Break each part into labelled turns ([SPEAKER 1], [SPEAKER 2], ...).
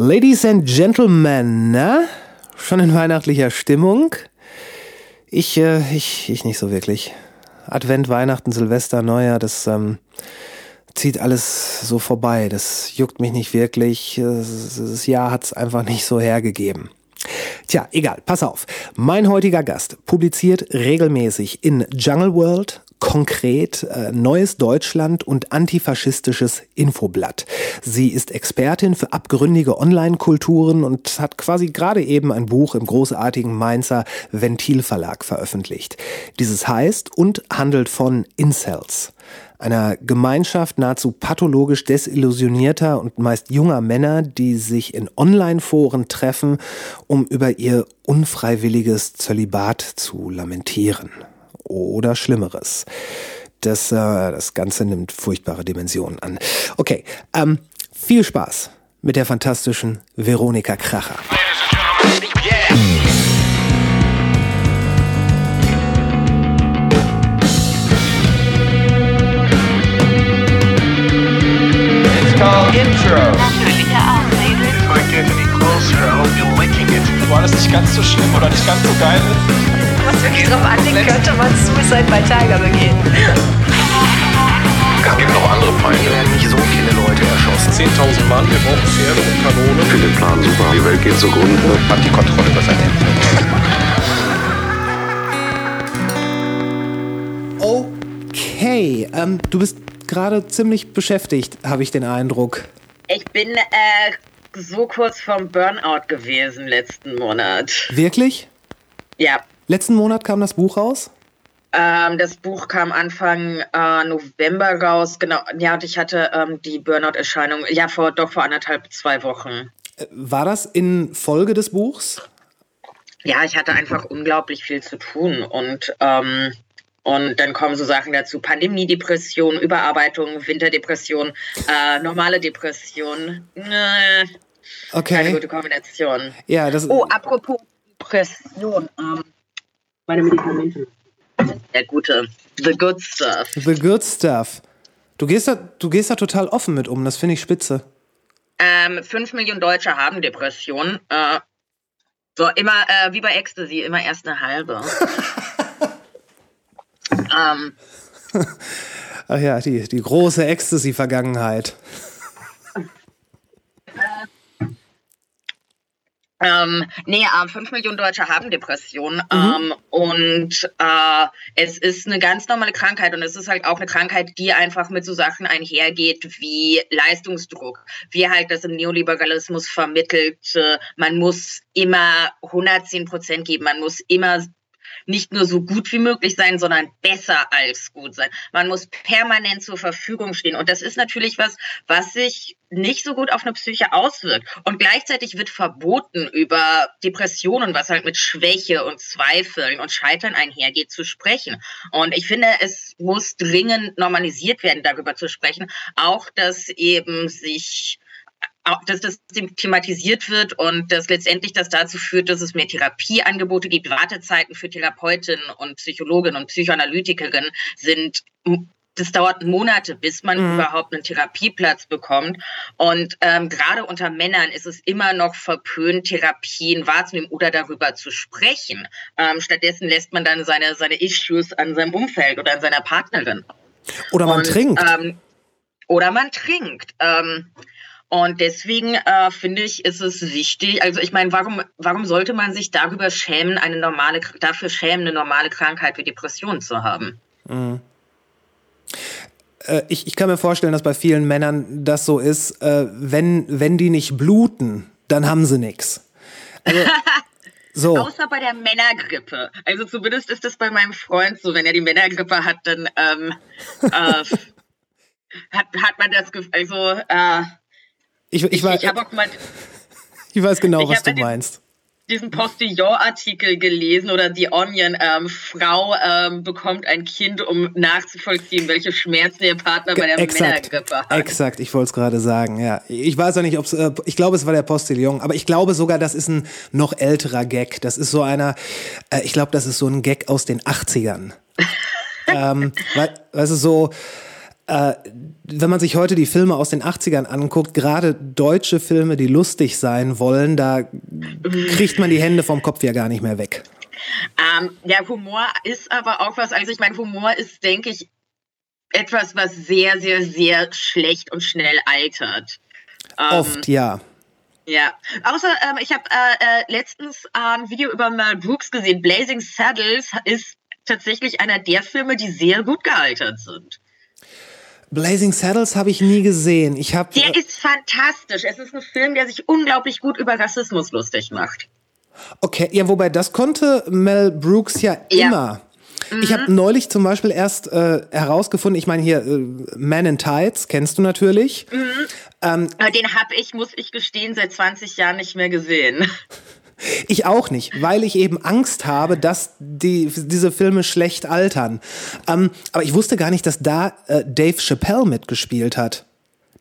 [SPEAKER 1] Ladies and Gentlemen, na? Schon in weihnachtlicher Stimmung? Ich, äh, ich, ich nicht so wirklich. Advent, Weihnachten, Silvester, Neujahr, das ähm, zieht alles so vorbei. Das juckt mich nicht wirklich. Das Jahr hat's einfach nicht so hergegeben. Tja, egal, pass auf. Mein heutiger Gast publiziert regelmäßig in Jungle World, konkret äh, Neues Deutschland und antifaschistisches Infoblatt. Sie ist Expertin für abgründige Online-Kulturen und hat quasi gerade eben ein Buch im großartigen Mainzer Ventilverlag veröffentlicht. Dieses heißt und handelt von Incels einer Gemeinschaft nahezu pathologisch desillusionierter und meist junger Männer, die sich in Online-Foren treffen, um über ihr unfreiwilliges Zölibat zu lamentieren oder Schlimmeres. Das, äh, das Ganze nimmt furchtbare Dimensionen an. Okay, ähm, viel Spaß mit der fantastischen Veronika Kracher.
[SPEAKER 2] War das nicht ganz so schlimm oder nicht ganz so geil?
[SPEAKER 3] Was wirklich drauf anlegen könnte man Suicide bei Tiger begehen.
[SPEAKER 4] Es gibt noch andere Feinde.
[SPEAKER 5] Hier werden nicht so viele Leute erschossen.
[SPEAKER 2] 10.000 Mann, wir brauchen Pferde und Kanonen.
[SPEAKER 4] Ich finde den Plan super. Die Welt geht zugrunde.
[SPEAKER 5] Hat die Kontrolle über sein Ende.
[SPEAKER 1] Okay, ähm, du bist gerade ziemlich beschäftigt, habe ich den Eindruck.
[SPEAKER 3] Ich bin äh, so kurz vom Burnout gewesen letzten Monat.
[SPEAKER 1] Wirklich?
[SPEAKER 3] Ja.
[SPEAKER 1] Letzten Monat kam das Buch raus?
[SPEAKER 3] Ähm, das Buch kam Anfang äh, November raus, genau. Ja, und ich hatte ähm, die Burnout-Erscheinung, ja, vor doch vor anderthalb, zwei Wochen.
[SPEAKER 1] Äh, war das in Folge des Buchs?
[SPEAKER 3] Ja, ich hatte einfach unglaublich viel zu tun und ähm, und dann kommen so Sachen dazu: Pandemie-Depression, Überarbeitung, Winterdepression, äh, normale Depression. Äh,
[SPEAKER 1] okay.
[SPEAKER 3] Keine gute Kombination.
[SPEAKER 1] Ja, das.
[SPEAKER 3] Oh, apropos Depression. Ähm, meine Medikamente. Der gute. The good stuff.
[SPEAKER 1] The good stuff. Du gehst da, du gehst da total offen mit um, das finde ich spitze.
[SPEAKER 3] Ähm, fünf Millionen Deutsche haben Depressionen. Äh, so, immer äh, wie bei Ecstasy, immer erst eine halbe. ähm,
[SPEAKER 1] Ach ja, die, die große Ecstasy-Vergangenheit.
[SPEAKER 3] Ähm, nee, äh, 5 Millionen Deutsche haben Depressionen ähm, und äh, es ist eine ganz normale Krankheit und es ist halt auch eine Krankheit, die einfach mit so Sachen einhergeht wie Leistungsdruck, wie halt das im Neoliberalismus vermittelt, äh, man muss immer 110 Prozent geben, man muss immer nicht nur so gut wie möglich sein, sondern besser als gut sein. Man muss permanent zur Verfügung stehen. Und das ist natürlich was, was sich nicht so gut auf eine Psyche auswirkt. Und gleichzeitig wird verboten, über Depressionen, was halt mit Schwäche und Zweifeln und Scheitern einhergeht, zu sprechen. Und ich finde, es muss dringend normalisiert werden, darüber zu sprechen. Auch, dass eben sich dass das thematisiert wird und dass letztendlich das dazu führt, dass es mehr Therapieangebote gibt. Wartezeiten für Therapeutinnen und Psychologinnen und Psychoanalytikerinnen sind das dauert Monate, bis man mhm. überhaupt einen Therapieplatz bekommt. Und ähm, gerade unter Männern ist es immer noch verpönt, Therapien wahrzunehmen oder darüber zu sprechen. Ähm, stattdessen lässt man dann seine, seine Issues an seinem Umfeld oder an seiner Partnerin.
[SPEAKER 1] Oder man Und, trinkt.
[SPEAKER 3] Ähm, oder man trinkt. Ähm, und deswegen äh, finde ich, ist es wichtig, also ich meine, warum, warum sollte man sich darüber schämen, eine normale, dafür schämen, eine normale Krankheit wie Depression zu haben?
[SPEAKER 1] Mhm. Äh, ich, ich kann mir vorstellen, dass bei vielen Männern das so ist, äh, wenn, wenn die nicht bluten, dann haben sie nichts. Also,
[SPEAKER 3] so. Außer bei der Männergrippe. Also zumindest ist das bei meinem Freund so, wenn er die Männergrippe hat, dann ähm, äh, hat, hat man das Gefühl, also äh,
[SPEAKER 1] ich, ich, ich, ich,
[SPEAKER 3] ich auch mal,
[SPEAKER 1] ich weiß genau, was du meinst.
[SPEAKER 3] Diesen Postillon-Artikel gelesen oder die Onion, ähm, Frau ähm, bekommt ein Kind, um nachzuvollziehen, welche Schmerzen ihr Partner bei der exakt, Männergrippe hat.
[SPEAKER 1] Exakt, ich wollte es gerade sagen, ja. Ich weiß ja nicht, ob es, äh, ich glaube, es war der Postillon, aber ich glaube sogar, das ist ein noch älterer Gag. Das ist so einer, äh, ich glaube, das ist so ein Gag aus den 80ern. ähm, weil, weißt du, so, äh, wenn man sich heute die Filme aus den 80ern anguckt, gerade deutsche Filme, die lustig sein wollen, da kriegt man die Hände vom Kopf ja gar nicht mehr weg.
[SPEAKER 3] Ähm, ja, Humor ist aber auch was, also ich meine, Humor ist, denke ich, etwas, was sehr, sehr, sehr schlecht und schnell altert.
[SPEAKER 1] Ähm, Oft, ja.
[SPEAKER 3] Ja, außer ähm, ich habe äh, äh, letztens ein Video über Mel Brooks gesehen. Blazing Saddles ist tatsächlich einer der Filme, die sehr gut gealtert sind.
[SPEAKER 1] Blazing Saddles habe ich nie gesehen. Ich hab,
[SPEAKER 3] der äh, ist fantastisch. Es ist ein Film, der sich unglaublich gut über Rassismus lustig macht.
[SPEAKER 1] Okay, ja, wobei das konnte Mel Brooks ja, ja. immer. Mhm. Ich habe neulich zum Beispiel erst äh, herausgefunden, ich meine hier äh, Man in Tights, kennst du natürlich. Mhm.
[SPEAKER 3] Ähm, Den habe ich, muss ich gestehen, seit 20 Jahren nicht mehr gesehen.
[SPEAKER 1] Ich auch nicht, weil ich eben Angst habe, dass die, diese Filme schlecht altern. Ähm, aber ich wusste gar nicht, dass da äh, Dave Chappelle mitgespielt hat.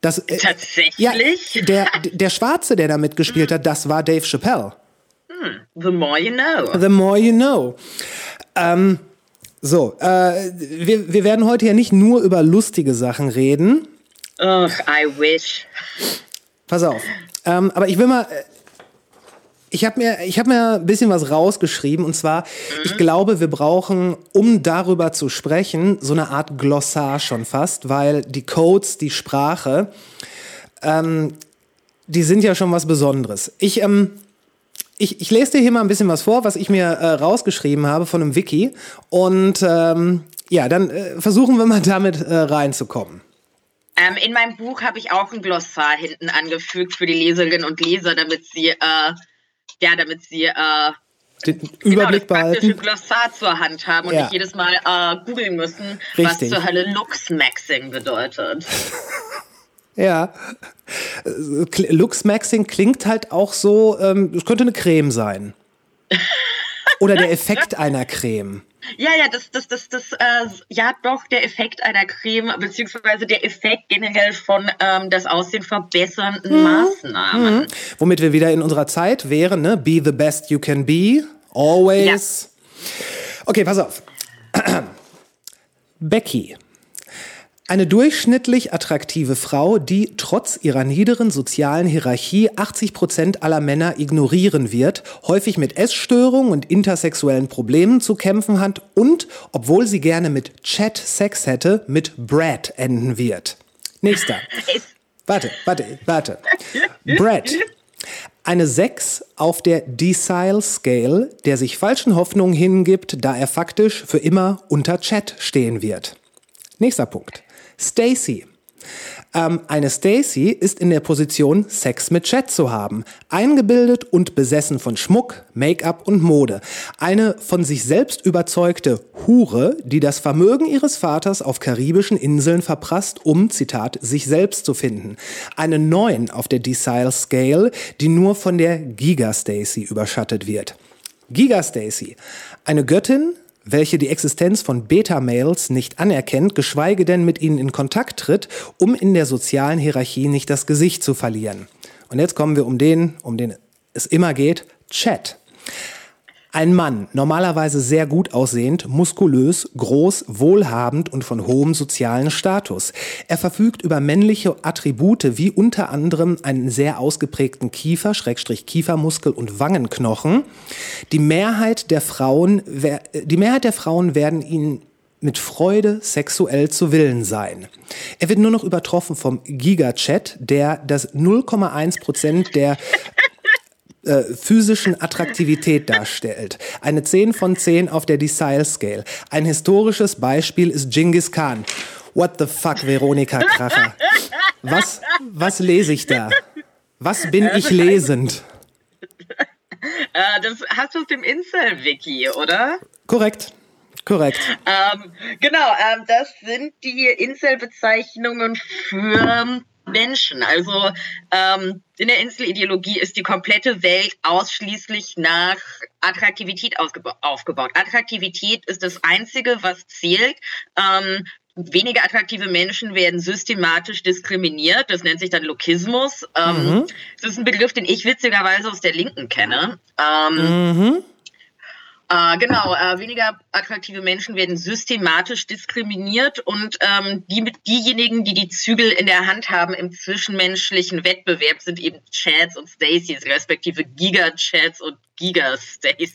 [SPEAKER 3] Das, äh, Tatsächlich?
[SPEAKER 1] Ja, der, der Schwarze, der da mitgespielt hat, das war Dave Chappelle.
[SPEAKER 3] Hm, the more you know.
[SPEAKER 1] The more you know. Ähm, so, äh, wir, wir werden heute ja nicht nur über lustige Sachen reden.
[SPEAKER 3] Ugh, I wish.
[SPEAKER 1] Pass auf. Ähm, aber ich will mal. Ich habe mir, ich hab mir ein bisschen was rausgeschrieben und zwar, mhm. ich glaube, wir brauchen, um darüber zu sprechen, so eine Art Glossar schon fast, weil die Codes, die Sprache, ähm, die sind ja schon was Besonderes. Ich ähm, ich, ich lese dir hier mal ein bisschen was vor, was ich mir äh, rausgeschrieben habe von einem Wiki. Und ähm, ja, dann äh, versuchen wir mal damit äh, reinzukommen.
[SPEAKER 3] Ähm, in meinem Buch habe ich auch ein Glossar hinten angefügt für die Leserinnen und Leser, damit sie, äh, ja, damit sie äh,
[SPEAKER 1] den genau, Überblick
[SPEAKER 3] das
[SPEAKER 1] behalten.
[SPEAKER 3] Glossar zur Hand haben und ja. nicht jedes Mal äh, googeln müssen, Richtig. was zur Hölle Luxmaxing bedeutet.
[SPEAKER 1] Ja. Luxmaxing klingt halt auch so, ähm, es könnte eine Creme sein. Oder der Effekt einer Creme.
[SPEAKER 3] Ja, ja, das, das, das, das, äh, ja, doch, der Effekt einer Creme, beziehungsweise der Effekt generell von ähm, das Aussehen verbessernden mhm. Maßnahmen. Mhm.
[SPEAKER 1] Womit wir wieder in unserer Zeit wären, ne? Be the best you can be, always. Ja. Okay, pass auf. Becky eine durchschnittlich attraktive Frau, die trotz ihrer niederen sozialen Hierarchie 80 Prozent aller Männer ignorieren wird, häufig mit Essstörungen und intersexuellen Problemen zu kämpfen hat und, obwohl sie gerne mit Chat Sex hätte, mit Brad enden wird. Nächster. Warte, warte, warte. Brad. Eine 6 auf der Decile Scale, der sich falschen Hoffnungen hingibt, da er faktisch für immer unter Chat stehen wird. Nächster Punkt. Stacy. Ähm, eine Stacy ist in der Position, Sex mit Chat zu haben. Eingebildet und besessen von Schmuck, Make-up und Mode. Eine von sich selbst überzeugte Hure, die das Vermögen ihres Vaters auf karibischen Inseln verprasst, um, Zitat, sich selbst zu finden. Eine Neun auf der Decile Scale, die nur von der Giga Stacy überschattet wird. Giga Stacy. Eine Göttin, welche die Existenz von Beta-Males nicht anerkennt, geschweige denn mit ihnen in Kontakt tritt, um in der sozialen Hierarchie nicht das Gesicht zu verlieren. Und jetzt kommen wir um den, um den es immer geht, Chat. Ein Mann, normalerweise sehr gut aussehend, muskulös, groß, wohlhabend und von hohem sozialen Status. Er verfügt über männliche Attribute wie unter anderem einen sehr ausgeprägten Kiefer, Schrägstrich Kiefermuskel und Wangenknochen. Die Mehrheit der Frauen, die Mehrheit der Frauen werden ihn mit Freude sexuell zu Willen sein. Er wird nur noch übertroffen vom Gigachat, der das 0,1 Prozent der äh, physischen Attraktivität darstellt. Eine 10 von 10 auf der Desile Scale. Ein historisches Beispiel ist Genghis Khan. What the fuck, Veronika Kracher? Was, was lese ich da? Was bin ich lesend?
[SPEAKER 3] Äh, das hast du aus dem Incel-Wiki, oder?
[SPEAKER 1] Korrekt. Korrekt.
[SPEAKER 3] Ähm, genau, ähm, das sind die Incel-Bezeichnungen für Menschen. Also ähm, in der Inselideologie ist die komplette Welt ausschließlich nach Attraktivität aufgebaut. Attraktivität ist das Einzige, was zählt. Ähm, weniger attraktive Menschen werden systematisch diskriminiert. Das nennt sich dann Lokismus. Ähm, mhm. Das ist ein Begriff, den ich witzigerweise aus der Linken kenne. Ähm, mhm. Äh, genau, äh, weniger attraktive Menschen werden systematisch diskriminiert und ähm, die, diejenigen, die die Zügel in der Hand haben im zwischenmenschlichen Wettbewerb, sind eben Chads und Stacys, respektive Giga-Chads und Giga-Stacys.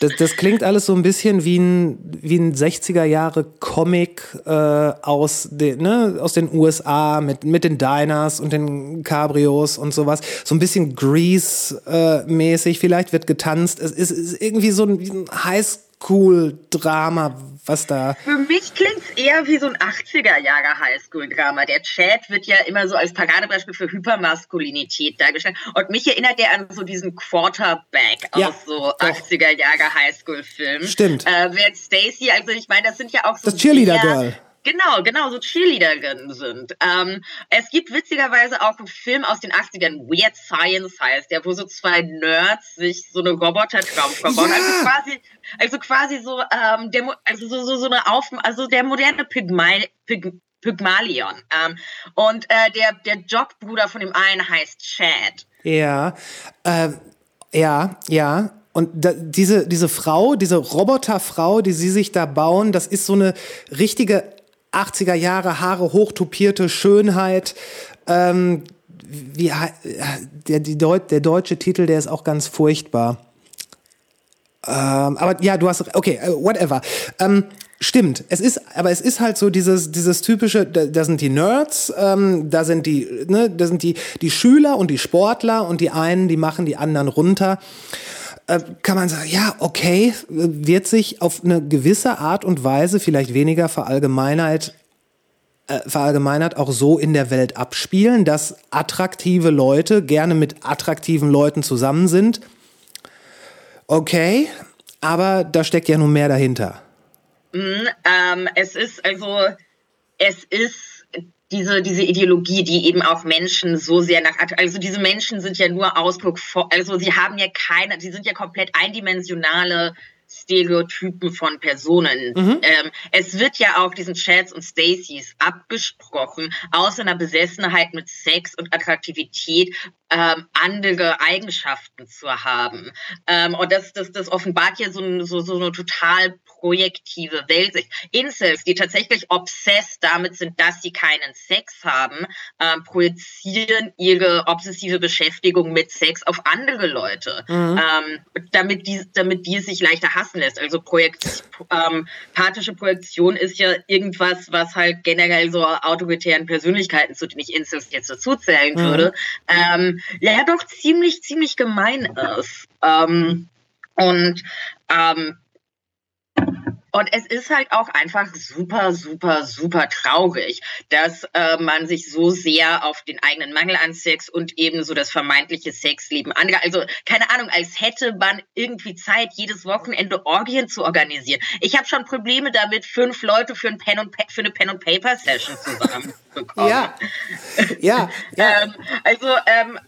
[SPEAKER 1] Das, das, klingt alles so ein bisschen wie ein, wie ein 60er-Jahre-Comic äh, aus, den, ne, aus den USA mit, mit den Diners und den Cabrios und sowas. So ein bisschen Grease-mäßig. Vielleicht wird getanzt. Es ist, ist irgendwie so ein ein Highschool-Drama, was da.
[SPEAKER 3] Für mich klingt es eher wie so ein 80er-Jahre Highschool-Drama. Der Chat wird ja immer so als Paradebeispiel für Hypermaskulinität dargestellt. Und mich erinnert der an so diesen Quarterback ja, aus so 80er-Jahre Highschool-Filmen.
[SPEAKER 1] Stimmt.
[SPEAKER 3] Äh, während Stacy, also ich meine, das sind ja auch so.
[SPEAKER 1] Das Cheerleader-Girl.
[SPEAKER 3] Genau, genau, so Cheerleaderinnen sind. Ähm, es gibt witzigerweise auch einen Film aus den 80ern, Weird Science heißt der, wo so zwei Nerds sich so eine Robotertraum verbauen. Ja. Also quasi, also quasi so, ähm, der, also so, so, so eine Auf, also der moderne Pyg, Pygmalion. Ähm, und äh, der, der Jogbruder von dem einen heißt Chad.
[SPEAKER 1] Ja, äh, ja, ja. Und da, diese, diese Frau, diese Roboterfrau, die sie sich da bauen, das ist so eine richtige 80er Jahre Haare hochtopierte Schönheit. Ähm, wie, der, die Deut der deutsche Titel, der ist auch ganz furchtbar. Ähm, aber ja, du hast, okay, äh, whatever. Ähm, stimmt, es ist, aber es ist halt so dieses, dieses typische, da, da sind die Nerds, ähm, da sind die, ne, da sind die, die Schüler und die Sportler und die einen, die machen die anderen runter. Äh, kann man sagen, ja, okay, wird sich auf eine gewisse Art und Weise, vielleicht weniger verallgemeinert, äh, verallgemeinert auch so in der Welt abspielen, dass attraktive Leute gerne mit attraktiven Leuten zusammen sind. Okay, aber da steckt ja nun mehr dahinter.
[SPEAKER 3] Mm, ähm, es ist also, es ist diese, diese Ideologie, die eben auch Menschen so sehr nach, also diese Menschen sind ja nur Ausdruck, also sie haben ja keine, sie sind ja komplett eindimensionale Stereotypen von Personen. Mhm. Ähm, es wird ja auch diesen Chats und Stacys abgesprochen, außer einer Besessenheit mit Sex und Attraktivität ähm, andere Eigenschaften zu haben. Ähm, und das, das, das offenbart ja so, so, so eine total projektive Weltsicht. Incels, die tatsächlich obsessed damit sind, dass sie keinen Sex haben, ähm, projizieren ihre obsessive Beschäftigung mit Sex auf andere Leute, mhm. ähm, damit, die, damit die sich leichter hassen lässt. Also Projekt, ähm, pathische Projektion ist ja irgendwas, was halt generell so autoritären Persönlichkeiten, zu denen ich Incels jetzt dazu zählen mhm. würde, ähm, ja doch ziemlich, ziemlich gemein ist. Ähm, und ähm, und es ist halt auch einfach super, super, super traurig, dass äh, man sich so sehr auf den eigenen Mangel an Sex und eben so das vermeintliche Sexleben angeht. Also keine Ahnung, als hätte man irgendwie Zeit, jedes Wochenende Orgien zu organisieren. Ich habe schon Probleme damit, fünf Leute für, ein Pen und für eine Pen und Paper Session zusammenzubekommen.
[SPEAKER 1] ja, ja. ja.
[SPEAKER 3] ähm, also ähm,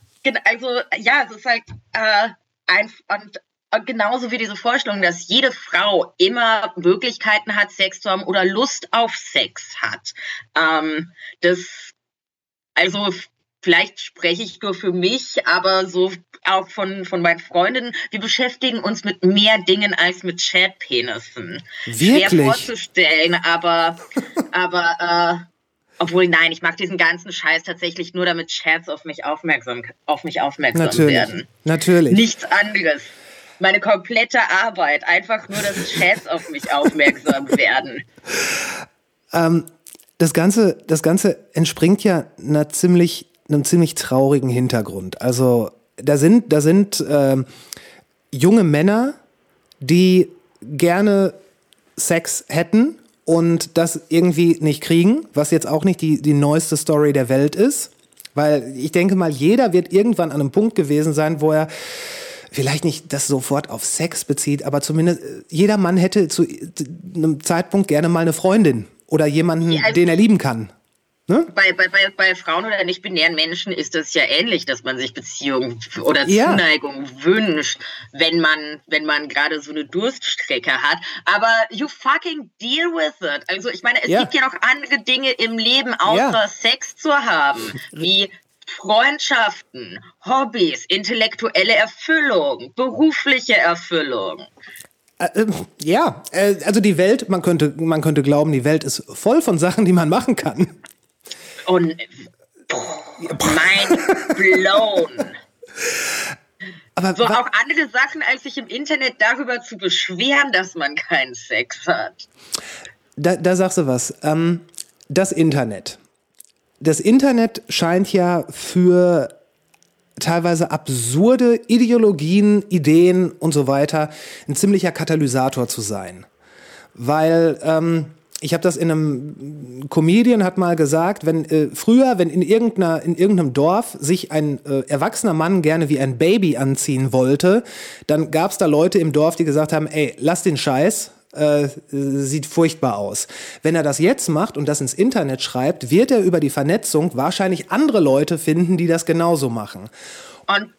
[SPEAKER 3] also ja, es ist halt äh, ein, und genauso wie diese Vorstellung, dass jede Frau immer Möglichkeiten hat, Sex zu haben oder Lust auf Sex hat. Ähm, das, also vielleicht spreche ich nur für mich, aber so auch von, von meinen Freundinnen, wir beschäftigen uns mit mehr Dingen als mit Chatpenissen.
[SPEAKER 1] Wirklich?
[SPEAKER 3] Schwer vorzustellen, aber, aber äh, obwohl, nein, ich mag diesen ganzen Scheiß tatsächlich nur, damit Chats auf mich aufmerksam, auf mich aufmerksam
[SPEAKER 1] Natürlich.
[SPEAKER 3] werden.
[SPEAKER 1] Natürlich.
[SPEAKER 3] Nichts anderes meine komplette Arbeit. Einfach nur, dass Chats auf mich aufmerksam werden.
[SPEAKER 1] Ähm, das, Ganze, das Ganze entspringt ja einer ziemlich, einem ziemlich traurigen Hintergrund. Also da sind, da sind ähm, junge Männer, die gerne Sex hätten und das irgendwie nicht kriegen, was jetzt auch nicht die, die neueste Story der Welt ist. Weil ich denke mal, jeder wird irgendwann an einem Punkt gewesen sein, wo er vielleicht nicht das sofort auf Sex bezieht, aber zumindest äh, jeder Mann hätte zu einem Zeitpunkt gerne mal eine Freundin oder jemanden, ja, also den er lieben kann.
[SPEAKER 3] Ne? Bei, bei, bei, bei Frauen oder nicht-binären Menschen ist das ja ähnlich, dass man sich Beziehung oder Zuneigung ja. wünscht, wenn man, wenn man gerade so eine Durststrecke hat. Aber you fucking deal with it. Also ich meine, es ja. gibt ja noch andere Dinge im Leben, außer Sex zu haben, wie Freundschaften, Hobbys, intellektuelle Erfüllung, berufliche Erfüllung.
[SPEAKER 1] Äh, äh, ja, äh, also die Welt, man könnte, man könnte glauben, die Welt ist voll von Sachen, die man machen kann.
[SPEAKER 3] Und mein blown.
[SPEAKER 1] Aber
[SPEAKER 3] So auch andere Sachen, als sich im Internet darüber zu beschweren, dass man keinen Sex hat.
[SPEAKER 1] da, da sagst du was. Ähm, das Internet. Das Internet scheint ja für teilweise absurde Ideologien, Ideen und so weiter ein ziemlicher Katalysator zu sein. Weil ähm, ich habe das in einem Comedian hat mal gesagt, wenn äh, früher, wenn in irgendeiner in irgendeinem Dorf sich ein äh, erwachsener Mann gerne wie ein Baby anziehen wollte, dann gab es da Leute im Dorf, die gesagt haben, ey, lass den Scheiß. Äh, sieht furchtbar aus. Wenn er das jetzt macht und das ins Internet schreibt, wird er über die Vernetzung wahrscheinlich andere Leute finden, die das genauso machen.
[SPEAKER 3] Und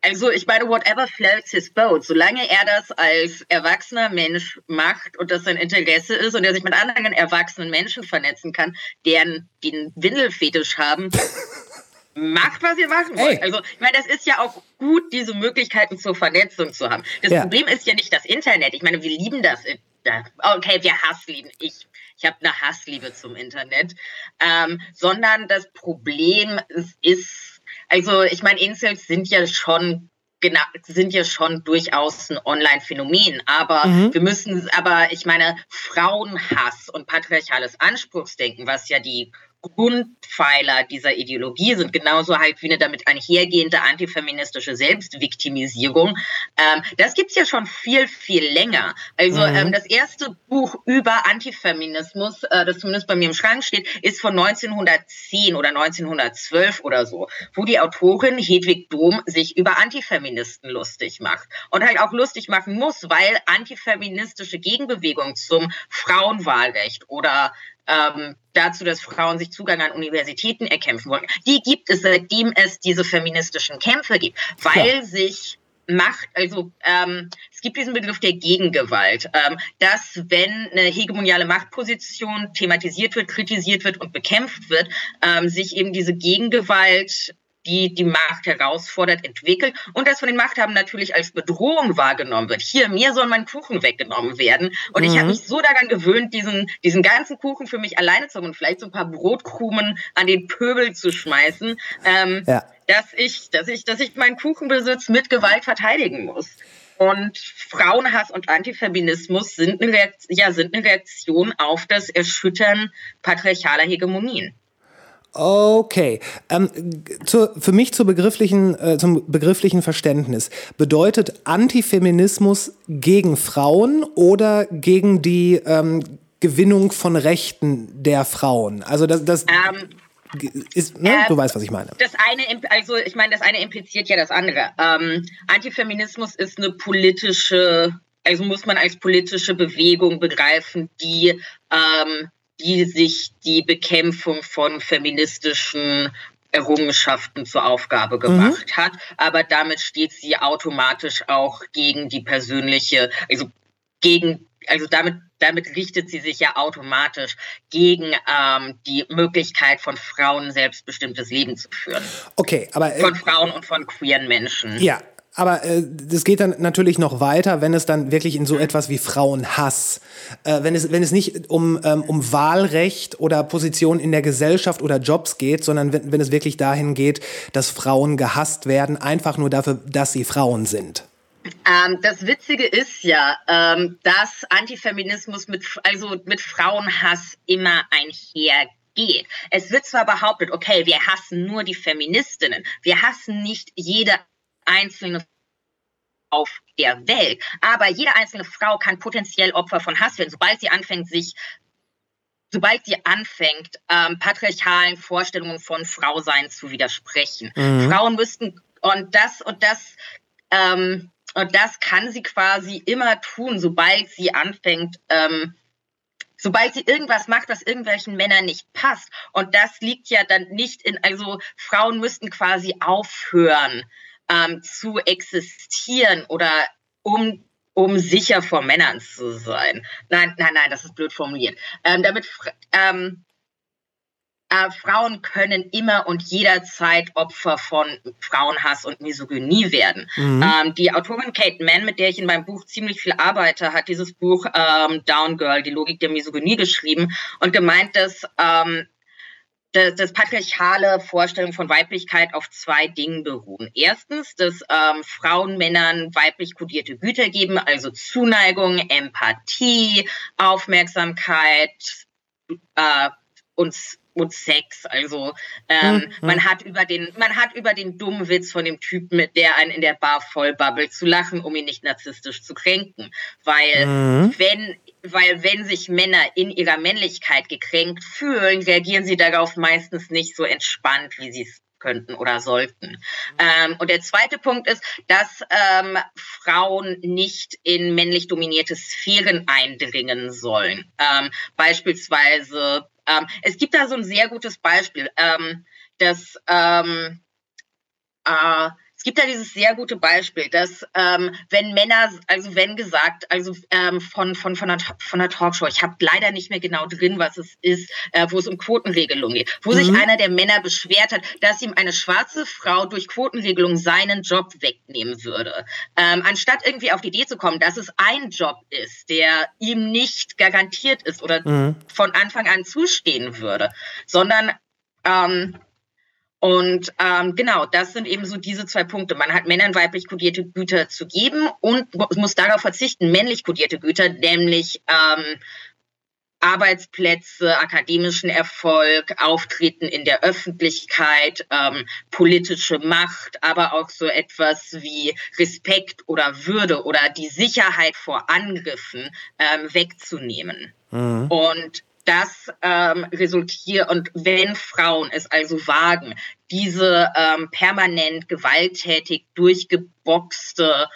[SPEAKER 3] also ich meine, whatever floats his boat, solange er das als erwachsener Mensch macht und das sein Interesse ist und er sich mit anderen erwachsenen Menschen vernetzen kann, deren den Windelfetisch haben, macht, was ihr machen wollt.
[SPEAKER 1] Ey.
[SPEAKER 3] Also ich meine, das ist ja auch gut, diese Möglichkeiten zur Vernetzung zu haben. Das
[SPEAKER 1] Ja.
[SPEAKER 3] Problem ist ja nicht das Internet. Ich meine, wir lieben das. Da- Okay, wir hasslieben. Ich, ich habe eine Hassliebe zum Internet. Ähm, sondern das Problem ist, ist, also ich meine, Incels sind ja schon genau, sind ja schon durchaus ein Online-Phänomen, aber wir müssen, aber ich meine, Frauenhass und patriarchales Anspruchsdenken, was ja die Grundpfeiler dieser Ideologie sind, genauso halt wie eine damit einhergehende antifeministische Selbstviktimisierung. Ähm, das gibt's ja schon viel, viel länger. Also ähm, das erste Buch über Antifeminismus, äh, das zumindest bei mir im Schrank steht, ist von 1910 oder 1912 oder so, wo die Autorin Hedwig Dom sich über Antifeministen lustig macht und halt auch lustig machen muss, weil antifeministische Gegenbewegung zum Frauenwahlrecht oder ähm, dazu, dass Frauen sich Zugang an Universitäten erkämpfen wollen. Die gibt es, seitdem es diese feministischen Kämpfe gibt, weil sich Macht, also ähm, es gibt diesen Begriff der Gegengewalt, ähm, dass wenn eine hegemoniale Machtposition thematisiert wird, kritisiert wird und bekämpft wird, ähm, sich eben diese Gegengewalt die die Macht herausfordert, entwickelt und das von den Machthabern natürlich als Bedrohung wahrgenommen wird. Hier, mir soll mein Kuchen weggenommen werden. Und ich habe mich so daran gewöhnt, diesen, diesen ganzen Kuchen für mich alleine zu haben und vielleicht so ein paar Brotkrumen an den Pöbel zu schmeißen, ähm,
[SPEAKER 1] Ja.
[SPEAKER 3] dass ich, dass ich, dass ich meinen Kuchenbesitz mit Gewalt verteidigen muss. Und Frauenhass und Antifeminismus sind eine, Reakt ja, sind eine Reaktion auf das Erschüttern patriarchaler Hegemonien.
[SPEAKER 1] Okay. Ähm, zur, für mich zur begrifflichen, äh, zum begrifflichen Verständnis. Bedeutet Antifeminismus gegen Frauen oder gegen die ähm, Gewinnung von Rechten der Frauen? Also das, das
[SPEAKER 3] Ähm,
[SPEAKER 1] ist, ne?
[SPEAKER 3] äh,
[SPEAKER 1] du weißt, was ich meine.
[SPEAKER 3] Das eine, also ich meine, das eine impliziert ja das andere. Ähm, Antifeminismus ist eine politische, also muss man als politische Bewegung begreifen, die, ähm, die sich die Bekämpfung von feministischen Errungenschaften zur Aufgabe gemacht hat. Aber damit steht sie automatisch auch gegen die persönliche, also gegen, also damit, damit richtet sie sich ja automatisch gegen ähm, die Möglichkeit von Frauen selbstbestimmtes Leben zu führen.
[SPEAKER 1] Okay, aber äh,
[SPEAKER 3] Von Frauen und von queeren Menschen.
[SPEAKER 1] Ja, aber äh, das geht dann natürlich noch weiter, wenn es dann wirklich in so etwas wie Frauenhass, äh, wenn es wenn es nicht um ähm, um Wahlrecht oder Position in der Gesellschaft oder Jobs geht, sondern wenn, wenn es wirklich dahin geht, dass Frauen gehasst werden, einfach nur dafür, dass sie Frauen sind.
[SPEAKER 3] Ähm, das Witzige ist ja, ähm, dass Antifeminismus mit, also mit Frauenhass immer einhergeht. Es wird zwar behauptet, okay, wir hassen nur die Feministinnen, wir hassen nicht jede einzelne auf der Welt, aber jede einzelne Frau kann potenziell Opfer von Hass werden, sobald sie anfängt, sich sobald sie anfängt, ähm, patriarchalen Vorstellungen von Frausein zu widersprechen. Frauen müssten und das und das ähm, und das kann sie quasi immer tun, sobald sie anfängt, ähm, sobald sie irgendwas macht, was irgendwelchen Männern nicht passt. Und das liegt ja dann nicht in, also Frauen müssten quasi aufhören ähm, zu existieren oder um um sicher vor Männern zu sein. Nein, nein, nein, das ist blöd formuliert. Ähm, damit, ähm, äh, Frauen können immer und jederzeit Opfer von Frauenhass und Misogynie werden. Mhm. Ähm, die Autorin Kate Mann, mit der ich in meinem Buch ziemlich viel arbeite, hat dieses Buch ähm, Down Girl, die Logik der Misogynie geschrieben und gemeint, dass ähm, das, das patriarchale Vorstellung von Weiblichkeit auf zwei Dingen beruhen. Erstens, dass ähm, Frauen Männern weiblich kodierte Güter geben, also Zuneigung, Empathie, Aufmerksamkeit äh, und und Sex. Also ähm, mhm. man hat über den, man hat über den dummen Witz von dem Typen, mit der einen in der Bar vollbabbelt, zu lachen, um ihn nicht narzisstisch zu kränken. Weil mhm. wenn, weil wenn sich Männer in ihrer Männlichkeit gekränkt fühlen, reagieren sie darauf meistens nicht so entspannt, wie sie es könnten oder sollten. Ähm, und der zweite Punkt ist, dass ähm, Frauen nicht in männlich dominierte Sphären eindringen sollen. Ähm, beispielsweise ähm, es gibt da so ein sehr gutes Beispiel, ähm, dass ähm, äh, gibt da dieses sehr gute Beispiel, dass ähm, wenn Männer, also wenn gesagt, also ähm, von, von, von, der, von der Talkshow, ich habe leider nicht mehr genau drin, was es ist, äh, wo es um Quotenregelung geht, wo mhm. sich einer der Männer beschwert hat, dass ihm eine schwarze Frau durch Quotenregelung seinen Job wegnehmen würde. Ähm, anstatt irgendwie auf die Idee zu kommen, dass es ein Job ist, der ihm nicht garantiert ist oder mhm. von Anfang an zustehen würde, sondern ähm, und ähm, genau, das sind eben so diese zwei Punkte. Man hat Männern weiblich kodierte Güter zu geben und muss darauf verzichten, männlich kodierte Güter, nämlich ähm, Arbeitsplätze, akademischen Erfolg, Auftreten in der Öffentlichkeit, ähm, politische Macht, aber auch so etwas wie Respekt oder Würde oder die Sicherheit vor Angriffen ähm, wegzunehmen. Mhm. Und das ähm, resultiert und wenn Frauen es also wagen, diese ähm, permanent gewalttätig durchgeboxte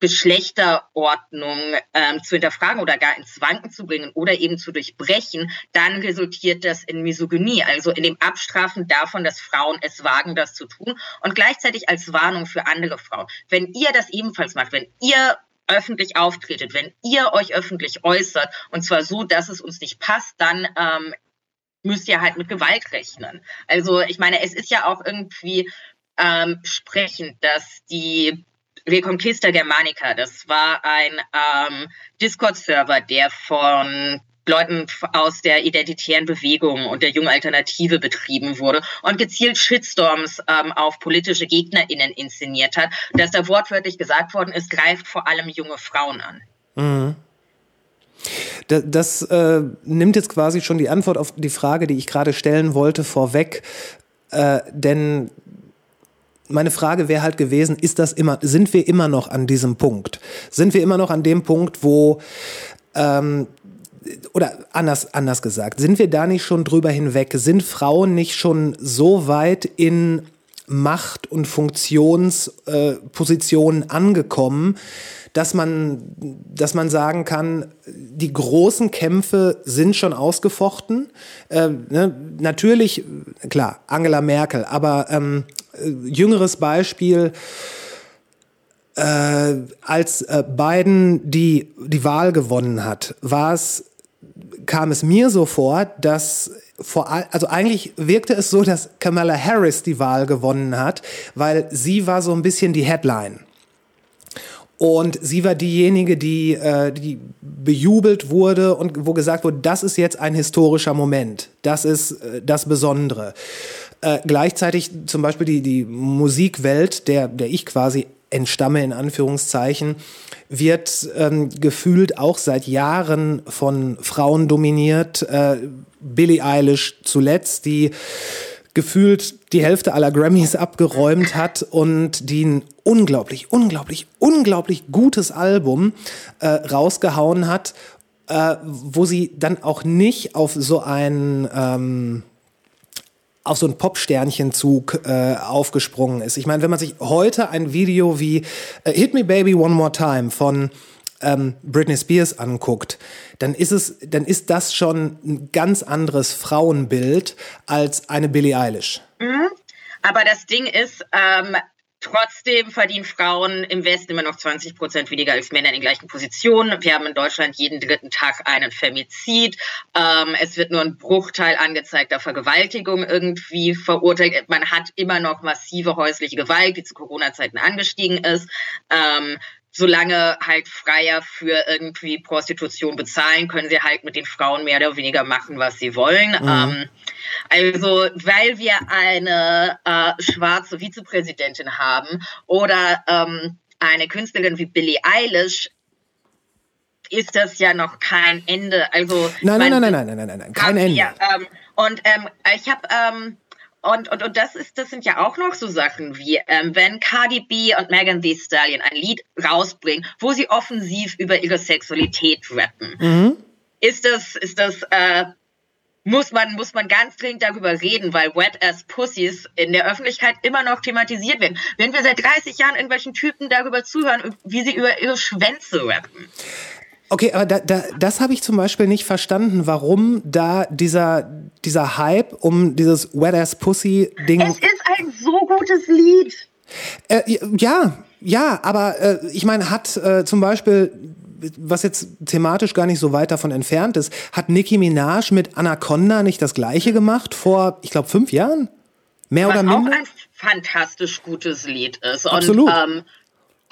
[SPEAKER 3] Geschlechterordnung ähm, zu hinterfragen oder gar ins Wanken zu bringen oder eben zu durchbrechen, dann resultiert das in Misogynie, also in dem Abstrafen davon, dass Frauen es wagen, das zu tun und gleichzeitig als Warnung für andere Frauen. Wenn ihr das ebenfalls macht, wenn ihr öffentlich auftretet, wenn ihr euch öffentlich äußert, und zwar so, dass es uns nicht passt, dann ähm, müsst ihr halt mit Gewalt rechnen. Also ich meine, es ist ja auch irgendwie ähm, sprechend, dass die Reconquista Germanica, das war ein ähm, Discord-Server, der von Leuten aus der identitären Bewegung und der jungen Alternative betrieben wurde und gezielt Shitstorms ähm, auf politische GegnerInnen inszeniert hat. Dass da wortwörtlich gesagt worden ist, greift vor allem junge Frauen an. Mhm.
[SPEAKER 1] Das, das äh, nimmt jetzt quasi schon die Antwort auf die Frage, die ich gerade stellen wollte, vorweg. Äh, denn meine Frage wäre halt gewesen, ist das immer, sind wir immer noch an diesem Punkt? Sind wir immer noch an dem Punkt, wo ähm, oder anders, anders gesagt, sind wir da nicht schon drüber hinweg? Sind Frauen nicht schon so weit in Macht- und Funktionspositionen äh, angekommen, dass man, dass man sagen kann, die großen Kämpfe sind schon ausgefochten. Äh, ne? Natürlich, klar, Angela Merkel, aber ähm, äh, jüngeres Beispiel, äh, als äh, Biden die, die Wahl gewonnen hat, war es kam es mir so vor, dass vor also eigentlich wirkte es so, dass Kamala Harris die Wahl gewonnen hat, weil sie war so ein bisschen die Headline. Und sie war diejenige, die, äh, die bejubelt wurde und wo gesagt wurde, das ist jetzt ein historischer Moment. Das ist äh, das Besondere. Äh, gleichzeitig zum Beispiel die, die Musikwelt, der, der ich quasi entstamme, in Anführungszeichen, wird ähm, gefühlt auch seit Jahren von Frauen dominiert. Äh, Billie Eilish zuletzt, die gefühlt die Hälfte aller Grammys abgeräumt hat und die ein unglaublich, unglaublich, unglaublich gutes Album äh, rausgehauen hat, äh, wo sie dann auch nicht auf so ein ähm, auf so einen Pop-Sternchenzug äh, aufgesprungen ist. Ich meine, wenn man sich heute ein Video wie äh, Hit Me Baby One More Time von ähm, Britney Spears anguckt, dann ist es, dann ist das schon ein ganz anderes Frauenbild als eine Billie Eilish.
[SPEAKER 3] Mhm. Aber das Ding ist, ähm, Trotzdem verdienen Frauen im Westen immer noch 20 Prozent weniger als Männer in den gleichen Positionen. Wir haben in Deutschland jeden dritten Tag einen Femizid. Ähm, es wird nur ein Bruchteil angezeigter Vergewaltigung irgendwie verurteilt. Man hat immer noch massive häusliche Gewalt, die zu Corona-Zeiten angestiegen ist. Ähm, solange halt Freier für irgendwie Prostitution bezahlen, können sie halt mit den Frauen mehr oder weniger machen, was sie wollen. Mhm. Ähm, also, weil wir eine äh, schwarze Vizepräsidentin haben oder ähm, eine Künstlerin wie Billie Eilish, ist das ja noch kein Ende. Also
[SPEAKER 1] nein, nein, nein, nein, nein, nein, nein, nein, kein Ende.
[SPEAKER 3] Ja, ähm, und ähm, ich habe ähm, und, und, und das ist, das sind ja auch noch so Sachen wie, ähm, wenn Cardi B und Megan Thee Stallion ein Lied rausbringen, wo sie offensiv über ihre Sexualität rappen. Mhm. Ist das, ist das, äh, muss man, muss man ganz dringend darüber reden, weil Wet Ass Pussies in der Öffentlichkeit immer noch thematisiert werden. Wenn wir seit 30 Jahren irgendwelchen Typen darüber zuhören, wie sie über ihre Schwänze rappen.
[SPEAKER 1] Okay, aber da, da, das habe ich zum Beispiel nicht verstanden, warum da dieser, dieser Hype um dieses Wet Ass Pussy Ding.
[SPEAKER 3] Es ist ein so gutes Lied.
[SPEAKER 1] Äh, ja, ja, aber äh, ich meine, hat äh, zum Beispiel, was jetzt thematisch gar nicht so weit davon entfernt ist, hat Nicki Minaj mit Anaconda nicht das gleiche gemacht vor, ich glaube, fünf Jahren? Mehr was oder minder?
[SPEAKER 3] auch ein fantastisch gutes Lied ist.
[SPEAKER 1] Absolut.
[SPEAKER 3] Und, ähm,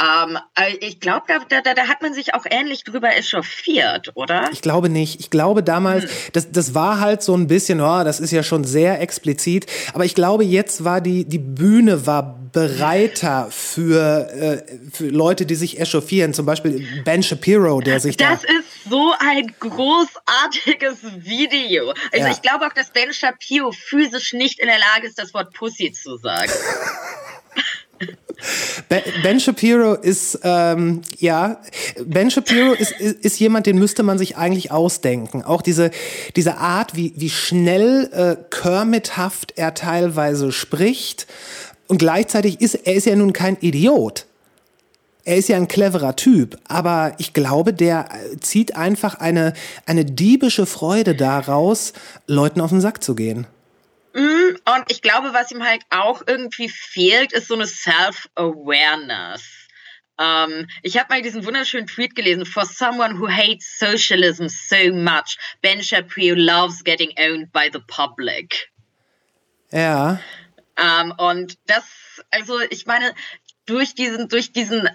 [SPEAKER 3] ähm, ich glaube, da, da, da, hat man sich auch ähnlich drüber echauffiert, oder?
[SPEAKER 1] Ich glaube nicht. Ich glaube damals, hm. das, das war halt so ein bisschen, oh, das ist ja schon sehr explizit. Aber ich glaube, jetzt war die, die Bühne war bereiter für, äh, für Leute, die sich echauffieren. Zum Beispiel Ben Shapiro, der sich
[SPEAKER 3] das
[SPEAKER 1] da...
[SPEAKER 3] Das ist so ein großartiges Video. Also ja. ich glaube auch, dass Ben Shapiro physisch nicht in der Lage ist, das Wort Pussy zu sagen.
[SPEAKER 1] Ben Shapiro ist, ähm, ja, Ben Shapiro ist, ist, ist, jemand, den müsste man sich eigentlich ausdenken. Auch diese, diese Art, wie, wie schnell äh, Kermithaft er teilweise spricht. Und gleichzeitig ist er ist ja nun kein Idiot. Er ist ja ein cleverer Typ, aber ich glaube, der zieht einfach eine, eine diebische Freude daraus, Leuten auf den Sack zu gehen.
[SPEAKER 3] Mm, und ich glaube, was ihm halt auch irgendwie fehlt, ist so eine Self-Awareness. Um, ähm, ich habe mal diesen wunderschönen Tweet gelesen. For someone who hates socialism so much, Ben Shapiro loves getting owned by the public.
[SPEAKER 1] Ja.
[SPEAKER 3] Um, ähm, und das, also ich meine, durch diesen, durch diesen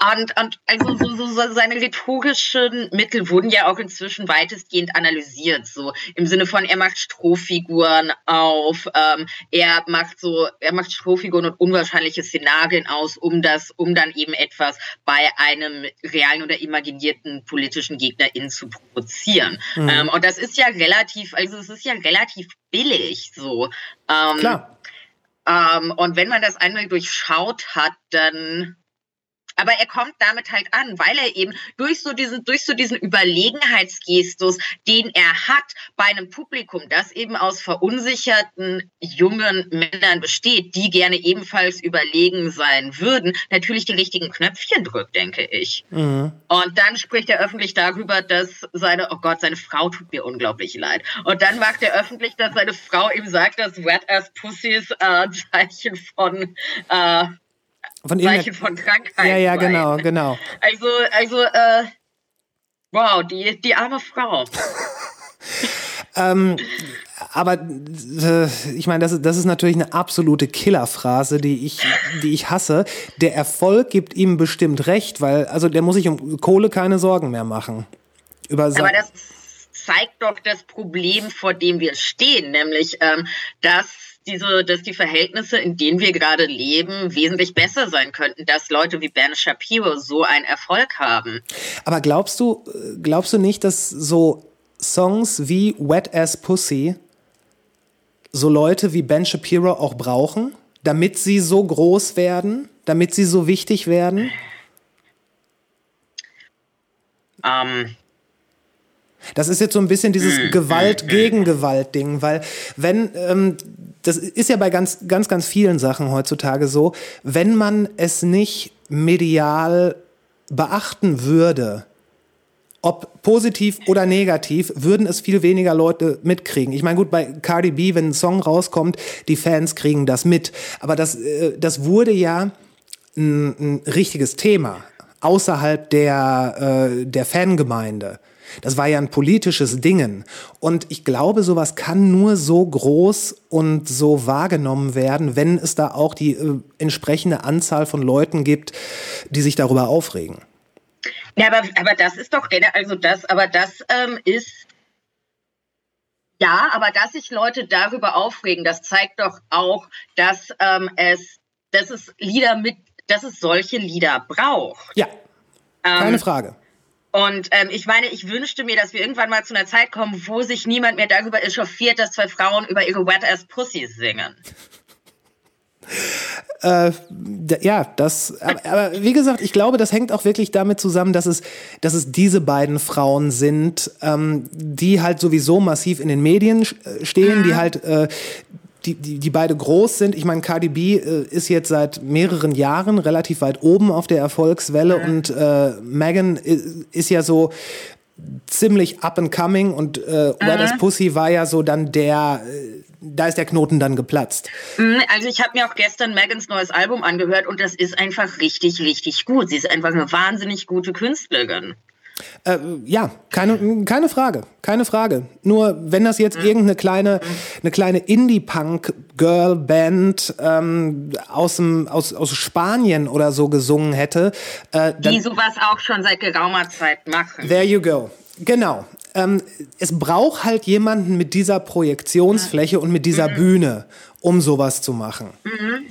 [SPEAKER 3] und, und also so, so, so seine rhetorischen Mittel wurden ja auch inzwischen weitestgehend analysiert. So im Sinne von, er macht Strohfiguren auf, ähm, er macht so, er macht Strohfiguren und unwahrscheinliche Szenarien aus, um das, um dann eben etwas bei einem realen oder imaginierten politischen Gegnerin zu provozieren. Mhm. Ähm, und das ist ja relativ, also es ist ja relativ billig so. Ähm,
[SPEAKER 1] Klar.
[SPEAKER 3] Ähm, und wenn man das einmal durchschaut hat, dann aber er kommt damit halt an, weil er eben durch so diesen, durch so diesen Überlegenheitsgestus, den er hat bei einem Publikum, das eben aus verunsicherten jungen Männern besteht, die gerne ebenfalls überlegen sein würden, natürlich die richtigen Knöpfchen drückt, denke ich. Mhm. Und dann spricht er öffentlich darüber, dass seine, oh Gott, seine Frau tut mir unglaublich leid. Und dann macht er öffentlich, dass seine Frau ihm sagt, dass Wet Ass Pussies äh, Zeichen von äh,
[SPEAKER 1] von
[SPEAKER 3] Zeichen von Krankheit.
[SPEAKER 1] Ja, ja, genau, genau.
[SPEAKER 3] Also, also, äh, wow, die, die arme Frau.
[SPEAKER 1] ähm, aber äh, ich meine, das, ist, das ist natürlich eine absolute Killerphrase, die ich, die ich hasse. Der Erfolg gibt ihm bestimmt recht, weil also der muss sich um Kohle keine Sorgen mehr machen.
[SPEAKER 3] Über aber das zeigt doch das Problem, vor dem wir stehen, nämlich ähm, dass diese, dass die Verhältnisse, in denen wir gerade leben, wesentlich besser sein könnten, dass Leute wie Ben Shapiro so einen Erfolg haben.
[SPEAKER 1] Aber glaubst du, glaubst du nicht, dass so Songs wie Wet Ass Pussy so Leute wie Ben Shapiro auch brauchen, damit sie so groß werden, damit sie so wichtig werden?
[SPEAKER 3] Ähm,
[SPEAKER 1] das ist jetzt so ein bisschen dieses hm, Gewalt hm, hm. weil wenn ähm, das ist ja bei ganz ganz ganz vielen Sachen heutzutage so, wenn man es nicht medial beachten würde, ob positiv oder negativ, würden es viel weniger Leute mitkriegen. Ich meine, gut, bei Cardi B, wenn ein Song rauskommt, die Fans kriegen das mit. Aber das, äh, das wurde ja ein, ein richtiges Thema außerhalb der, äh, der Fangemeinde. Das war ja ein politisches Dingen. Und ich glaube, sowas kann nur so groß und so wahrgenommen werden, wenn es da auch die äh, entsprechende Anzahl von Leuten gibt, die sich darüber aufregen.
[SPEAKER 3] Ja, aber, aber das ist doch, also das, aber das ähm, ist, ja, aber dass sich Leute darüber aufregen, das zeigt doch auch, dass ähm, es, dass es Lieder mit, dass es solche Lieder braucht.
[SPEAKER 1] Ja, keine ähm, Frage.
[SPEAKER 3] Und ähm, ich meine, ich wünschte mir, dass wir irgendwann mal zu einer Zeit kommen, wo sich niemand mehr darüber echauffiert, dass zwei Frauen über ihre Wet-Ass Pussies singen.
[SPEAKER 1] Äh, ja, das, aber, aber, wie gesagt, ich glaube, das hängt auch wirklich damit zusammen, dass es, dass es diese beiden Frauen sind, ähm, die halt sowieso massiv in den Medien äh, stehen, mhm. die halt äh, die, die, die beide groß sind. Ich meine, Cardi B äh, ist jetzt seit mehreren Jahren relativ weit oben auf der Erfolgswelle mhm. und äh, Megan ist, ist ja so ziemlich up and coming und äh, mhm. Wet as Pussy war ja so dann der, äh, da ist der Knoten dann geplatzt.
[SPEAKER 3] Mhm, also ich habe mir auch gestern Megans neues Album angehört und das ist einfach richtig, richtig gut. Sie ist einfach eine wahnsinnig gute Künstlerin.
[SPEAKER 1] Äh, ja, keine, keine Frage, keine Frage. Nur wenn das jetzt irgendeine kleine, eine kleine Indie-Punk-Girl-Band ähm, aus, dem, aus, aus Spanien oder so gesungen hätte.
[SPEAKER 3] Äh, Die sowas auch schon seit geraumer Zeit machen.
[SPEAKER 1] There you go. Genau. Ähm, es braucht halt jemanden mit dieser Projektionsfläche und mit dieser mhm. Bühne, um sowas zu machen.
[SPEAKER 3] Mhm.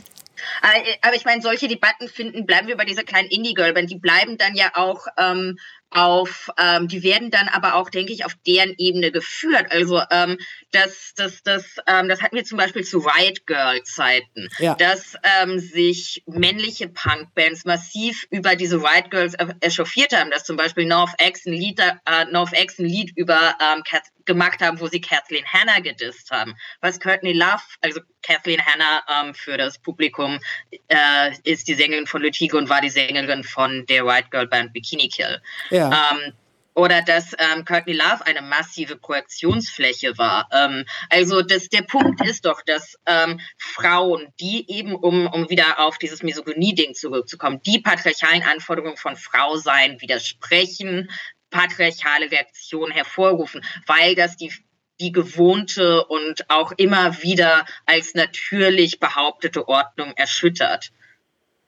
[SPEAKER 3] Aber ich meine, solche Debatten finden, bleiben wir bei dieser kleinen Indie-Girl-Band, die bleiben dann ja auch ähm, auf, ähm, die werden dann aber auch, denke ich, auf deren Ebene geführt. Also ähm, das, das, das, ähm, das hatten wir zum Beispiel zu Riot Girl Zeiten, ja. dass ähm, sich männliche Punkbands massiv über diese Riot Girls echauffiert haben, dass zum Beispiel North X ein Lied, äh, North X ein Lied über ähm, gemacht haben, wo sie Kathleen Hanna gedisst haben. Was Courtney Love, also Kathleen Hanna ähm, für das Publikum, äh, ist die Sängerin von Letigo und war die Sängerin von der White Girl Band Bikini Kill. Ja. Ähm, oder dass ähm, Courtney Love eine massive Projektionsfläche war. Ähm, also das, der Punkt ist doch, dass ähm, Frauen, die eben, um, um wieder auf dieses Misogynie-Ding zurückzukommen, die patriarchalen Anforderungen von Frau sein widersprechen, patriarchale Reaktionen hervorrufen, weil das die die gewohnte und auch immer wieder als natürlich behauptete Ordnung erschüttert.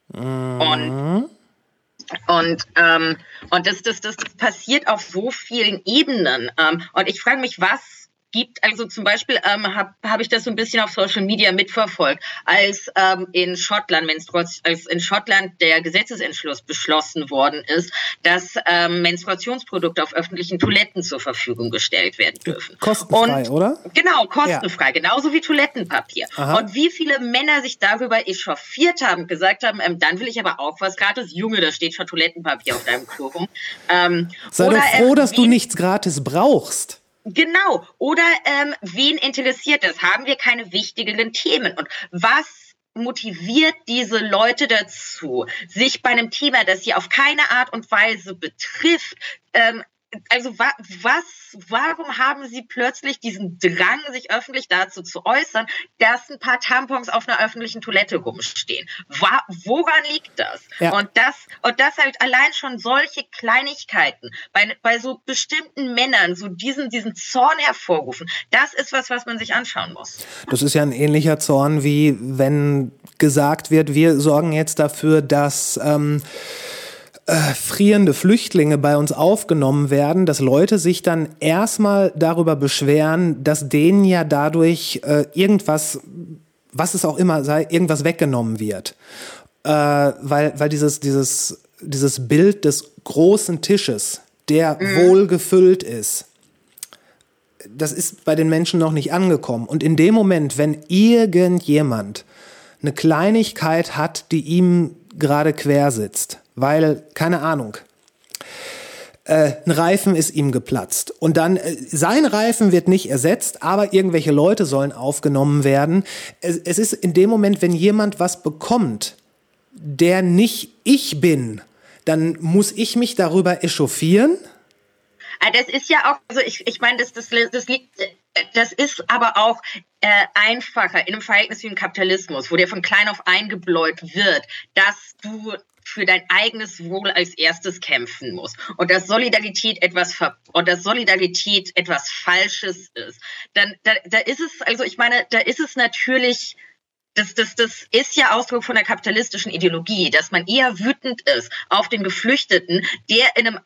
[SPEAKER 3] Mhm. Und, und, ähm, und das, das, das, das passiert auf so vielen Ebenen. Ähm, und ich frage mich, was gibt. Also zum Beispiel ähm, habe hab ich das so ein bisschen auf Social Media mitverfolgt, als ähm, in Schottland, als in Schottland der Gesetzesentschluss beschlossen worden ist, dass ähm, Menstruationsprodukte auf öffentlichen Toiletten zur Verfügung gestellt werden dürfen.
[SPEAKER 1] Kostenfrei,
[SPEAKER 3] Und,
[SPEAKER 1] oder?
[SPEAKER 3] Genau, kostenfrei, ja. genauso wie Toilettenpapier. Aha. Und wie viele Männer sich darüber echauffiert haben, gesagt haben, ähm, dann will ich aber auch was gratis. Junge, da steht schon Toilettenpapier auf deinem Klo rum.
[SPEAKER 1] Ähm, Sei doch froh, dass du nichts gratis brauchst.
[SPEAKER 3] Genau. Oder ähm, wen interessiert das? Haben wir keine wichtigeren Themen? Und was motiviert diese Leute dazu, sich bei einem Thema, das sie auf keine Art und Weise betrifft, ähm, also wa was, warum haben Sie plötzlich diesen Drang, sich öffentlich dazu zu äußern, dass ein paar Tampons auf einer öffentlichen Toilette rumstehen? Wa woran liegt das? Ja. Und das? Und das halt allein schon solche Kleinigkeiten bei, bei so bestimmten Männern, so diesen, diesen Zorn hervorrufen, das ist was, was man sich anschauen muss.
[SPEAKER 1] Das ist ja ein ähnlicher Zorn, wie wenn gesagt wird, wir sorgen jetzt dafür, dass ähm, äh, frierende Flüchtlinge bei uns aufgenommen werden, dass Leute sich dann erstmal darüber beschweren, dass denen ja dadurch äh, irgendwas, was es auch immer sei, irgendwas weggenommen wird. Äh, weil, weil dieses, dieses, dieses Bild des großen Tisches, der mhm. wohl gefüllt ist, das ist bei den Menschen noch nicht angekommen. Und in dem Moment, wenn irgendjemand eine Kleinigkeit hat, die ihm gerade quer sitzt, weil, keine Ahnung, äh, ein Reifen ist ihm geplatzt. Und dann, äh, sein Reifen wird nicht ersetzt, aber irgendwelche Leute sollen aufgenommen werden. Es, es ist in dem Moment, wenn jemand was bekommt, der nicht ich bin, dann muss ich mich darüber echauffieren.
[SPEAKER 3] Ah, das ist ja auch, also ich, ich meine, das, das, das das ist aber auch äh, einfacher in einem Verhältnis wie im Kapitalismus, wo dir von klein auf eingebläut wird, dass du für dein eigenes Wohl als erstes kämpfen musst und dass Solidarität etwas und dass Solidarität etwas Falsches ist, dann da, da ist es, also ich meine, da ist es natürlich das, das, das ist ja Ausdruck von der kapitalistischen Ideologie, dass man eher wütend ist auf den Geflüchteten, der in einem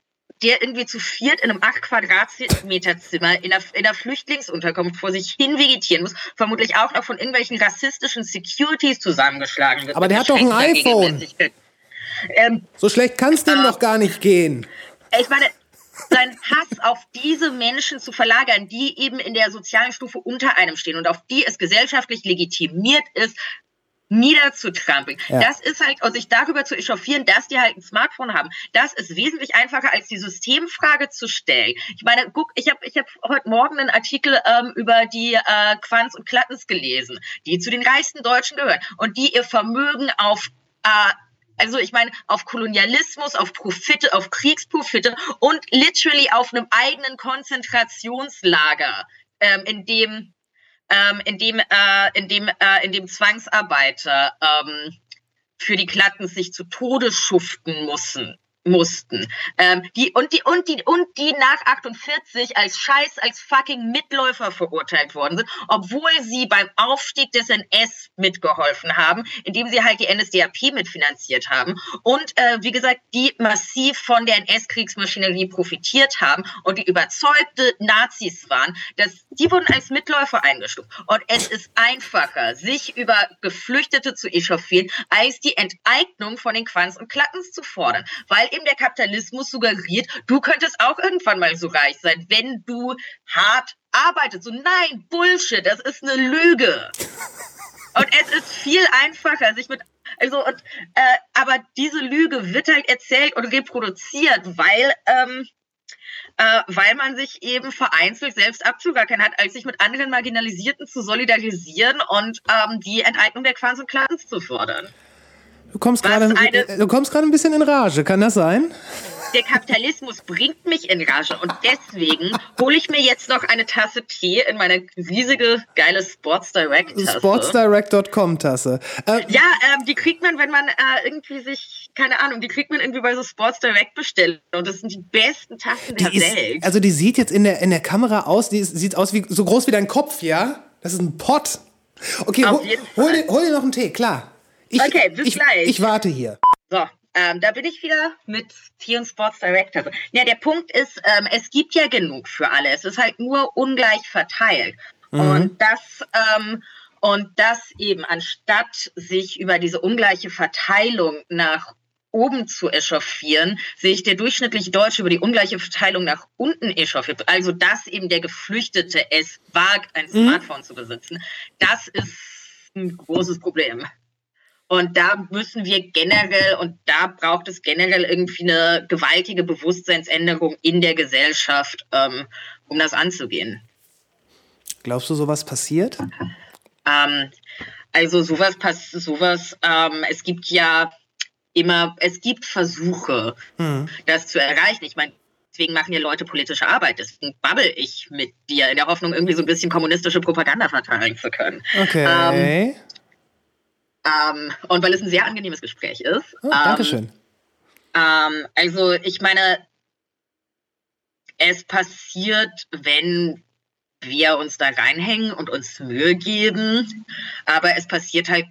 [SPEAKER 3] der irgendwie zu viert in einem acht Quadratmeter Zimmer in einer, in einer Flüchtlingsunterkunft vor sich hin vegetieren muss, vermutlich auch noch von irgendwelchen rassistischen Securities zusammengeschlagen wird.
[SPEAKER 1] Aber der hat doch ein iPhone. Ähm, so schlecht kann es dem äh, doch gar nicht gehen.
[SPEAKER 3] Ich meine, seinen Hass auf diese Menschen zu verlagern, die eben in der sozialen Stufe unter einem stehen und auf die es gesellschaftlich legitimiert ist, niederzutrampeln. Ja. Das ist halt, und sich darüber zu echauffieren, dass die halt ein Smartphone haben, das ist wesentlich einfacher, als die Systemfrage zu stellen. Ich meine, guck, ich habe ich hab heute Morgen einen Artikel ähm, über die äh, Quanz und Klattens gelesen, die zu den reichsten Deutschen gehören und die ihr Vermögen auf äh, also ich meine, auf Kolonialismus, auf Profite, auf Kriegsprofite und literally auf einem eigenen Konzentrationslager, ähm, in dem, ähm, in dem, äh, in dem, äh, in dem Zwangsarbeiter ähm, für die Klatten sich zu Tode schuften mussten mussten. Ähm, die, und, die, und, die, und die nach 48 als Scheiß, als fucking Mitläufer verurteilt worden sind, obwohl sie beim Aufstieg des NS mitgeholfen haben, indem sie halt die NSDAP mitfinanziert haben und, äh, wie gesagt, die massiv von der NS-Kriegsmaschinerie profitiert haben und die überzeugte Nazis waren, dass die wurden als Mitläufer eingestuft. Und es ist einfacher, sich über Geflüchtete zu echauffieren, als die Enteignung von den Quanz und Klattens zu fordern, weil eben der Kapitalismus suggeriert, du könntest auch irgendwann mal so reich sein, wenn du hart arbeitest. So, nein, Bullshit, das ist eine Lüge. Und es ist viel einfacher, sich mit also und äh, aber diese Lüge wird halt erzählt und reproduziert, weil ähm, äh, weil man sich eben vereinzelt selbst abzugackern hat, als sich mit anderen Marginalisierten zu solidarisieren und ähm, die Enteignung der Quans und Clans zu fordern.
[SPEAKER 1] Du kommst gerade du kommst gerade ein bisschen in Rage, kann das sein?
[SPEAKER 3] Der Kapitalismus bringt mich in Rage und deswegen hole ich mir jetzt noch eine Tasse Tee in meine riesige geile Sports Direct Tasse.
[SPEAKER 1] Sportsdirect.com Tasse.
[SPEAKER 3] Äh, ja, ähm, die kriegt man, wenn man äh, irgendwie sich, keine Ahnung, die kriegt man irgendwie bei so Sports Direct bestellen und das sind die besten Tassen der
[SPEAKER 1] die
[SPEAKER 3] Welt.
[SPEAKER 1] also die sieht jetzt in der in der Kamera aus, die ist, sieht aus wie so groß wie dein Kopf, ja? Das ist ein Pott. Okay, hol, hol, dir, hol dir noch einen Tee, klar. Ich, okay, bis ich, gleich. Ich warte hier.
[SPEAKER 3] So, ähm, da bin ich wieder mit Tion Sports Director. Ja, der Punkt ist, ähm, es gibt ja genug für alle. Es ist halt nur ungleich verteilt. Mhm. Und das, ähm, und das eben, anstatt sich über diese ungleiche Verteilung nach oben zu echauffieren, sich der durchschnittliche Deutsche über die ungleiche Verteilung nach unten echauffiert. Also, dass eben der Geflüchtete es wagt, ein mhm. Smartphone mhm. zu besitzen, das ist ein großes Problem. Und da müssen wir generell, und da braucht es generell irgendwie eine gewaltige Bewusstseinsänderung in der Gesellschaft, ähm, um das anzugehen.
[SPEAKER 1] Glaubst du, sowas passiert?
[SPEAKER 3] Ähm, also sowas passiert, sowas, ähm, es gibt ja immer, es gibt Versuche, hm. das zu erreichen. Ich meine, deswegen machen ja Leute politische Arbeit. Deswegen babbel ich mit dir in der Hoffnung, irgendwie so ein bisschen kommunistische Propaganda verteilen zu können.
[SPEAKER 1] Okay. Ähm,
[SPEAKER 3] ähm, und weil es ein sehr angenehmes Gespräch ist.
[SPEAKER 1] Oh, Dankeschön.
[SPEAKER 3] Ähm, also ich meine, es passiert, wenn wir uns da reinhängen und uns Mühe geben, aber es passiert halt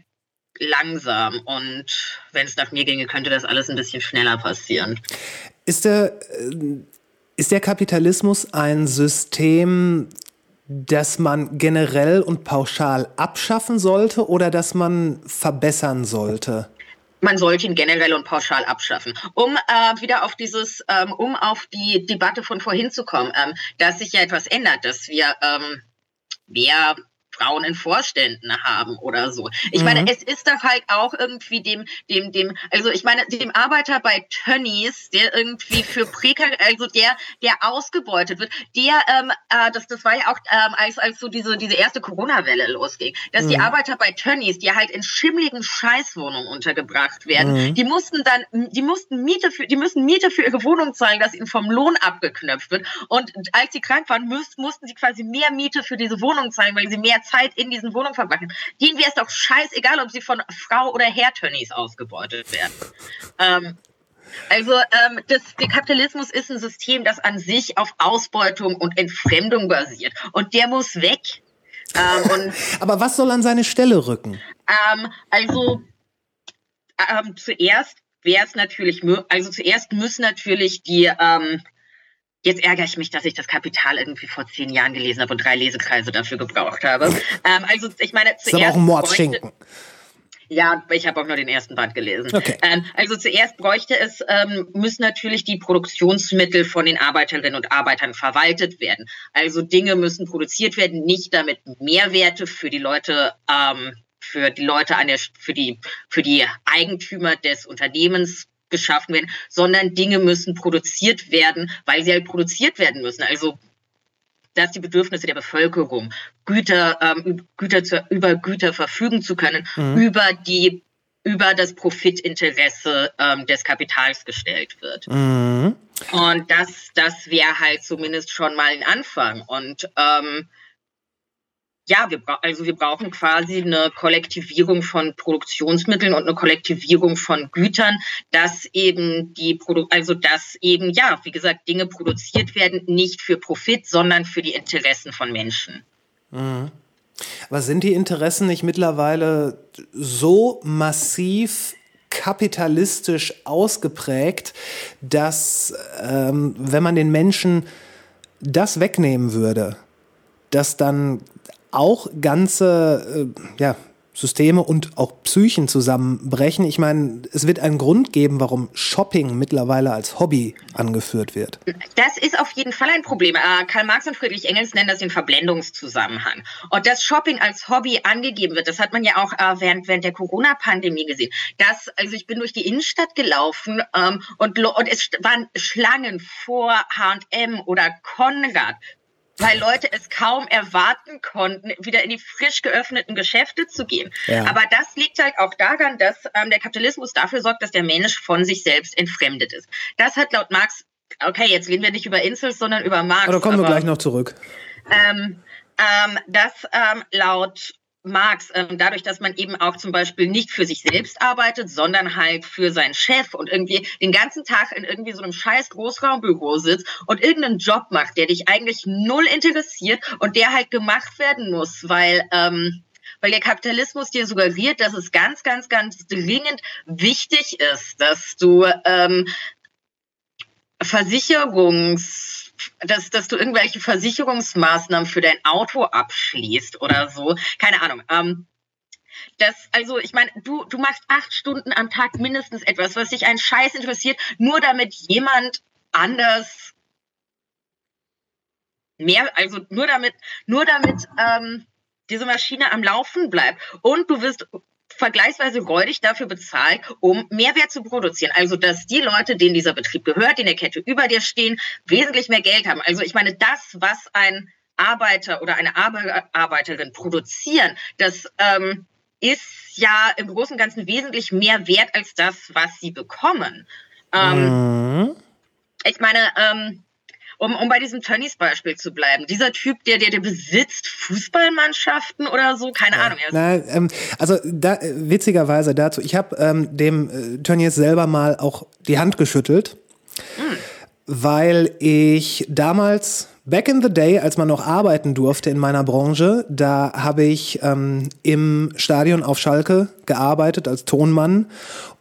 [SPEAKER 3] langsam und wenn es nach mir ginge, könnte das alles ein bisschen schneller passieren.
[SPEAKER 1] Ist der, äh, ist der Kapitalismus ein System, dass man generell und pauschal abschaffen sollte oder dass man verbessern sollte?
[SPEAKER 3] man sollte ihn generell und pauschal abschaffen. Um äh, wieder auf dieses, ähm, um auf die Debatte von vorhin zu kommen, ähm, dass sich ja etwas ändert, dass wir ähm, mehr Frauen in Vorständen haben oder so. Ich mhm. meine, es ist doch halt auch irgendwie dem, dem, dem, also ich meine, dem Arbeiter bei Tönnies, der irgendwie für Prekar, also der, der ausgebeutet wird, der, ähm, äh, das, das war ja auch, ähm, als, als so diese, diese erste Corona-Welle losging, dass mhm. die Arbeiter bei Tönnies, die halt in schimmligen Scheißwohnungen untergebracht werden, mhm. die mussten dann, die mussten Miete für, die müssen Miete für ihre Wohnung zahlen, dass ihnen vom Lohn abgeknöpft wird. Und als sie krank waren, müß, mussten sie quasi mehr Miete für diese Wohnung zahlen, weil sie mehr Zeit in diesen Wohnungen verbrachten. Denen wäre es doch scheißegal, ob sie von Frau oder Herr Tönnies ausgebeutet werden. Ähm, also ähm, das, der Kapitalismus ist ein System, das an sich auf Ausbeutung und Entfremdung basiert. Und der muss weg.
[SPEAKER 1] Ähm, und, Aber was soll an seine Stelle rücken?
[SPEAKER 3] Ähm, also ähm, zuerst wäre es natürlich, also zuerst müssen natürlich die ähm, Jetzt ärgere ich mich, dass ich das Kapital irgendwie vor zehn Jahren gelesen habe und drei Lesekreise dafür gebraucht habe. Ähm, also ich meine, zuerst. Das ist aber
[SPEAKER 1] auch ein Mordsschinken.
[SPEAKER 3] Ja, ich habe auch nur den ersten Band gelesen. Okay. Ähm, also zuerst bräuchte es, ähm, müssen natürlich die Produktionsmittel von den Arbeiterinnen und Arbeitern verwaltet werden. Also Dinge müssen produziert werden, nicht damit Mehrwerte für die Leute, ähm, für die Leute an der, für die, für die Eigentümer des Unternehmens geschaffen werden, sondern Dinge müssen produziert werden, weil sie halt produziert werden müssen. Also dass die Bedürfnisse der Bevölkerung, Güter, ähm, Güter zu, über Güter verfügen zu können, mhm. über die über das Profitinteresse ähm, des Kapitals gestellt wird. Mhm. Und das, das wäre halt zumindest schon mal ein Anfang. Und ähm, ja, wir also wir brauchen quasi eine Kollektivierung von Produktionsmitteln und eine Kollektivierung von Gütern, dass eben die Produ also dass eben ja, wie gesagt, Dinge produziert werden nicht für Profit, sondern für die Interessen von Menschen.
[SPEAKER 1] Mhm. Aber sind die Interessen nicht mittlerweile so massiv kapitalistisch ausgeprägt, dass ähm, wenn man den Menschen das wegnehmen würde, dass dann auch ganze äh, ja, Systeme und auch Psychen zusammenbrechen. Ich meine, es wird einen Grund geben, warum Shopping mittlerweile als Hobby angeführt wird.
[SPEAKER 3] Das ist auf jeden Fall ein Problem. Äh, Karl Marx und Friedrich Engels nennen das den Verblendungszusammenhang. Und dass Shopping als Hobby angegeben wird, das hat man ja auch äh, während, während der Corona-Pandemie gesehen. Das, also ich bin durch die Innenstadt gelaufen ähm, und, und es waren Schlangen vor H&M oder Konrad weil Leute es kaum erwarten konnten, wieder in die frisch geöffneten Geschäfte zu gehen. Ja. Aber das liegt halt auch daran, dass ähm, der Kapitalismus dafür sorgt, dass der Mensch von sich selbst entfremdet ist. Das hat laut Marx, okay, jetzt reden wir nicht über Insels, sondern über Marx.
[SPEAKER 1] Aber da kommen wir gleich noch zurück.
[SPEAKER 3] Ähm, ähm, das ähm, laut Marx, ähm, dadurch, dass man eben auch zum Beispiel nicht für sich selbst arbeitet, sondern halt für seinen Chef und irgendwie den ganzen Tag in irgendwie so einem scheiß Großraumbüro sitzt und irgendeinen Job macht, der dich eigentlich null interessiert und der halt gemacht werden muss, weil, ähm, weil der Kapitalismus dir suggeriert, dass es ganz, ganz, ganz dringend wichtig ist, dass du ähm, Versicherungs dass, dass du irgendwelche Versicherungsmaßnahmen für dein Auto abschließt oder so. Keine Ahnung. Ähm, das, also ich meine, du, du machst acht Stunden am Tag mindestens etwas, was dich einen Scheiß interessiert, nur damit jemand anders mehr, also nur damit, nur damit ähm, diese Maschine am Laufen bleibt. Und du wirst vergleichsweise räudig dafür bezahlt, um Mehrwert zu produzieren. Also, dass die Leute, denen dieser Betrieb gehört, die in der Kette über dir stehen, wesentlich mehr Geld haben. Also, ich meine, das, was ein Arbeiter oder eine Arbeiterin produzieren, das ähm, ist ja im Großen und Ganzen wesentlich mehr wert als das, was sie bekommen. Ähm, mhm. Ich meine, ähm, um, um bei diesem Tönnies-Beispiel zu bleiben, dieser Typ, der, der, der besitzt Fußballmannschaften oder so, keine ja. Ahnung.
[SPEAKER 1] Na, ähm, also da, witzigerweise dazu, ich habe ähm, dem äh, Tönnies selber mal auch die Hand geschüttelt, hm. weil ich damals Back in the day, als man noch arbeiten durfte in meiner Branche, da habe ich ähm, im Stadion auf Schalke gearbeitet als Tonmann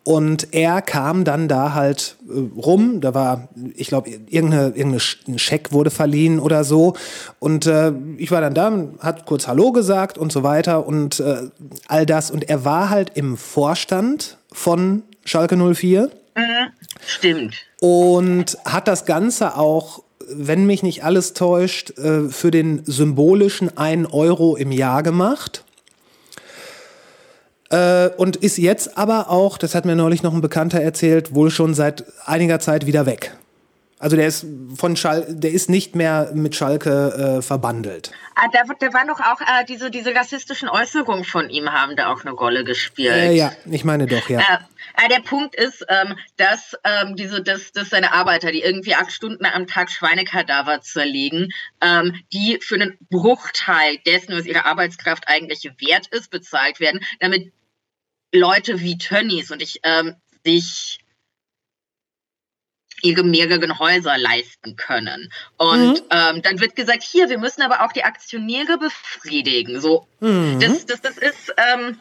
[SPEAKER 1] und er kam dann da halt äh, rum, da war, ich glaube, irgendeine, irgendein Scheck wurde verliehen oder so. Und äh, ich war dann da, hat kurz Hallo gesagt und so weiter und äh, all das. Und er war halt im Vorstand von Schalke 04.
[SPEAKER 3] Mhm, stimmt.
[SPEAKER 1] Und hat das Ganze auch wenn mich nicht alles täuscht, äh, für den symbolischen 1 Euro im Jahr gemacht. Äh, und ist jetzt aber auch, das hat mir neulich noch ein Bekannter erzählt, wohl schon seit einiger Zeit wieder weg. Also der ist von Schal der ist nicht mehr mit Schalke äh, verbandelt.
[SPEAKER 3] Ah, da, da waren doch auch äh, diese, diese rassistischen Äußerungen von ihm haben da auch eine Rolle gespielt.
[SPEAKER 1] Äh, ja, ich meine doch, ja.
[SPEAKER 3] Äh, der Punkt ist, ähm, dass, ähm, diese, dass, dass seine Arbeiter, die irgendwie acht Stunden am Tag Schweinekadaver zerlegen, ähm, die für einen Bruchteil dessen, was ihre Arbeitskraft eigentlich wert ist, bezahlt werden, damit Leute wie Tönnies und ich ähm, sich ihre mehreren Häuser leisten können. Und mhm. ähm, dann wird gesagt, hier, wir müssen aber auch die Aktionäre befriedigen. So, mhm. das, das, das ist, ähm,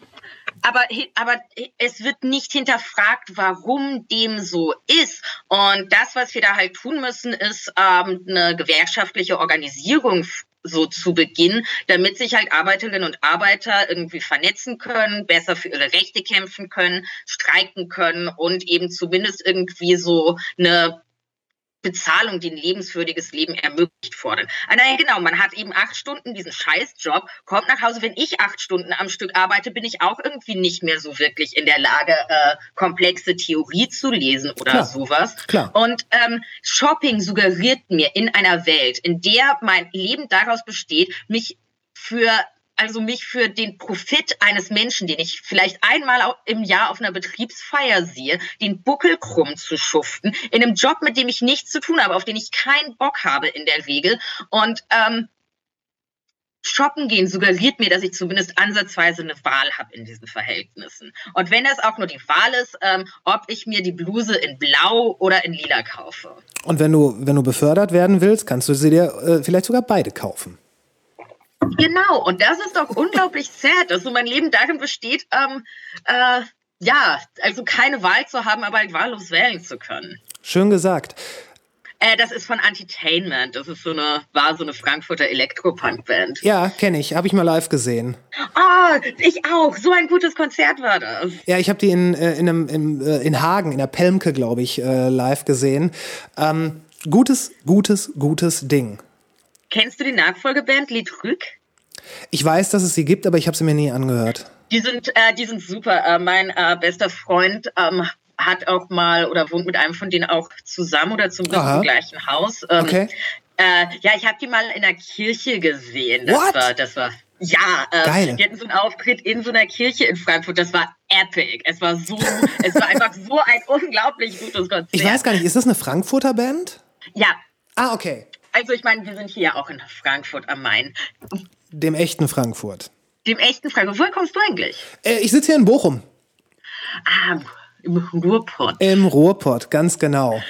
[SPEAKER 3] aber, aber es wird nicht hinterfragt, warum dem so ist. Und das, was wir da halt tun müssen, ist ähm, eine gewerkschaftliche Organisierung so zu Beginn, damit sich halt Arbeiterinnen und Arbeiter irgendwie vernetzen können, besser für ihre Rechte kämpfen können, streiken können und eben zumindest irgendwie so eine Bezahlung, die ein lebenswürdiges Leben ermöglicht, fordern. Ah, naja, genau, man hat eben acht Stunden diesen Scheißjob, kommt nach Hause. Wenn ich acht Stunden am Stück arbeite, bin ich auch irgendwie nicht mehr so wirklich in der Lage, äh, komplexe Theorie zu lesen oder Klar. sowas. Klar. Und ähm, Shopping suggeriert mir in einer Welt, in der mein Leben daraus besteht, mich für also mich für den Profit eines Menschen, den ich vielleicht einmal im Jahr auf einer Betriebsfeier sehe, den Buckel krumm zu schuften, in einem Job, mit dem ich nichts zu tun habe, auf den ich keinen Bock habe in der Regel. Und ähm, Shoppen gehen suggeriert mir, dass ich zumindest ansatzweise eine Wahl habe in diesen Verhältnissen. Und wenn das auch nur die Wahl ist, ähm, ob ich mir die Bluse in Blau oder in Lila kaufe.
[SPEAKER 1] Und wenn du, wenn du befördert werden willst, kannst du sie dir äh, vielleicht sogar beide kaufen.
[SPEAKER 3] Genau, und das ist doch unglaublich sad, dass so mein Leben darin besteht, ähm, äh, ja, also keine Wahl zu haben, aber halt wahllos wählen zu können.
[SPEAKER 1] Schön gesagt.
[SPEAKER 3] Äh, das ist von Antitainment. Das ist so eine, war so eine Frankfurter Elektropunk-Band.
[SPEAKER 1] Ja, kenne ich. Habe ich mal live gesehen.
[SPEAKER 3] Ah, oh, ich auch. So ein gutes Konzert war das.
[SPEAKER 1] Ja, ich habe die in, äh, in, einem, in, äh, in Hagen, in der Pelmke, glaube ich, äh, live gesehen. Ähm, gutes, gutes, gutes Ding.
[SPEAKER 3] Kennst du die Nachfolgeband Liedrück?
[SPEAKER 1] Ich weiß, dass es sie gibt, aber ich habe sie mir nie angehört.
[SPEAKER 3] Die sind, äh, die sind super. Äh, mein äh, bester Freund ähm, hat auch mal oder wohnt mit einem von denen auch zusammen oder zum im gleichen Haus. Ähm, okay. Äh, ja, ich habe die mal in der Kirche gesehen. Das What? war, das war. Ja, äh, Geil. die hatten so einen Auftritt in so einer Kirche in Frankfurt. Das war epic. Es war so, es war einfach so ein unglaublich gutes Konzert.
[SPEAKER 1] Ich weiß gar nicht, ist das eine Frankfurter Band?
[SPEAKER 3] Ja.
[SPEAKER 1] Ah, okay.
[SPEAKER 3] Also ich meine, wir sind hier auch in Frankfurt am Main.
[SPEAKER 1] Dem echten Frankfurt.
[SPEAKER 3] Dem echten Frankfurt. Woher kommst du eigentlich?
[SPEAKER 1] Äh, ich sitze hier in Bochum.
[SPEAKER 3] Ah, im Ruhrpott.
[SPEAKER 1] Im Ruhrpott, ganz genau.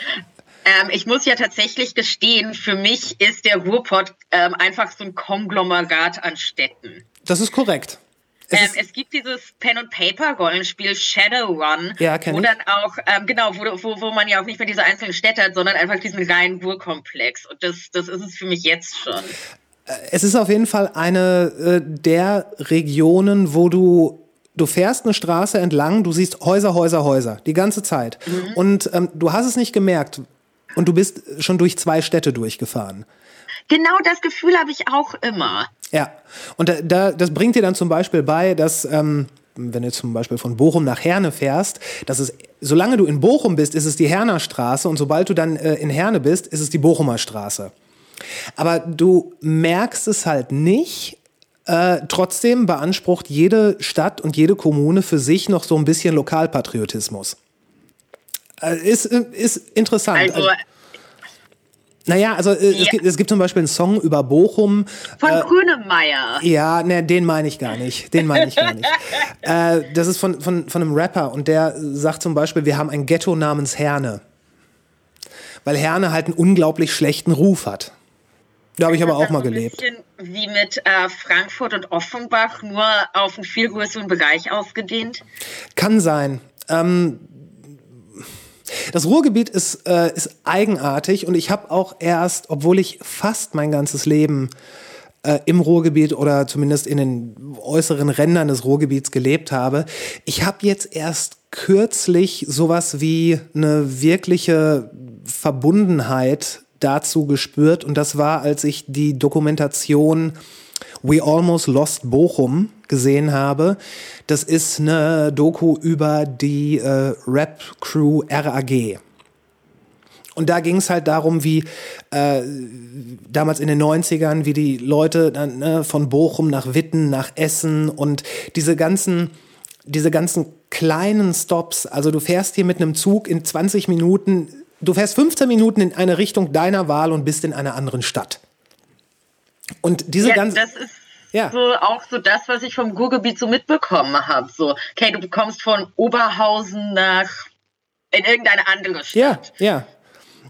[SPEAKER 3] Ähm, ich muss ja tatsächlich gestehen, für mich ist der Ruhrpott ähm, einfach so ein Konglomerat an Städten.
[SPEAKER 1] Das ist korrekt.
[SPEAKER 3] Es, ähm, es, gibt dieses Pen-and-Paper-Rollenspiel Shadowrun,
[SPEAKER 1] ja,
[SPEAKER 3] wo dann auch, ähm, genau, wo, wo, wo man ja auch nicht mehr diese einzelnen Städte hat, sondern einfach diesen reinen Ruhrkomplex. Und das, das ist es für mich jetzt schon.
[SPEAKER 1] Äh, es ist auf jeden Fall eine äh, der Regionen, wo du du fährst eine Straße entlang, du siehst Häuser, Häuser, Häuser die ganze Zeit mhm. und ähm, du hast es nicht gemerkt und du bist schon durch zwei Städte durchgefahren.
[SPEAKER 3] Genau das Gefühl habe ich auch immer.
[SPEAKER 1] Ja, und da, da, das bringt dir dann zum Beispiel bei, dass ähm, wenn du zum Beispiel von Bochum nach Herne fährst, dass es, solange du in Bochum bist, ist es die Herner Straße und sobald du dann äh, in Herne bist, ist es die Bochumer Straße. Aber du merkst es halt nicht. Äh, trotzdem beansprucht jede Stadt und jede Kommune für sich noch so ein bisschen Lokalpatriotismus. Äh, ist, ist interessant. Also naja, also äh, ja. es, gibt, es gibt zum Beispiel einen Song über Bochum.
[SPEAKER 3] Von äh, Grünemeyer.
[SPEAKER 1] Ja, ne, den meine ich gar nicht. Den meine ich gar nicht. äh, das ist von, von, von einem Rapper und der sagt zum Beispiel, wir haben ein Ghetto namens Herne. Weil Herne halt einen unglaublich schlechten Ruf hat. Da habe ich aber auch mal gelebt.
[SPEAKER 3] Wie mit äh, Frankfurt und Offenbach, nur auf einen viel größeren Bereich ausgedehnt?
[SPEAKER 1] Kann sein. Ähm, das Ruhrgebiet ist, äh, ist eigenartig und ich habe auch erst, obwohl ich fast mein ganzes Leben äh, im Ruhrgebiet oder zumindest in den äußeren Rändern des Ruhrgebiets gelebt habe, ich habe jetzt erst kürzlich sowas wie eine wirkliche Verbundenheit dazu gespürt und das war, als ich die Dokumentation We Almost Lost Bochum gesehen habe. Das ist eine Doku über die äh, Rap-Crew RAG. Und da ging es halt darum, wie äh, damals in den 90ern, wie die Leute dann ne, von Bochum nach Witten, nach Essen und diese ganzen, diese ganzen kleinen Stops. Also du fährst hier mit einem Zug in 20 Minuten, du fährst 15 Minuten in eine Richtung deiner Wahl und bist in einer anderen Stadt. Und diese
[SPEAKER 3] Ja,
[SPEAKER 1] ganzen.
[SPEAKER 3] das ist
[SPEAKER 1] Ja.
[SPEAKER 3] so auch so das, was ich vom Ruhrgebiet so mitbekommen habe. So, okay, du kommst von Oberhausen nach in irgendeine andere Stadt.
[SPEAKER 1] Ja, ja.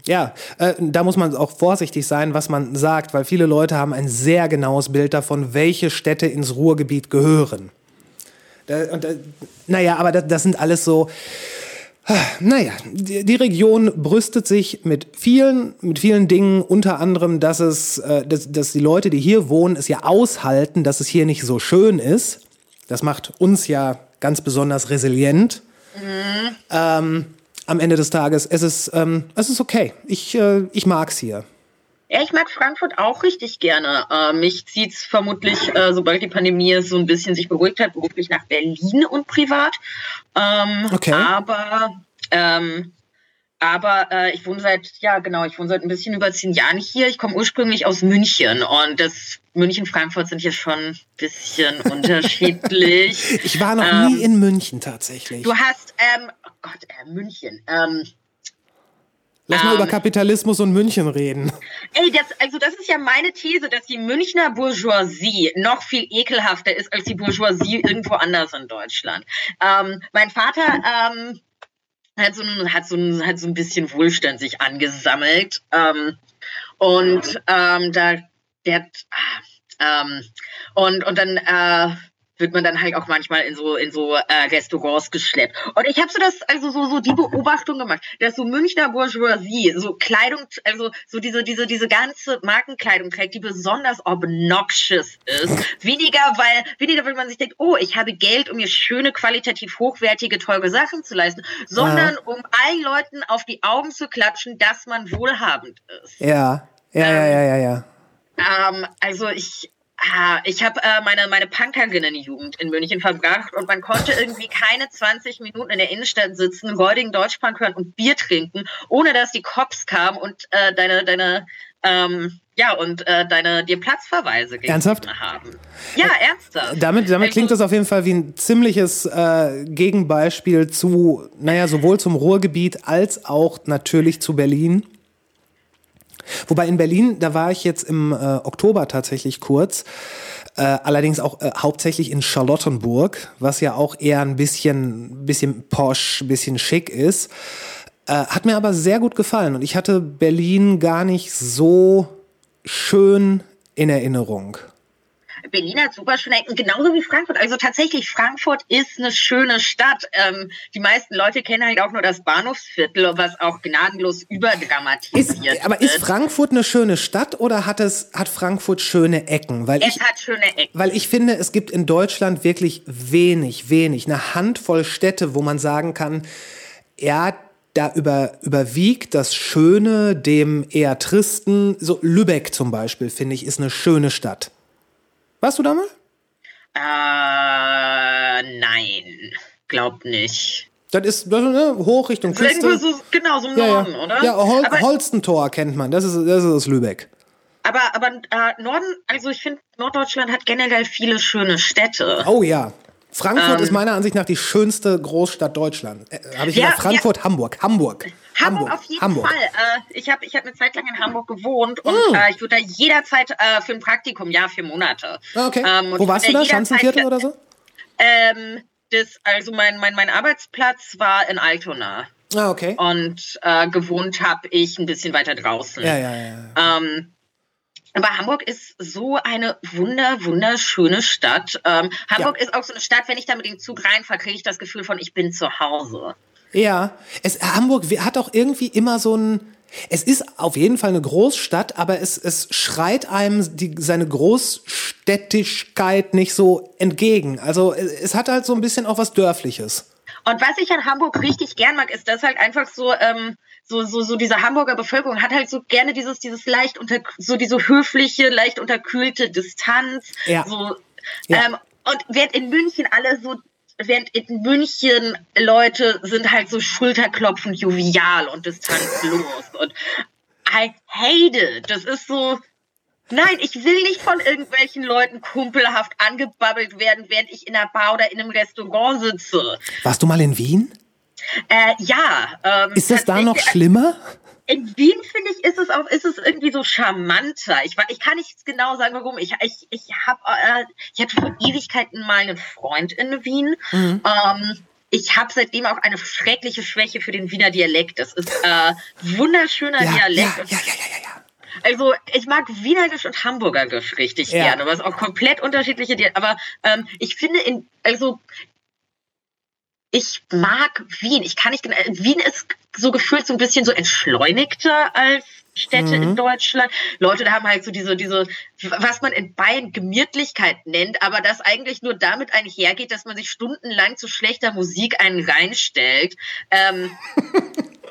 [SPEAKER 1] Ja, äh, da muss man auch vorsichtig sein, was man sagt, weil viele Leute haben ein sehr genaues Bild davon, welche Städte ins Ruhrgebiet gehören. Da, und, äh, naja, aber das, das sind alles so. Naja, die, Region brüstet sich mit vielen, mit vielen Dingen, unter anderem, dass es, äh, dass, dass die Leute, die hier wohnen, es ja aushalten, dass es hier nicht so schön ist. Das macht uns ja ganz besonders resilient. Ähm, am Ende des Tages, es ist, ähm, es ist okay. Ich, äh, ich mag's hier.
[SPEAKER 3] Ja, ich mag Frankfurt auch richtig gerne. Äh, mich zieht's vermutlich, äh, sobald die Pandemie so ein bisschen sich beruhigt hat, beruflich nach Berlin und privat. Ähm,
[SPEAKER 1] Okay.
[SPEAKER 3] Aber, ähm, aber äh, ich wohne seit, ja genau, ich wohne seit ein bisschen über zehn Jahren hier. Ich komme ursprünglich aus München und das München, Frankfurt sind hier schon ein bisschen unterschiedlich.
[SPEAKER 1] Ich war noch
[SPEAKER 3] Ähm,
[SPEAKER 1] nie in München tatsächlich.
[SPEAKER 3] Du hast, ähm, oh Gott, äh, München. Ähm,
[SPEAKER 1] Lass mal
[SPEAKER 3] ähm,
[SPEAKER 1] über Kapitalismus und München reden.
[SPEAKER 3] Ey, das, also das ist ja meine These, dass die Münchner Bourgeoisie noch viel ekelhafter ist als die Bourgeoisie irgendwo anders in Deutschland. Ähm, mein Vater ähm, hat, so ein, hat, so ein, hat so ein bisschen Wohlstand sich angesammelt. Ähm, und ähm, da, der, ah, ähm, und, und dann äh, wird man dann halt auch manchmal in so in so äh, Restaurants geschleppt. Und ich habe so das also so so die Beobachtung gemacht, dass so Münchner Bourgeoisie so Kleidung also so diese diese diese ganze Markenkleidung trägt, die besonders obnoxious ist. Weniger weil weniger weil man sich denkt, oh, ich habe Geld, um mir schöne qualitativ hochwertige teure Sachen zu leisten, sondern um allen Leuten auf die Augen zu klatschen, dass man wohlhabend ist.
[SPEAKER 1] Ja, ja, ja, ja, ja, ja.
[SPEAKER 3] Ähm, also ich, ah, ich habe äh, meine, meine Punkerinnenjugend in München verbracht und man konnte irgendwie keine 20 Minuten in der Innenstadt sitzen, räudigen Deutschpunk hören und Bier trinken, ohne dass die Cops kamen und äh, deine, deine, ähm, ja, und äh, deine dir Platzverweise gegeben
[SPEAKER 1] Ernsthaft?
[SPEAKER 3] haben. Ja, ernsthaft.
[SPEAKER 1] Damit, damit
[SPEAKER 3] Also-
[SPEAKER 1] klingt das auf jeden Fall wie ein ziemliches äh, Gegenbeispiel zu, naja, sowohl zum Ruhrgebiet als auch natürlich zu Berlin. Wobei in Berlin, da war ich jetzt im äh, Oktober tatsächlich kurz, äh, allerdings auch äh, hauptsächlich in Charlottenburg, was ja auch eher ein bisschen, bisschen posch, bisschen schick ist. Äh, hat mir aber sehr gut gefallen und ich hatte Berlin gar nicht so schön in Erinnerung.
[SPEAKER 3] Berlin hat super schöne Ecken, genauso wie Frankfurt. Also tatsächlich, Frankfurt ist eine schöne Stadt. Ähm, die meisten Leute kennen halt auch nur das Bahnhofsviertel, was auch gnadenlos
[SPEAKER 1] Ist,
[SPEAKER 3] überdramatisiert
[SPEAKER 1] aber ist. Frankfurt eine schöne Stadt oder hat es hat Frankfurt schöne Ecken? Weil
[SPEAKER 3] Es
[SPEAKER 1] ich,
[SPEAKER 3] hat schöne Ecken.
[SPEAKER 1] weil ich finde, es gibt in Deutschland wirklich wenig, wenig, eine Handvoll Städte, wo man sagen kann, ja, da über, überwiegt das Schöne dem eher Tristen. So Lübeck zum Beispiel, finde ich, ist eine schöne Stadt. Warst du da mal?
[SPEAKER 3] Äh, nein, glaub nicht.
[SPEAKER 1] Das ist ne, hoch Richtung Küste.
[SPEAKER 3] So, genau, so im
[SPEAKER 1] ja,
[SPEAKER 3] Norden,
[SPEAKER 1] ja.
[SPEAKER 3] oder?
[SPEAKER 1] ja Hol
[SPEAKER 3] aber,
[SPEAKER 1] Holstentor kennt man, das ist, das ist aus Lübeck.
[SPEAKER 3] aber, aber äh, Norden, also ich finde, Norddeutschland hat generell viele schöne Städte.
[SPEAKER 1] Oh ja. Frankfurt
[SPEAKER 3] Ähm.
[SPEAKER 1] ist meiner Ansicht nach die schönste Großstadt Deutschlands. Äh, Habe ich
[SPEAKER 3] Ja,
[SPEAKER 1] gesagt? Frankfurt, Hamburg, Hamburg.
[SPEAKER 3] Hamburg, auf jeden
[SPEAKER 1] Hamburg.
[SPEAKER 3] Fall. Äh, ich habe ich hab eine Zeit lang in Hamburg gewohnt und
[SPEAKER 1] Mm.
[SPEAKER 3] äh, ich wurde da jederzeit äh, für ein Praktikum, ja, vier Monate.
[SPEAKER 1] Ah, Okay.
[SPEAKER 3] Ähm,
[SPEAKER 1] Wo warst du da? Schanzenviertel oder so?
[SPEAKER 3] Ähm, das, also mein, mein, mein Arbeitsplatz war in Altona
[SPEAKER 1] Ah, okay.
[SPEAKER 3] und äh, gewohnt habe ich ein bisschen weiter draußen.
[SPEAKER 1] Ja, ja, ja. ja.
[SPEAKER 3] Ähm, aber Hamburg ist so eine wunder, wunderschöne Stadt. Ähm, Hamburg ist auch so eine Stadt, wenn ich da mit dem Zug reinfahre, kriege ich das Gefühl von, ich bin zu Hause.
[SPEAKER 1] Ja, es, Hamburg hat auch irgendwie immer so ein. Es ist auf jeden Fall eine Großstadt, aber es, es schreit einem die, seine Großstädtigkeit nicht so entgegen. Also es, es hat halt so ein bisschen auch was Dörfliches.
[SPEAKER 3] Und was ich an Hamburg richtig gern mag, ist, dass halt einfach so, ähm, so, so, so diese Hamburger Bevölkerung hat halt so gerne dieses, dieses leicht unter, so diese höfliche, leicht unterkühlte Distanz.
[SPEAKER 1] Ja.
[SPEAKER 3] So,
[SPEAKER 1] Ja.
[SPEAKER 3] ähm, und während in München alle so, während in München Leute sind halt so schulterklopfend jovial und distanzlos. und I hate it. Das ist so, Nein, ich will nicht von irgendwelchen Leuten kumpelhaft angebabbelt werden, während ich in einer Bar oder in einem Restaurant sitze.
[SPEAKER 1] Warst du mal in Wien?
[SPEAKER 3] Äh, ja. Ähm,
[SPEAKER 1] Ist das da noch
[SPEAKER 3] tatsächlich-
[SPEAKER 1] schlimmer?
[SPEAKER 3] In Wien finde ich, ist es auch, ist es irgendwie so charmanter. Ich, ich kann nicht genau sagen, warum. Ich, ich, ich habe, äh, ich hatte vor Ewigkeiten mal einen Freund in Wien.
[SPEAKER 1] Mhm.
[SPEAKER 3] Ähm, ich habe seitdem auch eine schreckliche Schwäche für den Wiener Dialekt. Das ist äh, wunderschöner
[SPEAKER 1] Ja,
[SPEAKER 3] Dialekt.
[SPEAKER 1] ja, ja, ja, ja, ja.
[SPEAKER 3] Also ich mag Wienerisch und Hamburgerisch richtig
[SPEAKER 1] Ja.
[SPEAKER 3] gerne, aber es ist auch komplett unterschiedliche Dialekte. Aber ähm, ich finde in, also ich mag Wien. Ich kann nicht genau. Wien ist so gefühlt so ein bisschen so entschleunigter als Städte in Deutschland. Leute da haben halt so diese, diese, was man in Bayern Gemütlichkeit nennt, aber das eigentlich nur damit einhergeht, dass man sich stundenlang zu schlechter Musik einen reinstellt. Ähm,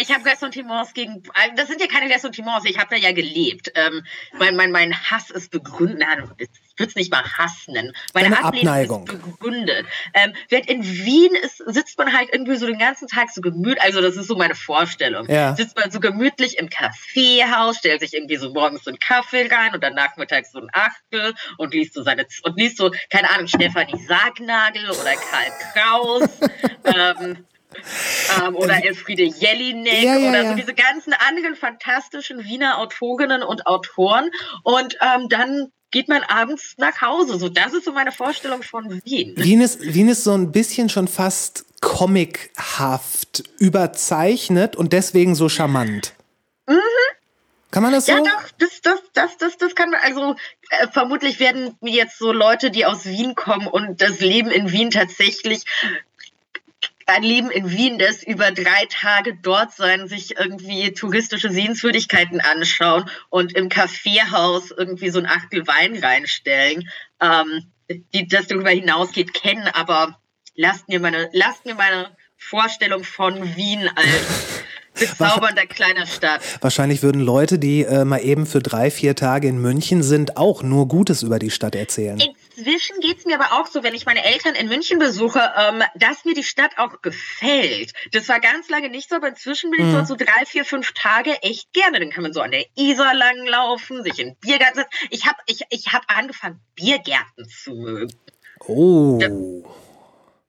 [SPEAKER 3] ich habe Ressentiments gegen, also das sind ja keine Ressentiments, ich habe da ja gelebt. Ähm, mein, mein, mein Hass ist begründet, nein, ich würde es nicht mal Hass nennen. Meine
[SPEAKER 1] Deine Abneigung.
[SPEAKER 3] ist begründet. Ähm, während in Wien ist, sitzt man halt irgendwie so den ganzen Tag so gemütlich, also das ist so meine Vorstellung.
[SPEAKER 1] Ja.
[SPEAKER 3] Sitzt man so gemütlich im Kaffeehaus, stellt sich irgendwie so morgens so einen Kaffee rein und dann nachmittags so ein Achtel und liest so seine, und liest so, keine Ahnung, Stefanie Sargnagel oder Karl Kraus. ähm, ähm, oder Elfriede Jelinek
[SPEAKER 1] Ja, ja,
[SPEAKER 3] oder
[SPEAKER 1] ja.
[SPEAKER 3] so diese ganzen anderen fantastischen Wiener Autorinnen und Autoren. Und ähm, dann geht man abends nach Hause. So, das ist so meine Vorstellung von Wien.
[SPEAKER 1] Wien ist, Wien ist so ein bisschen schon fast comichaft überzeichnet und deswegen so charmant. Kann man das so?
[SPEAKER 3] Ja, doch, das, das, das, das, das kann man, also äh, vermutlich werden mir jetzt so Leute, die aus Wien kommen und das Leben in Wien tatsächlich ein Leben in Wien, das über drei Tage dort sein, sich irgendwie touristische Sehenswürdigkeiten anschauen und im Kaffeehaus irgendwie so ein Achtel Wein reinstellen, ähm, die das darüber hinausgeht, kennen, aber lasst mir meine, lasst mir meine Vorstellung von Wien als bezaubernder kleiner Stadt.
[SPEAKER 1] Wahrscheinlich würden Leute, die äh, mal eben für drei, vier Tage in München sind, auch nur Gutes über die Stadt erzählen.
[SPEAKER 3] Inzwischen geht's mir aber auch so, wenn ich meine Eltern in München besuche, ähm, dass mir die Stadt auch gefällt. Das war ganz lange nicht so, aber inzwischen bin ich so, so drei, vier, fünf Tage echt gerne. Dann kann man so an der Isar langlaufen, sich in Biergarten setzen. Ich habe ich, ich hab angefangen, Biergärten zu mögen.
[SPEAKER 1] Oh.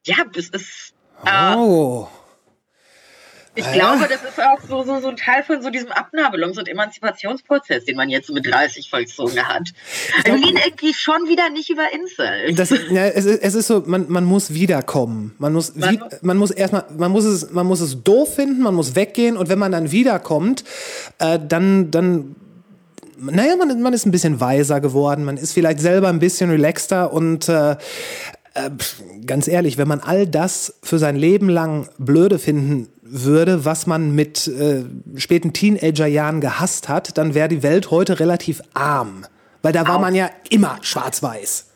[SPEAKER 3] Ja, das ist... Äh,
[SPEAKER 1] Oh.
[SPEAKER 3] Ich
[SPEAKER 1] Ah,
[SPEAKER 3] glaube,
[SPEAKER 1] ja.
[SPEAKER 3] das ist auch so, so, so ein Teil von so diesem Abnabelungs- und Emanzipationsprozess, den man jetzt mit 30 vollzogen hat. Also irgendwie schon wieder nicht über Insel.
[SPEAKER 1] Das, ja, es, ist, es ist so, man, man muss wiederkommen. Man muss,
[SPEAKER 3] Man
[SPEAKER 1] wie, man muss erstmal, man muss es, man muss es doof finden, man muss weggehen und wenn man dann wiederkommt, äh, dann, dann, naja, man, man ist ein bisschen weiser geworden, man ist vielleicht selber ein bisschen relaxter und äh, äh, ganz ehrlich, wenn man all das für sein Leben lang blöde finden würde, was man mit äh, späten Teenagerjahren gehasst hat, dann wäre die Welt heute relativ arm. Weil da war man ja immer schwarz-weiß.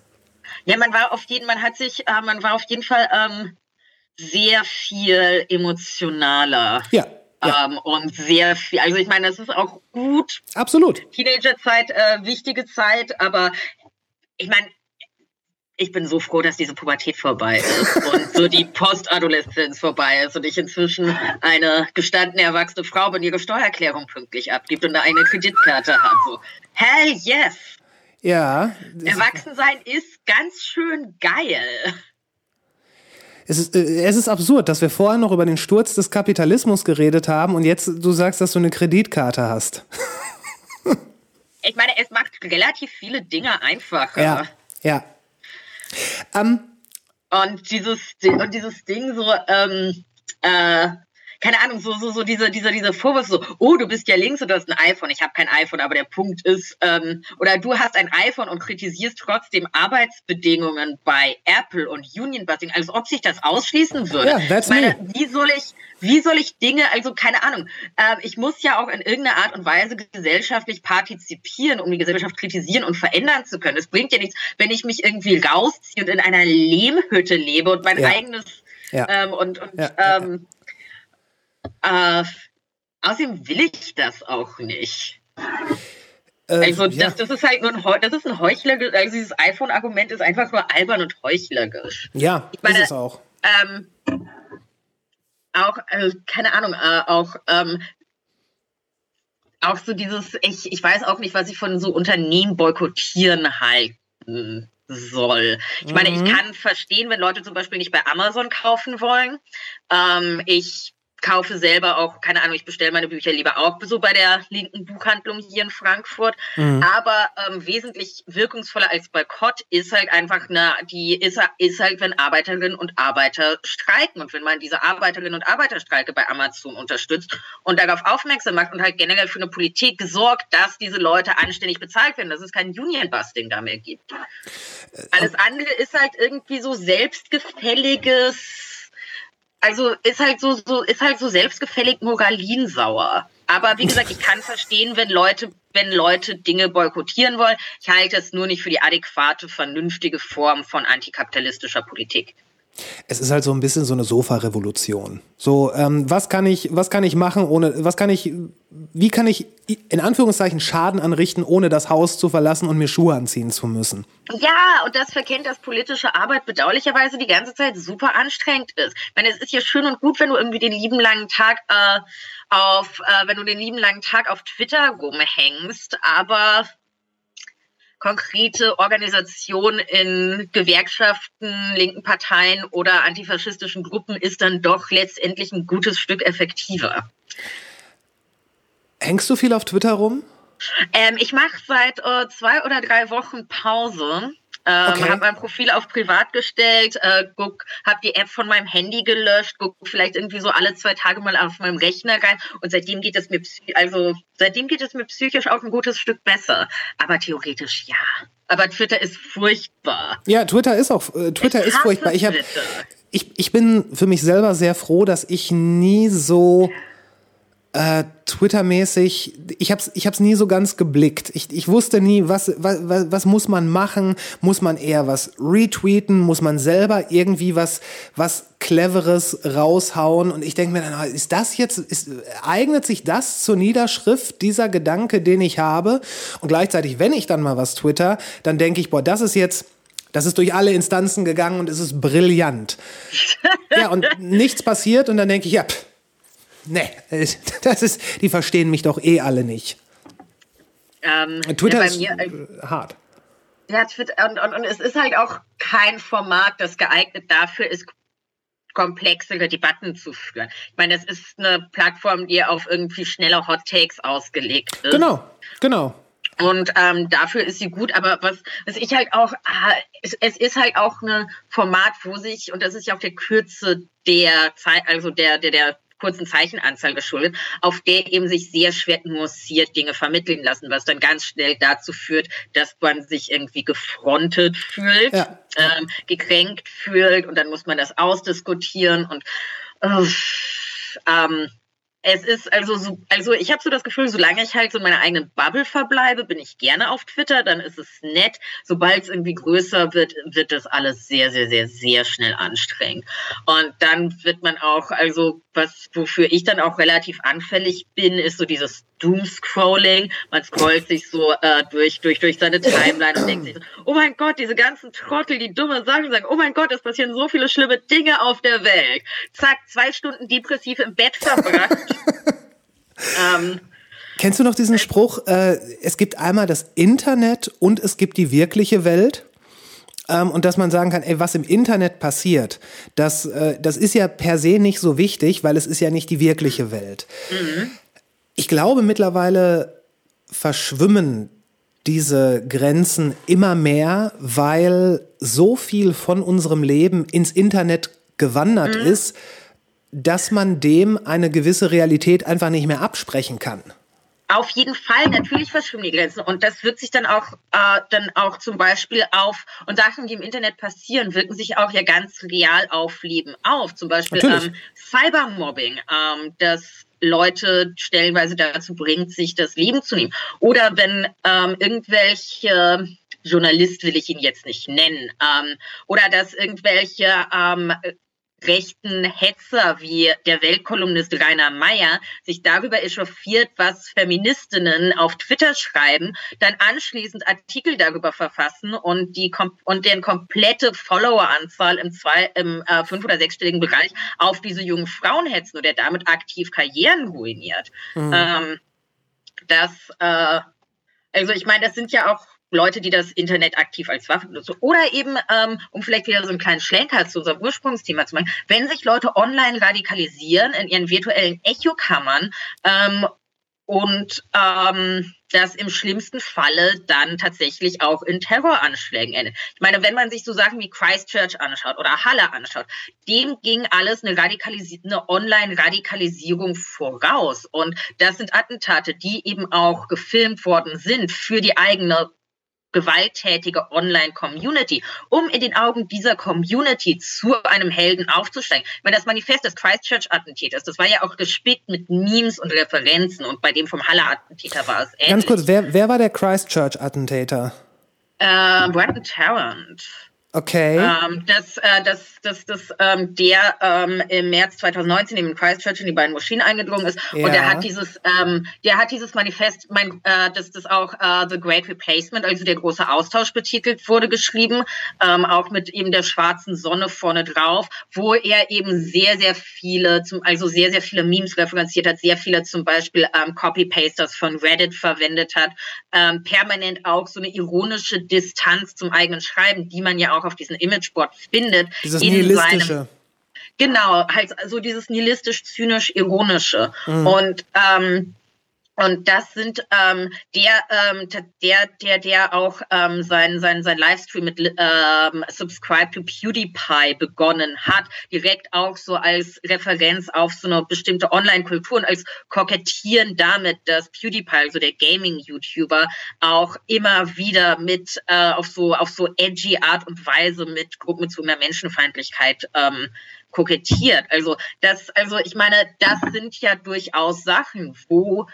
[SPEAKER 3] Ja, man war auf jeden, man hat sich, äh, man war auf jeden Fall ähm, sehr viel emotionaler.
[SPEAKER 1] Ja, ja.
[SPEAKER 3] Ähm, und sehr viel, also ich meine, das ist auch gut,
[SPEAKER 1] Absolut.
[SPEAKER 3] Teenagerzeit, äh, wichtige Zeit, aber ich meine, ich bin so froh, dass diese Pubertät vorbei ist und so die Postadoleszenz vorbei ist und ich inzwischen eine gestandene erwachsene Frau bin, ihre Steuererklärung pünktlich abgibt und eine Kreditkarte hat. So, hell yes!
[SPEAKER 1] Ja.
[SPEAKER 3] Erwachsensein ist ganz schön geil.
[SPEAKER 1] Es ist, äh, es ist absurd, dass wir vorher noch über den Sturz des Kapitalismus geredet haben und jetzt du sagst, dass du eine Kreditkarte hast.
[SPEAKER 3] Ich meine, es macht relativ viele Dinge einfacher.
[SPEAKER 1] Ja. Ja. Ähm,
[SPEAKER 3] Und dieses, Di- und dieses Ding so, ähm, äh, keine Ahnung, so, so, so diese, diese, diese Vorwurf so, oh, du bist ja links und du hast ein iPhone. Ich habe kein iPhone, aber der Punkt ist, ähm, oder du hast ein iPhone und kritisierst trotzdem Arbeitsbedingungen bei Apple und Union Busting, als ob sich das ausschließen würde.
[SPEAKER 1] Ja, that's
[SPEAKER 3] meine,
[SPEAKER 1] me.
[SPEAKER 3] wie soll ich, wie soll ich Dinge, also keine Ahnung, ähm, ich muss ja auch in irgendeiner Art und Weise gesellschaftlich partizipieren, um die Gesellschaft kritisieren und verändern zu können. Es bringt ja nichts, wenn ich mich irgendwie rausziehe und in einer Lehmhütte lebe und mein
[SPEAKER 1] Ja.
[SPEAKER 3] eigenes
[SPEAKER 1] Ja.
[SPEAKER 3] Ähm, und und
[SPEAKER 1] Ja, ja,
[SPEAKER 3] ähm, Äh, außerdem will ich das auch nicht.
[SPEAKER 1] Äh,
[SPEAKER 3] Also
[SPEAKER 1] ja.
[SPEAKER 3] das, das ist halt nur ein, das ist ein Heuchler, also dieses iPhone-Argument ist einfach nur albern und heuchlerisch.
[SPEAKER 1] ja,
[SPEAKER 3] meine-
[SPEAKER 1] ist es auch.
[SPEAKER 3] Ähm, auch, also, keine Ahnung, äh, auch, ähm, auch so dieses, ich, ich weiß auch nicht, was ich von so Unternehmen boykottieren halten soll. Ich meine,
[SPEAKER 1] Mhm.
[SPEAKER 3] ich kann verstehen, wenn Leute zum Beispiel nicht bei Amazon kaufen wollen. Ähm, ich kaufe selber auch, keine Ahnung, ich bestelle meine Bücher lieber auch so bei der linken Buchhandlung hier in Frankfurt.
[SPEAKER 1] Mhm.
[SPEAKER 3] Aber ähm, wesentlich wirkungsvoller als Boykott ist halt einfach eine, die ist, ist halt, wenn Arbeiterinnen und Arbeiter streiken und wenn man diese Arbeiterinnen und Arbeiterstreike bei Amazon unterstützt und darauf aufmerksam macht und halt generell für eine Politik gesorgt, dass diese Leute anständig bezahlt werden, dass es kein Union-Busting da mehr gibt. Alles andere ist halt irgendwie so selbstgefälliges, also ist halt so, so ist halt so selbstgefällig moralinsauer. Aber wie gesagt, ich kann verstehen, wenn Leute, wenn Leute Dinge boykottieren wollen. Ich halte es nur nicht für die adäquate, vernünftige Form von antikapitalistischer Politik.
[SPEAKER 1] Es ist halt so ein bisschen so eine Sofa-Revolution. So, ähm, was kann ich, was kann ich machen, ohne, was kann ich, wie kann ich in Anführungszeichen Schaden anrichten, ohne das Haus zu verlassen und mir Schuhe anziehen zu müssen?
[SPEAKER 3] Ja, und das verkennt, dass politische Arbeit bedauerlicherweise die ganze Zeit super anstrengend ist. Ich meine, es ist ja schön und gut, wenn du irgendwie den lieben langen Tag äh, auf, äh, wenn du den lieben langen Tag auf Twitter rumhängst, aber konkrete Organisation in Gewerkschaften, linken Parteien oder antifaschistischen Gruppen ist dann doch letztendlich ein gutes Stück effektiver.
[SPEAKER 1] Hängst du viel auf Twitter rum?
[SPEAKER 3] Ähm, ich mache seit äh, zwei oder drei Wochen Pause. Ähm,
[SPEAKER 1] Okay.
[SPEAKER 3] Habe mein Profil auf privat gestellt, äh, guck, habe die App von meinem Handy gelöscht, guck vielleicht irgendwie so alle zwei Tage mal auf meinem Rechner rein und seitdem geht es mir also seitdem geht es mir psychisch auch ein gutes Stück besser. Aber theoretisch ja. Aber Twitter ist furchtbar.
[SPEAKER 1] Ja, Twitter ist auch, äh, Twitter ist furchtbar. Ich, hab,
[SPEAKER 3] Twitter.
[SPEAKER 1] ich, ich bin für mich selber sehr froh, dass ich nie so äh, Twitter-mäßig, ich hab's, ich hab's nie so ganz geblickt. Ich, ich wusste nie, was, was, was muss man machen? Muss man eher was retweeten? Muss man selber irgendwie was, was Cleveres raushauen? Und ich denke mir dann, ist das jetzt, ist, eignet sich das zur Niederschrift, dieser Gedanke, den ich habe? Und gleichzeitig, wenn ich dann mal was twitter, dann denke ich, boah, das ist jetzt, das ist durch alle Instanzen gegangen und es ist brillant. Ja, und nichts passiert und dann denke ich, ja, pff, nee, das ist, die verstehen mich doch eh alle nicht.
[SPEAKER 3] Ähm,
[SPEAKER 1] Twitter
[SPEAKER 3] ja, bei
[SPEAKER 1] ist
[SPEAKER 3] mir, äh,
[SPEAKER 1] äh, hart.
[SPEAKER 3] Ja, Twitter, und, und, und es ist halt auch kein Format, das geeignet dafür ist, komplexere Debatten zu führen. Ich meine, es ist eine Plattform, die auf irgendwie schnelle Hot Takes ausgelegt ist.
[SPEAKER 1] Genau, genau.
[SPEAKER 3] Und ähm, dafür ist sie gut, aber was, was ich halt auch, ah, es, es ist halt auch ein Format, wo sich, und das ist ja auch der Kürze der Zeit, also der, der, der kurzen Zeichenanzahl geschuldet, auf der eben sich sehr schwer nuanciert Dinge vermitteln lassen, was dann ganz schnell dazu führt, dass man sich irgendwie gefrontet fühlt,
[SPEAKER 1] Ja.
[SPEAKER 3] ähm, gekränkt fühlt und dann muss man das ausdiskutieren und äh, ähm, es ist also so, also ich habe so das Gefühl, solange ich halt so in meiner eigenen Bubble verbleibe, bin ich gerne auf Twitter, dann ist es nett. Sobald es irgendwie größer wird, wird das alles sehr, sehr, sehr, sehr schnell anstrengend. Und dann wird man auch, also was, wofür ich dann auch relativ anfällig bin, ist so dieses Doomscrolling. Man scrollt sich so äh, durch, durch, durch seine Timeline und denkt sich, so, oh mein Gott, diese ganzen Trottel, die dumme Sachen sagen, oh mein Gott, es passieren so viele schlimme Dinge auf der Welt. Zack, zwei Stunden depressiv im Bett verbracht. ähm,
[SPEAKER 1] Kennst du noch diesen Spruch, äh, es gibt einmal das Internet und es gibt die wirkliche Welt? Ähm, und dass man sagen kann, ey, was im Internet passiert, das, äh, das ist ja per se nicht so wichtig, weil es ist ja nicht die wirkliche Welt. Ich glaube, mittlerweile verschwimmen diese Grenzen immer mehr, weil so viel von unserem Leben ins Internet gewandert ist, dass man dem eine gewisse Realität einfach nicht mehr absprechen kann.
[SPEAKER 3] Auf jeden Fall, natürlich verschwimmen die Grenzen. Und das wirkt sich dann auch, äh, dann auch zum Beispiel auf, und Sachen, die im Internet passieren, wirken sich auch ja ganz real auf Leben auf. Zum Beispiel ähm, Cybermobbing, ähm, das Leute stellenweise dazu bringt, sich das Leben zu nehmen. Oder wenn ähm, irgendwelche Journalist will ich ihn jetzt nicht nennen, ähm, oder dass irgendwelche ähm, rechten Hetzer wie der Weltkolumnist Rainer Meyer sich darüber echauffiert, was Feministinnen auf Twitter schreiben, dann anschließend Artikel darüber verfassen und die und deren komplette Followeranzahl im zwei im äh, fünf oder sechsstelligen Bereich auf diese jungen Frauen hetzen oder damit aktiv Karrieren ruiniert. Mhm. Ähm, das äh, also ich meine, das sind ja auch Leute, die das Internet aktiv als Waffe benutzen. Oder eben, ähm, um vielleicht wieder so einen kleinen Schlenker zu unserem Ursprungsthema zu machen, wenn sich Leute online radikalisieren in ihren virtuellen Echokammern ähm, und ähm, das im schlimmsten Falle dann tatsächlich auch in Terroranschlägen endet. Ich meine, wenn man sich so Sachen wie Christchurch anschaut oder Halle anschaut, dem ging alles eine, Radikalis eine Online-Radikalisierung voraus. Und das sind Attentate, die eben auch gefilmt worden sind für die eigene gewalttätige Online-Community, um in den Augen dieser Community zu einem Helden aufzusteigen. Ich meine, das Manifest des Christchurch-Attentäters, das war ja auch gespickt mit Memes und Referenzen und bei dem vom Halle-Attentäter war es ähnlich.
[SPEAKER 1] Ganz kurz, wer, wer war der Christchurch-Attentäter?
[SPEAKER 3] Äh, Brandon Tarrant.
[SPEAKER 1] Okay.
[SPEAKER 3] Ähm, dass, äh, dass, dass, dass ähm, der ähm, im März 2019 in Christchurch in die beiden Moscheen eingedrungen ist ja. und der hat dieses, ähm, der hat dieses Manifest, mein, äh, dass das auch äh, The Great Replacement, also der große Austausch betitelt wurde, geschrieben, ähm, auch mit eben der schwarzen Sonne vorne drauf, wo er eben sehr, sehr viele, zum, also sehr, sehr viele Memes referenziert hat, sehr viele zum Beispiel ähm, Copy-Pasters von Reddit verwendet hat, ähm, permanent auch so eine ironische Distanz zum eigenen Schreiben, die man ja auch auch auf diesen Imageboard findet.
[SPEAKER 1] Dieses nihilistische. Seinem,
[SPEAKER 3] genau, halt so dieses nihilistisch-zynisch-ironische. Mhm. Und ähm, und das sind ähm, der, ähm, der, der, der auch ähm, sein, sein, sein Livestream mit ähm, Subscribe to PewDiePie begonnen hat, direkt auch so als Referenz auf so eine bestimmte Online-Kultur und als Kokettieren damit, dass PewDiePie, also der Gaming-YouTuber, auch immer wieder mit äh, auf so auf so edgy Art und Weise mit gruppenbezogener Menschenfeindlichkeit ähm, kokettiert. Also das, also ich meine, das sind ja durchaus Sachen, wo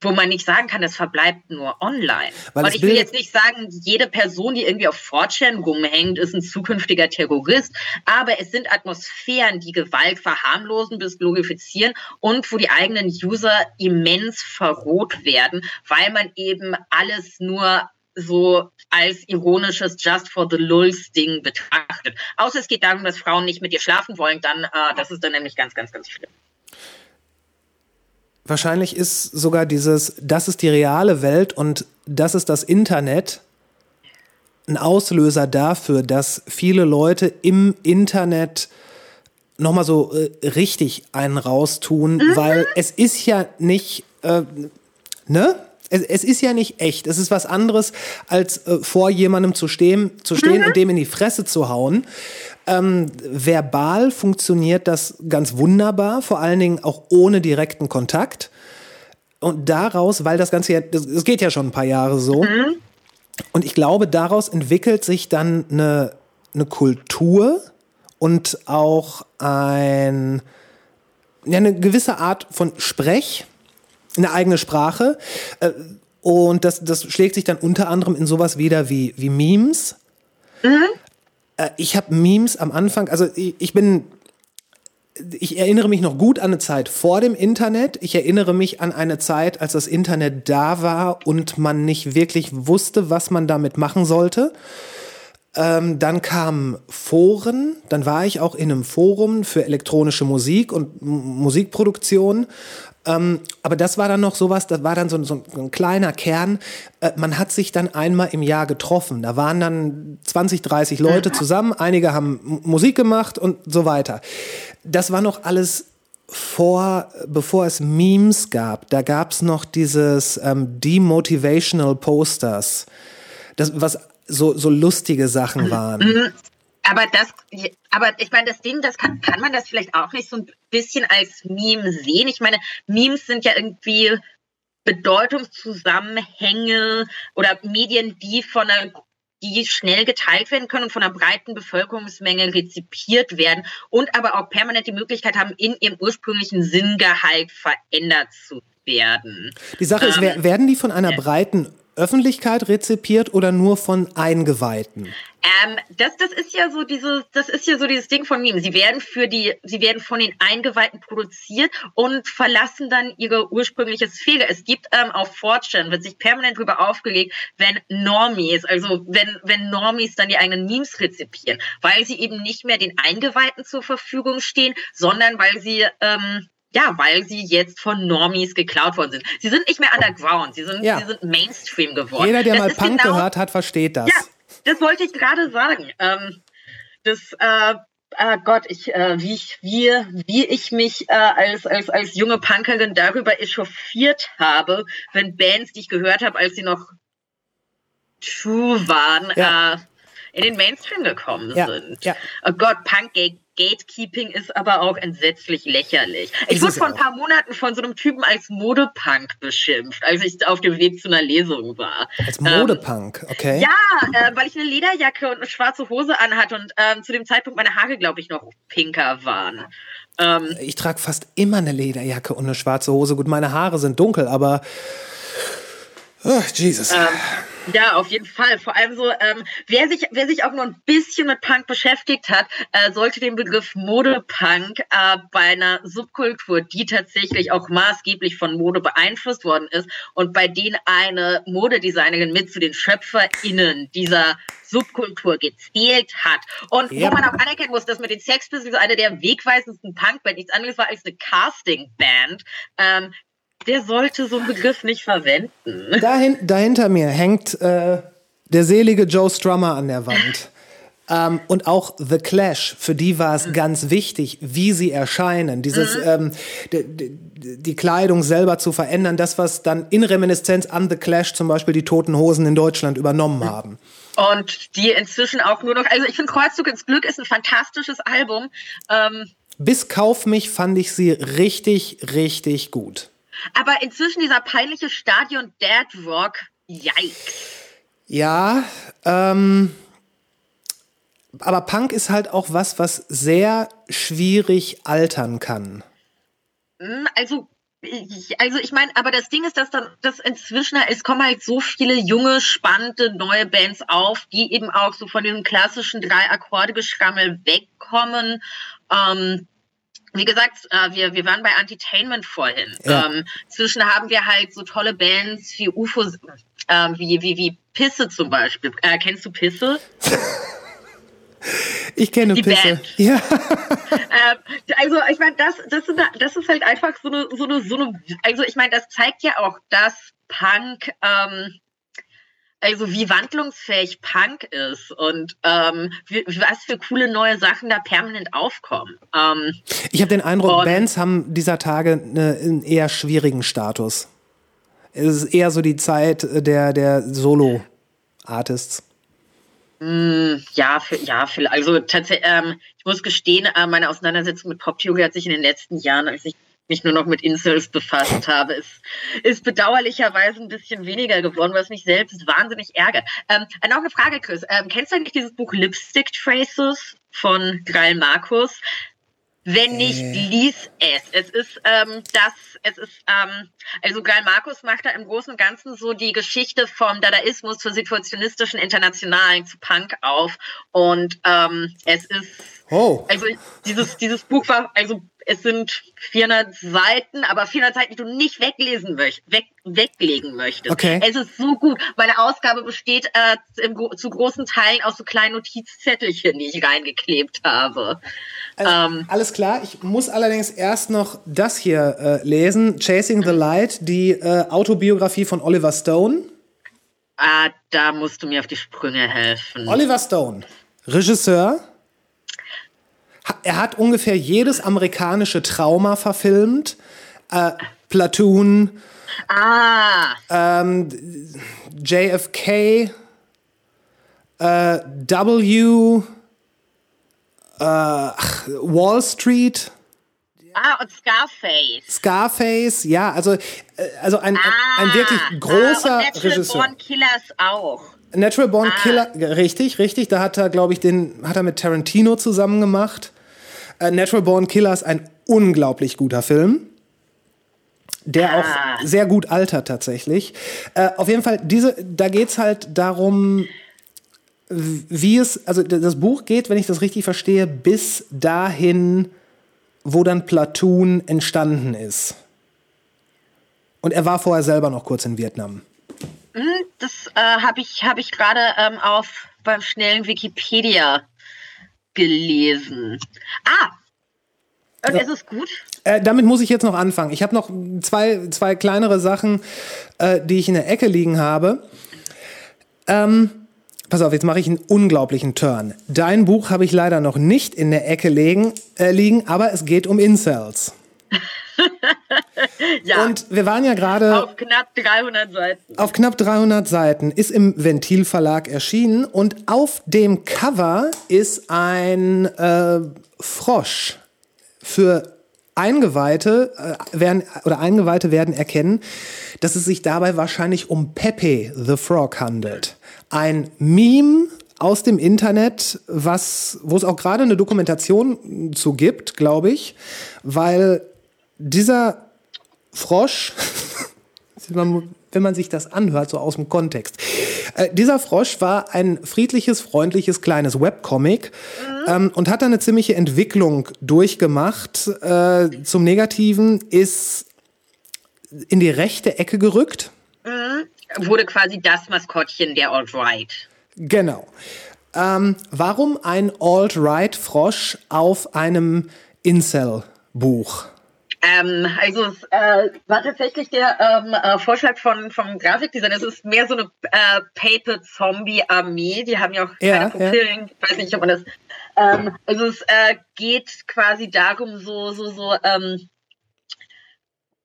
[SPEAKER 3] wo man nicht sagen kann, es verbleibt nur online. Weil und ich will jetzt nicht sagen, jede Person, die irgendwie auf Fortune rumhängt, ist ein zukünftiger Terrorist, aber es sind Atmosphären, die Gewalt verharmlosen bis glorifizieren und wo die eigenen User immens verroht werden, weil man eben alles nur so als ironisches Just for the Lulz Ding betrachtet. Außer es geht darum, dass Frauen nicht mit dir schlafen wollen, dann, äh, das ist dann nämlich ganz, ganz, ganz schlimm.
[SPEAKER 1] Wahrscheinlich ist sogar dieses, das ist die reale Welt und das ist das Internet, ein Auslöser dafür, dass viele Leute im Internet nochmal so äh, richtig einen raustun, mhm. weil es ist ja nicht, äh, ne? Es, es, ist ja nicht echt. Es ist was anderes, als äh, vor jemandem zu stehen, zu stehen mhm. und dem in die Fresse zu hauen. Ähm, verbal funktioniert das ganz wunderbar, vor allen Dingen auch ohne direkten Kontakt. Und daraus, weil das Ganze ja, es geht ja schon ein paar Jahre so. Mhm. Und ich glaube, daraus entwickelt sich dann eine, eine Kultur und auch ein, ja, eine gewisse Art von Sprech, eine eigene Sprache. Äh, und das, das schlägt sich dann unter anderem in sowas wieder wie, wie Memes. Mhm. Äh, ich habe Memes am Anfang, also ich bin ich erinnere mich noch gut an eine Zeit vor dem Internet. Ich erinnere mich an eine Zeit, als das Internet da war und man nicht wirklich wusste, was man damit machen sollte. Ähm, dann kamen Foren, dann war ich auch in einem Forum für elektronische Musik und M Musikproduktion. Ähm, aber das war dann noch sowas, das war dann so, so ein kleiner Kern. Äh, man hat sich dann einmal im Jahr getroffen. Da waren dann 20, 30 Leute zusammen. Einige haben Musik gemacht und so weiter. Das war noch alles vor, bevor es Memes gab. Da gab es noch dieses ähm, Demotivational Posters. Das, was so, so lustige Sachen waren.
[SPEAKER 3] Aber das, aber ich meine, das Ding, das kann, kann man das vielleicht auch nicht so ein bisschen als Meme sehen. Ich meine, Memes sind ja irgendwie Bedeutungszusammenhänge oder Medien, die von einer die schnell geteilt werden können und von einer breiten Bevölkerungsmenge rezipiert werden und aber auch permanent die Möglichkeit haben, in ihrem ursprünglichen Sinngehalt verändert zu werden.
[SPEAKER 1] Die Sache ähm, ist, werden die von einer breiten Öffentlichkeit rezipiert oder nur von Eingeweihten?
[SPEAKER 3] Ähm, das, das ist ja so dieses, das ist ja so dieses Ding von Meme. Sie werden für die, sie werden von den Eingeweihten produziert und verlassen dann ihre ursprüngliche Sphäre. Es gibt ähm, auf Fortune, wird sich permanent darüber aufgelegt, wenn Normies, also wenn, wenn Normies dann die eigenen Memes rezipieren, weil sie eben nicht mehr den Eingeweihten zur Verfügung stehen, sondern weil sie, ähm, ja, weil sie jetzt von Normies geklaut worden sind. Sie sind nicht mehr underground, sie sind,
[SPEAKER 1] Ja.
[SPEAKER 3] sie sind Mainstream geworden.
[SPEAKER 1] Jeder, der
[SPEAKER 3] Das
[SPEAKER 1] mal Punk
[SPEAKER 3] genau-
[SPEAKER 1] gehört hat, versteht das.
[SPEAKER 3] ja, das wollte ich gerade sagen. Ähm, das, äh, äh, Gott, ich, äh, wie ich, wie, wie ich mich äh, als, als, als junge Punkerin darüber echauffiert habe, wenn Bands, die ich gehört habe, als sie noch true waren,
[SPEAKER 1] Ja.
[SPEAKER 3] äh, in den Mainstream gekommen
[SPEAKER 1] Ja,
[SPEAKER 3] sind.
[SPEAKER 1] ja.
[SPEAKER 3] Oh Gott, Punk Gate Gatekeeping ist aber auch entsetzlich lächerlich. Ich wurde vor ein paar Monaten von so einem Typen als Modepunk beschimpft, als ich auf dem Weg zu einer Lesung war.
[SPEAKER 1] Als
[SPEAKER 3] Ähm,
[SPEAKER 1] Modepunk, okay?
[SPEAKER 3] ja, äh, weil ich eine Lederjacke und eine schwarze Hose anhatte und ähm, zu dem Zeitpunkt meine Haare, glaube ich, noch pinker waren. Ähm,
[SPEAKER 1] Ich trage fast immer eine Lederjacke und eine schwarze Hose. Gut, meine Haare sind dunkel, aber. Oh, Jesus.
[SPEAKER 3] Ähm, ja, auf jeden Fall. Vor allem so, ähm, wer, sich, wer sich auch nur ein bisschen mit Punk beschäftigt hat, äh, sollte den Begriff Modepunk äh, bei einer Subkultur, die tatsächlich auch maßgeblich von Mode beeinflusst worden ist und bei denen eine Modedesignerin mit zu den SchöpferInnen dieser Subkultur gezählt hat. Und
[SPEAKER 1] Ja.
[SPEAKER 3] wo man auch anerkennen muss, dass mit den Sex Pistols eine der wegweisendsten Punkbands nichts anderes war als eine Casting-Band, ähm, der sollte so einen Begriff nicht verwenden.
[SPEAKER 1] Dahin, dahinter mir hängt äh, der selige Joe Strummer an der Wand. Ähm, und auch The Clash, für die war es ganz wichtig, wie sie erscheinen. Dieses, ähm, die, die, die Kleidung selber zu verändern, das, was dann in Reminiszenz an The Clash zum Beispiel die Toten Hosen in Deutschland übernommen haben.
[SPEAKER 3] Und die inzwischen auch nur noch, also ich finde Kreuzzug ins Glück ist ein fantastisches Album. Ähm,
[SPEAKER 1] Bis Kauf mich fand ich sie richtig, richtig gut.
[SPEAKER 3] Aber inzwischen dieser peinliche Stadion Dead Rock, yikes.
[SPEAKER 1] Ja, ähm, aber Punk ist halt auch was, was sehr schwierig altern kann.
[SPEAKER 3] Hm, Also, ich, also ich meine, aber das Ding ist, dass dann, dass inzwischen, es kommen halt so viele junge, spannende neue Bands auf, die eben auch so von diesem klassischen Drei-Akkorde-Geschrammel wegkommen. Ähm, wie gesagt, äh, wir, wir waren bei Entertainment vorhin.
[SPEAKER 1] Ja.
[SPEAKER 3] Ähm, zwischen haben wir halt so tolle Bands wie UFO, ähm, wie, wie, wie Pisse zum Beispiel. Äh, kennst du Pisse?
[SPEAKER 1] Ich kenne
[SPEAKER 3] Die
[SPEAKER 1] Pisse.
[SPEAKER 3] Band.
[SPEAKER 1] Ja.
[SPEAKER 3] Ähm, also ich meine, das, das, ist, das ist halt einfach so eine, so eine, so eine also ich meine, das zeigt ja auch, dass Punk, ähm, also wie wandlungsfähig Punk ist und ähm, wie, was für coole neue Sachen da permanent aufkommen. Ähm,
[SPEAKER 1] Ich habe den Eindruck, Bands haben dieser Tage eine, einen eher schwierigen Status. Es ist eher so die Zeit der, der Solo-Artists.
[SPEAKER 3] ja, für, ja, für, also tatsächlich, ähm, ich muss gestehen, äh, meine Auseinandersetzung mit Pop-Theorie hat sich in den letzten Jahren, als ich mich nur noch mit Incels befasst habe, ist, ist bedauerlicherweise ein bisschen weniger geworden, was mich selbst wahnsinnig ärgert. Ähm, äh, noch eine Frage, Chris. Ähm, kennst du eigentlich dieses Buch Lipstick Traces von Grail Markus? Wenn nicht, lies es. Es ist ähm, das, es ist, ähm, also Grail Markus macht da im Großen und Ganzen so die Geschichte vom Dadaismus zur situationistischen Internationalen zu Punk auf. Und ähm, es ist
[SPEAKER 1] Oh.
[SPEAKER 3] also dieses, dieses Buch war, also es sind 400 Seiten, aber 400 Seiten, die du nicht weglesen möchtest, weg, weglegen möchtest.
[SPEAKER 1] Okay.
[SPEAKER 3] Es ist so gut. Meine Ausgabe besteht äh, im, zu großen Teilen aus so kleinen Notizzettelchen, die ich reingeklebt habe.
[SPEAKER 1] Also,
[SPEAKER 3] Ähm.
[SPEAKER 1] alles klar. Ich muss allerdings erst noch das hier äh, lesen: Chasing the Light, die äh, Autobiografie von Oliver Stone.
[SPEAKER 3] Ah, da musst du mir auf die Sprünge helfen.
[SPEAKER 1] Oliver Stone, Regisseur. Er hat ungefähr jedes amerikanische Trauma verfilmt. Äh, Platoon,
[SPEAKER 3] ah,
[SPEAKER 1] JFK, äh, W, äh, Wall Street,
[SPEAKER 3] ah, und Scarface.
[SPEAKER 1] Scarface, ja, also, äh, also ein, ein, ein
[SPEAKER 3] Ah,
[SPEAKER 1] wirklich
[SPEAKER 3] ah,
[SPEAKER 1] großer
[SPEAKER 3] und Natural
[SPEAKER 1] Regisseur.
[SPEAKER 3] Born Killers auch.
[SPEAKER 1] Natural Born
[SPEAKER 3] Ah.
[SPEAKER 1] Killer, richtig, richtig. Da hat er, glaube ich, den hat er mit Tarantino zusammen gemacht. Äh, Natural Born Killer ist ein unglaublich guter Film. der
[SPEAKER 3] Ah.
[SPEAKER 1] auch sehr gut altert tatsächlich. Äh, auf jeden Fall, diese, da geht's halt darum, wie es, also das Buch geht, wenn ich das richtig verstehe, bis dahin, wo dann Platoon entstanden ist. Und er war vorher selber noch kurz in Vietnam.
[SPEAKER 3] Das äh, habe ich, hab ich gerade ähm, auf beim schnellen Wikipedia gelesen. Ah! Und ist es gut?
[SPEAKER 1] Äh, damit muss ich jetzt noch anfangen. Ich habe noch zwei, zwei kleinere Sachen, äh, die ich in der Ecke liegen habe. Ähm, pass auf, jetzt mache ich einen unglaublichen Turn. Dein Buch habe ich leider noch nicht in der Ecke legen, äh, liegen, aber es geht um Incels.
[SPEAKER 3] Ja.
[SPEAKER 1] Und wir waren ja gerade
[SPEAKER 3] auf knapp 300 Seiten.
[SPEAKER 1] auf knapp 300 Seiten, ist im Ventil Verlag erschienen und auf dem Cover ist ein äh, Frosch. Für Eingeweihte äh, werden oder Eingeweihte werden erkennen, dass es sich dabei wahrscheinlich um Pepe the Frog handelt. Ein Meme aus dem Internet, was, wo es auch gerade eine Dokumentation zu gibt, glaube ich, weil dieser Frosch, wenn man sich das anhört, so aus dem Kontext. Äh, dieser Frosch war ein friedliches, freundliches, kleines Webcomic ähm, und hat da eine ziemliche Entwicklung durchgemacht. Äh, zum Negativen ist in die rechte Ecke gerückt.
[SPEAKER 3] Wurde quasi das Maskottchen der Alt-Right.
[SPEAKER 1] Genau. Ähm, warum ein Alt-Right-Frosch auf einem Incel-Buch?
[SPEAKER 3] Ähm, also es äh, war tatsächlich der ähm, äh, Vorschlag von vom Grafikdesigner. Es ist mehr so eine äh, Paper-Zombie-Armee. Die haben ja auch
[SPEAKER 1] Ja,
[SPEAKER 3] keine Pupillen. Ich weiß nicht, ob man das. Ähm, also es äh, geht quasi darum, so so so. Ähm,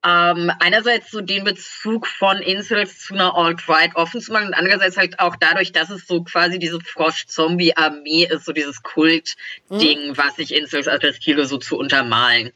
[SPEAKER 3] ähm, einerseits so den Bezug von Incels zu einer Alt-Right offen zu machen und andererseits halt auch dadurch, dass es so quasi diese Frosch-Zombie-Armee ist, so dieses Kult-Ding, was sich Incels attestiere, so zu untermalen.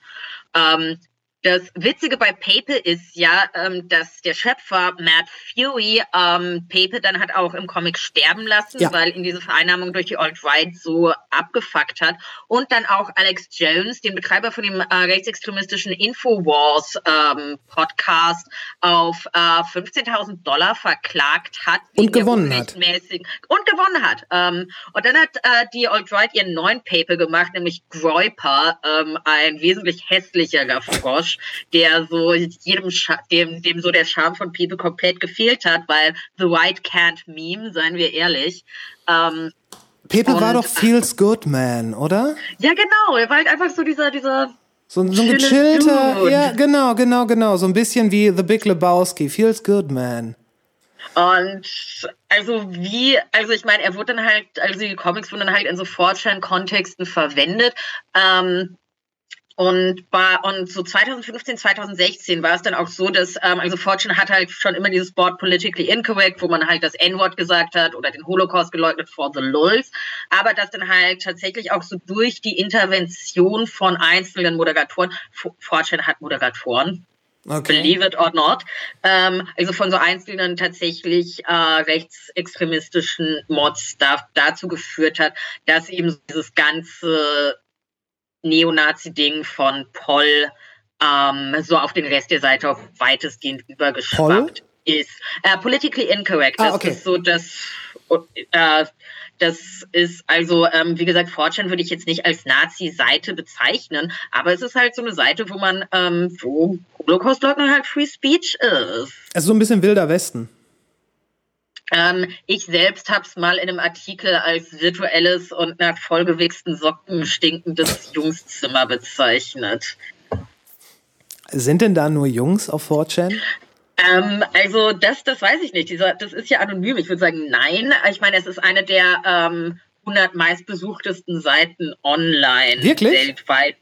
[SPEAKER 3] Ähm, das Witzige bei Pape ist ja, ähm, dass der Schöpfer Matt Fury ähm, Pape dann hat auch im Comic sterben lassen,
[SPEAKER 1] Ja.
[SPEAKER 3] weil ihn diese Vereinnahmung durch die Alt-Right so abgefuckt hat. Und dann auch Alex Jones, den Betreiber von dem äh, rechtsextremistischen Infowars ähm, Podcast, auf äh, 15.000 Dollar verklagt hat.
[SPEAKER 1] Und gewonnen hat.
[SPEAKER 3] Und gewonnen hat. Ähm, und dann hat äh, die Alt-Right ihren neuen Paper gemacht, nämlich Groiper, ähm, ein wesentlich hässlicherer Frosch, der so jedem Scha dem, dem so der Charme von Paper komplett gefehlt hat, weil The Right can't meme, seien wir ehrlich. Ähm,
[SPEAKER 1] Pepe war doch Feels Good Man, oder?
[SPEAKER 3] ja, genau, er war halt einfach so dieser, dieser
[SPEAKER 1] So, so ein gechillter,
[SPEAKER 3] Dude.
[SPEAKER 1] ja, genau, genau, genau. So ein bisschen wie The Big Lebowski. Feels good, man.
[SPEAKER 3] Und also wie, also ich meine, er wurde dann halt, also die Comics wurden dann halt in so Fortran-Kontexten verwendet. Ähm, und bei, und so 2015, 2016 war es dann auch so, dass, ähm, also Fortune hat halt schon immer dieses Board politically incorrect, wo man halt das N-Wort gesagt hat oder den Holocaust geleugnet for the lulz, aber das dann halt tatsächlich auch so durch die Intervention von einzelnen Moderatoren, Fortune hat Moderatoren,
[SPEAKER 1] Okay.
[SPEAKER 3] believe it or not, ähm, also von so einzelnen tatsächlich äh, rechtsextremistischen Mods da, dazu geführt hat, dass eben dieses ganze Neonazi-Ding von Poll ähm, so auf den Rest der Seite auch weitestgehend übergeschwappt ist. Äh, politically incorrect.
[SPEAKER 1] Ah,
[SPEAKER 3] Das
[SPEAKER 1] okay.
[SPEAKER 3] ist so das. Äh, das ist also, ähm, wie gesagt, Fortune würde ich jetzt nicht als Nazi-Seite bezeichnen, aber es ist halt so eine Seite, wo man, ähm, wo Holocaust-Leugner halt Free Speech ist.
[SPEAKER 1] Also so ein bisschen wilder Westen.
[SPEAKER 3] Ähm, ich selbst habe es mal in einem Artikel als virtuelles und nach vollgewichsten Socken stinkendes Jungszimmer bezeichnet.
[SPEAKER 1] Sind denn da nur Jungs auf 4chan?
[SPEAKER 3] Ähm, also das, das weiß ich nicht. Dieser, das ist ja anonym. Ich würde sagen, nein. Ich meine, es ist eine der ähm, 100 meistbesuchtesten Seiten online
[SPEAKER 1] Wirklich?
[SPEAKER 3] weltweit.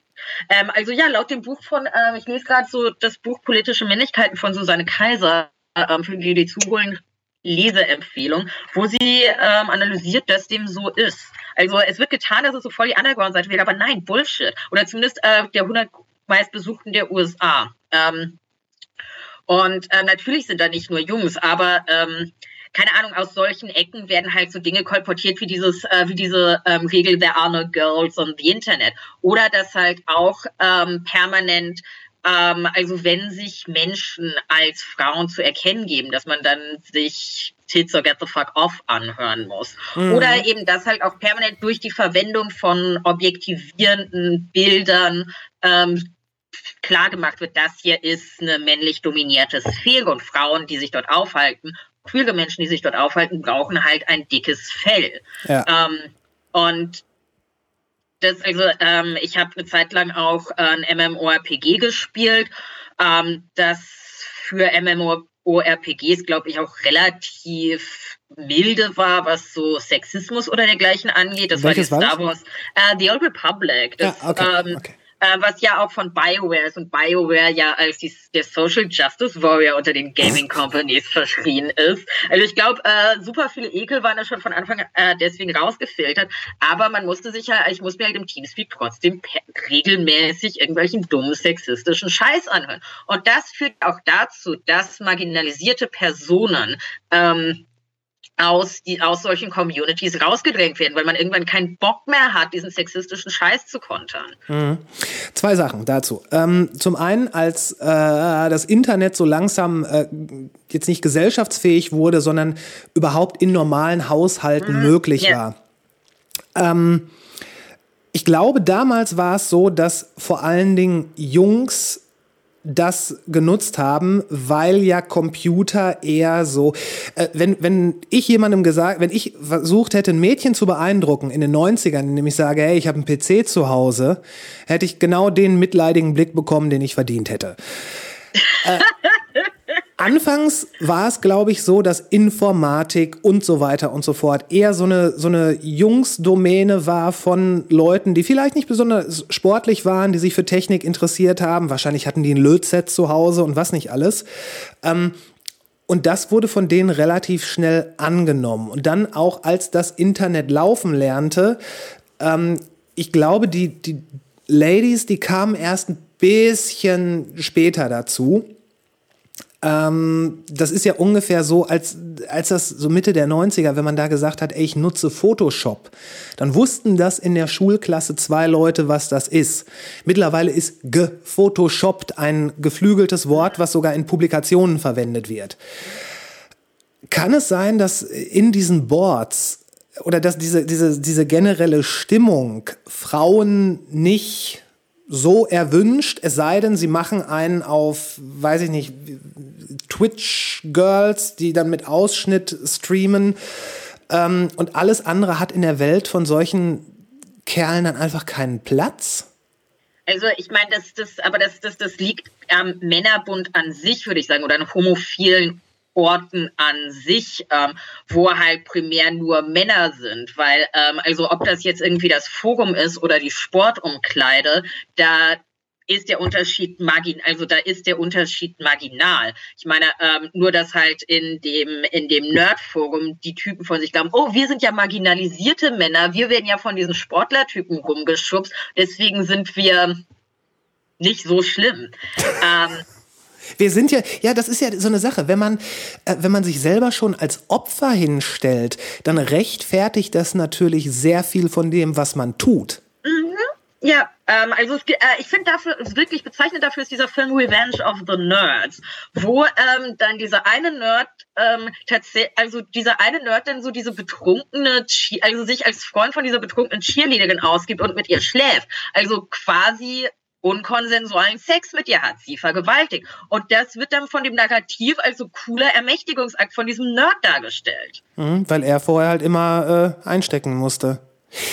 [SPEAKER 3] Ähm, also ja, laut dem Buch von, ähm, ich lese gerade so das Buch Politische Männlichkeiten von Susanne Kaiser, ähm, für die, die zuholen, Leseempfehlung, wo sie ähm, analysiert, dass dem so ist. Also es wird getan, dass es so voll die Underground-Seite wäre, aber nein, Bullshit. Oder zumindest äh, der 100 meistbesuchten der USA. Ähm, und äh, natürlich sind da nicht nur Jungs, aber ähm, keine Ahnung, aus solchen Ecken werden halt so Dinge kolportiert wie dieses, äh, wie diese ähm, Regel, there are no girls on the Internet. Oder dass halt auch ähm, permanent also wenn sich Menschen als Frauen zu erkennen geben, dass man dann sich Tits or Get the Fuck Off anhören muss. Mhm. Oder eben das halt auch permanent durch die Verwendung von objektivierenden Bildern ähm, klar gemacht wird, das hier ist eine männlich dominierte Sphäre und Frauen, die sich dort aufhalten, queere Menschen, die sich dort aufhalten, brauchen halt ein dickes Fell. Ja. Ähm, und das, also ähm, ich habe eine Zeit lang auch ein MMORPG gespielt, ähm, das für MMORPGs, glaube ich, auch relativ milde war, was so Sexismus oder dergleichen angeht. Das
[SPEAKER 1] Welches
[SPEAKER 3] war die Star Wars, uh, The Old Republic. Das,
[SPEAKER 1] ja, okay,
[SPEAKER 3] ähm,
[SPEAKER 1] okay
[SPEAKER 3] äh, was ja auch von BioWare ist und BioWare ja als die, der Social Justice Warrior unter den Gaming Companies verschrien ist. Also ich glaube, äh, super viele Ekel waren da schon von Anfang äh, deswegen rausgefiltert, aber man musste sich ja, ich muss mir halt im Teamspeak trotzdem regelmäßig irgendwelchen dummen sexistischen Scheiß anhören. Und das führt auch dazu, dass marginalisierte Personen ähm, aus, die, aus solchen Communities rausgedrängt werden, weil man irgendwann keinen Bock mehr hat, diesen sexistischen Scheiß zu kontern.
[SPEAKER 1] Mhm. Zwei Sachen dazu. Ähm, zum einen, als äh, das Internet so langsam äh, jetzt nicht gesellschaftsfähig wurde, sondern überhaupt in normalen Haushalten mhm. möglich ja. war. Ähm, ich glaube, damals war es so, dass vor allen Dingen Jungs das genutzt haben, weil ja Computer eher so, äh, wenn, wenn ich jemandem gesagt, wenn ich versucht hätte, ein Mädchen zu beeindrucken in den 90ern, indem ich sage, hey, ich habe einen PC zu Hause, hätte ich genau den mitleidigen Blick bekommen, den ich verdient hätte. äh, Anfangs war es, glaube ich, so, dass Informatik und so weiter und so fort eher so eine, so eine Jungsdomäne war von Leuten, die vielleicht nicht besonders sportlich waren, die sich für Technik interessiert haben. Wahrscheinlich hatten die ein Lötset zu Hause und was nicht alles. Ähm, und das wurde von denen relativ schnell angenommen. Und dann auch, als das Internet laufen lernte, ähm, ich glaube, die, die Ladies, die kamen erst ein bisschen später dazu. Ähm, das ist ja ungefähr so, als, als das so Mitte der 90er, wenn man da gesagt hat, ey, ich nutze Photoshop, dann wussten das in der Schulklasse zwei Leute, was das ist. Mittlerweile ist gefotoshoppt ein geflügeltes Wort, was sogar in Publikationen verwendet wird. Kann es sein, dass in diesen Boards oder dass diese, diese, diese generelle Stimmung Frauen nicht so erwünscht, es sei denn, sie machen einen auf, weiß ich nicht, Twitch-Girls, die dann mit Ausschnitt streamen. Ähm, und alles andere hat in der Welt von solchen Kerlen dann einfach keinen Platz.
[SPEAKER 3] Also ich meine, das, das, aber das, das, das liegt am Männerbund an sich, würde ich sagen, oder an homophilen Orten an sich, ähm, wo halt primär nur Männer sind, weil ähm, also ob das jetzt irgendwie das Forum ist oder die Sportumkleide, da ist der Unterschied margin, also da ist der Unterschied marginal. Ich meine, ähm, nur dass halt in dem in dem Nerdforum die Typen von sich glauben, oh, wir sind ja marginalisierte Männer, wir werden ja von diesen Sportlertypen rumgeschubst, deswegen sind wir nicht so schlimm. ähm,
[SPEAKER 1] wir sind ja, ja, das ist ja so eine Sache. Wenn man, äh, wenn man sich selber schon als Opfer hinstellt, dann rechtfertigt das natürlich sehr viel von dem, was man tut.
[SPEAKER 3] Mhm. Ja, ähm, also es, äh, ich finde dafür, wirklich bezeichnend dafür ist dieser Film Revenge of the Nerds, wo ähm, dann dieser eine Nerd ähm, tatsächlich, also dieser eine Nerd dann so diese betrunkene, also sich als Freund von dieser betrunkenen Cheerleaderin ausgibt und mit ihr schläft. Also quasi unkonsensualen Sex mit ihr hat, sie vergewaltigt. Und das wird dann von dem Narrativ als so cooler Ermächtigungsakt von diesem Nerd dargestellt.
[SPEAKER 1] Mhm, weil er vorher halt immer äh, einstecken musste.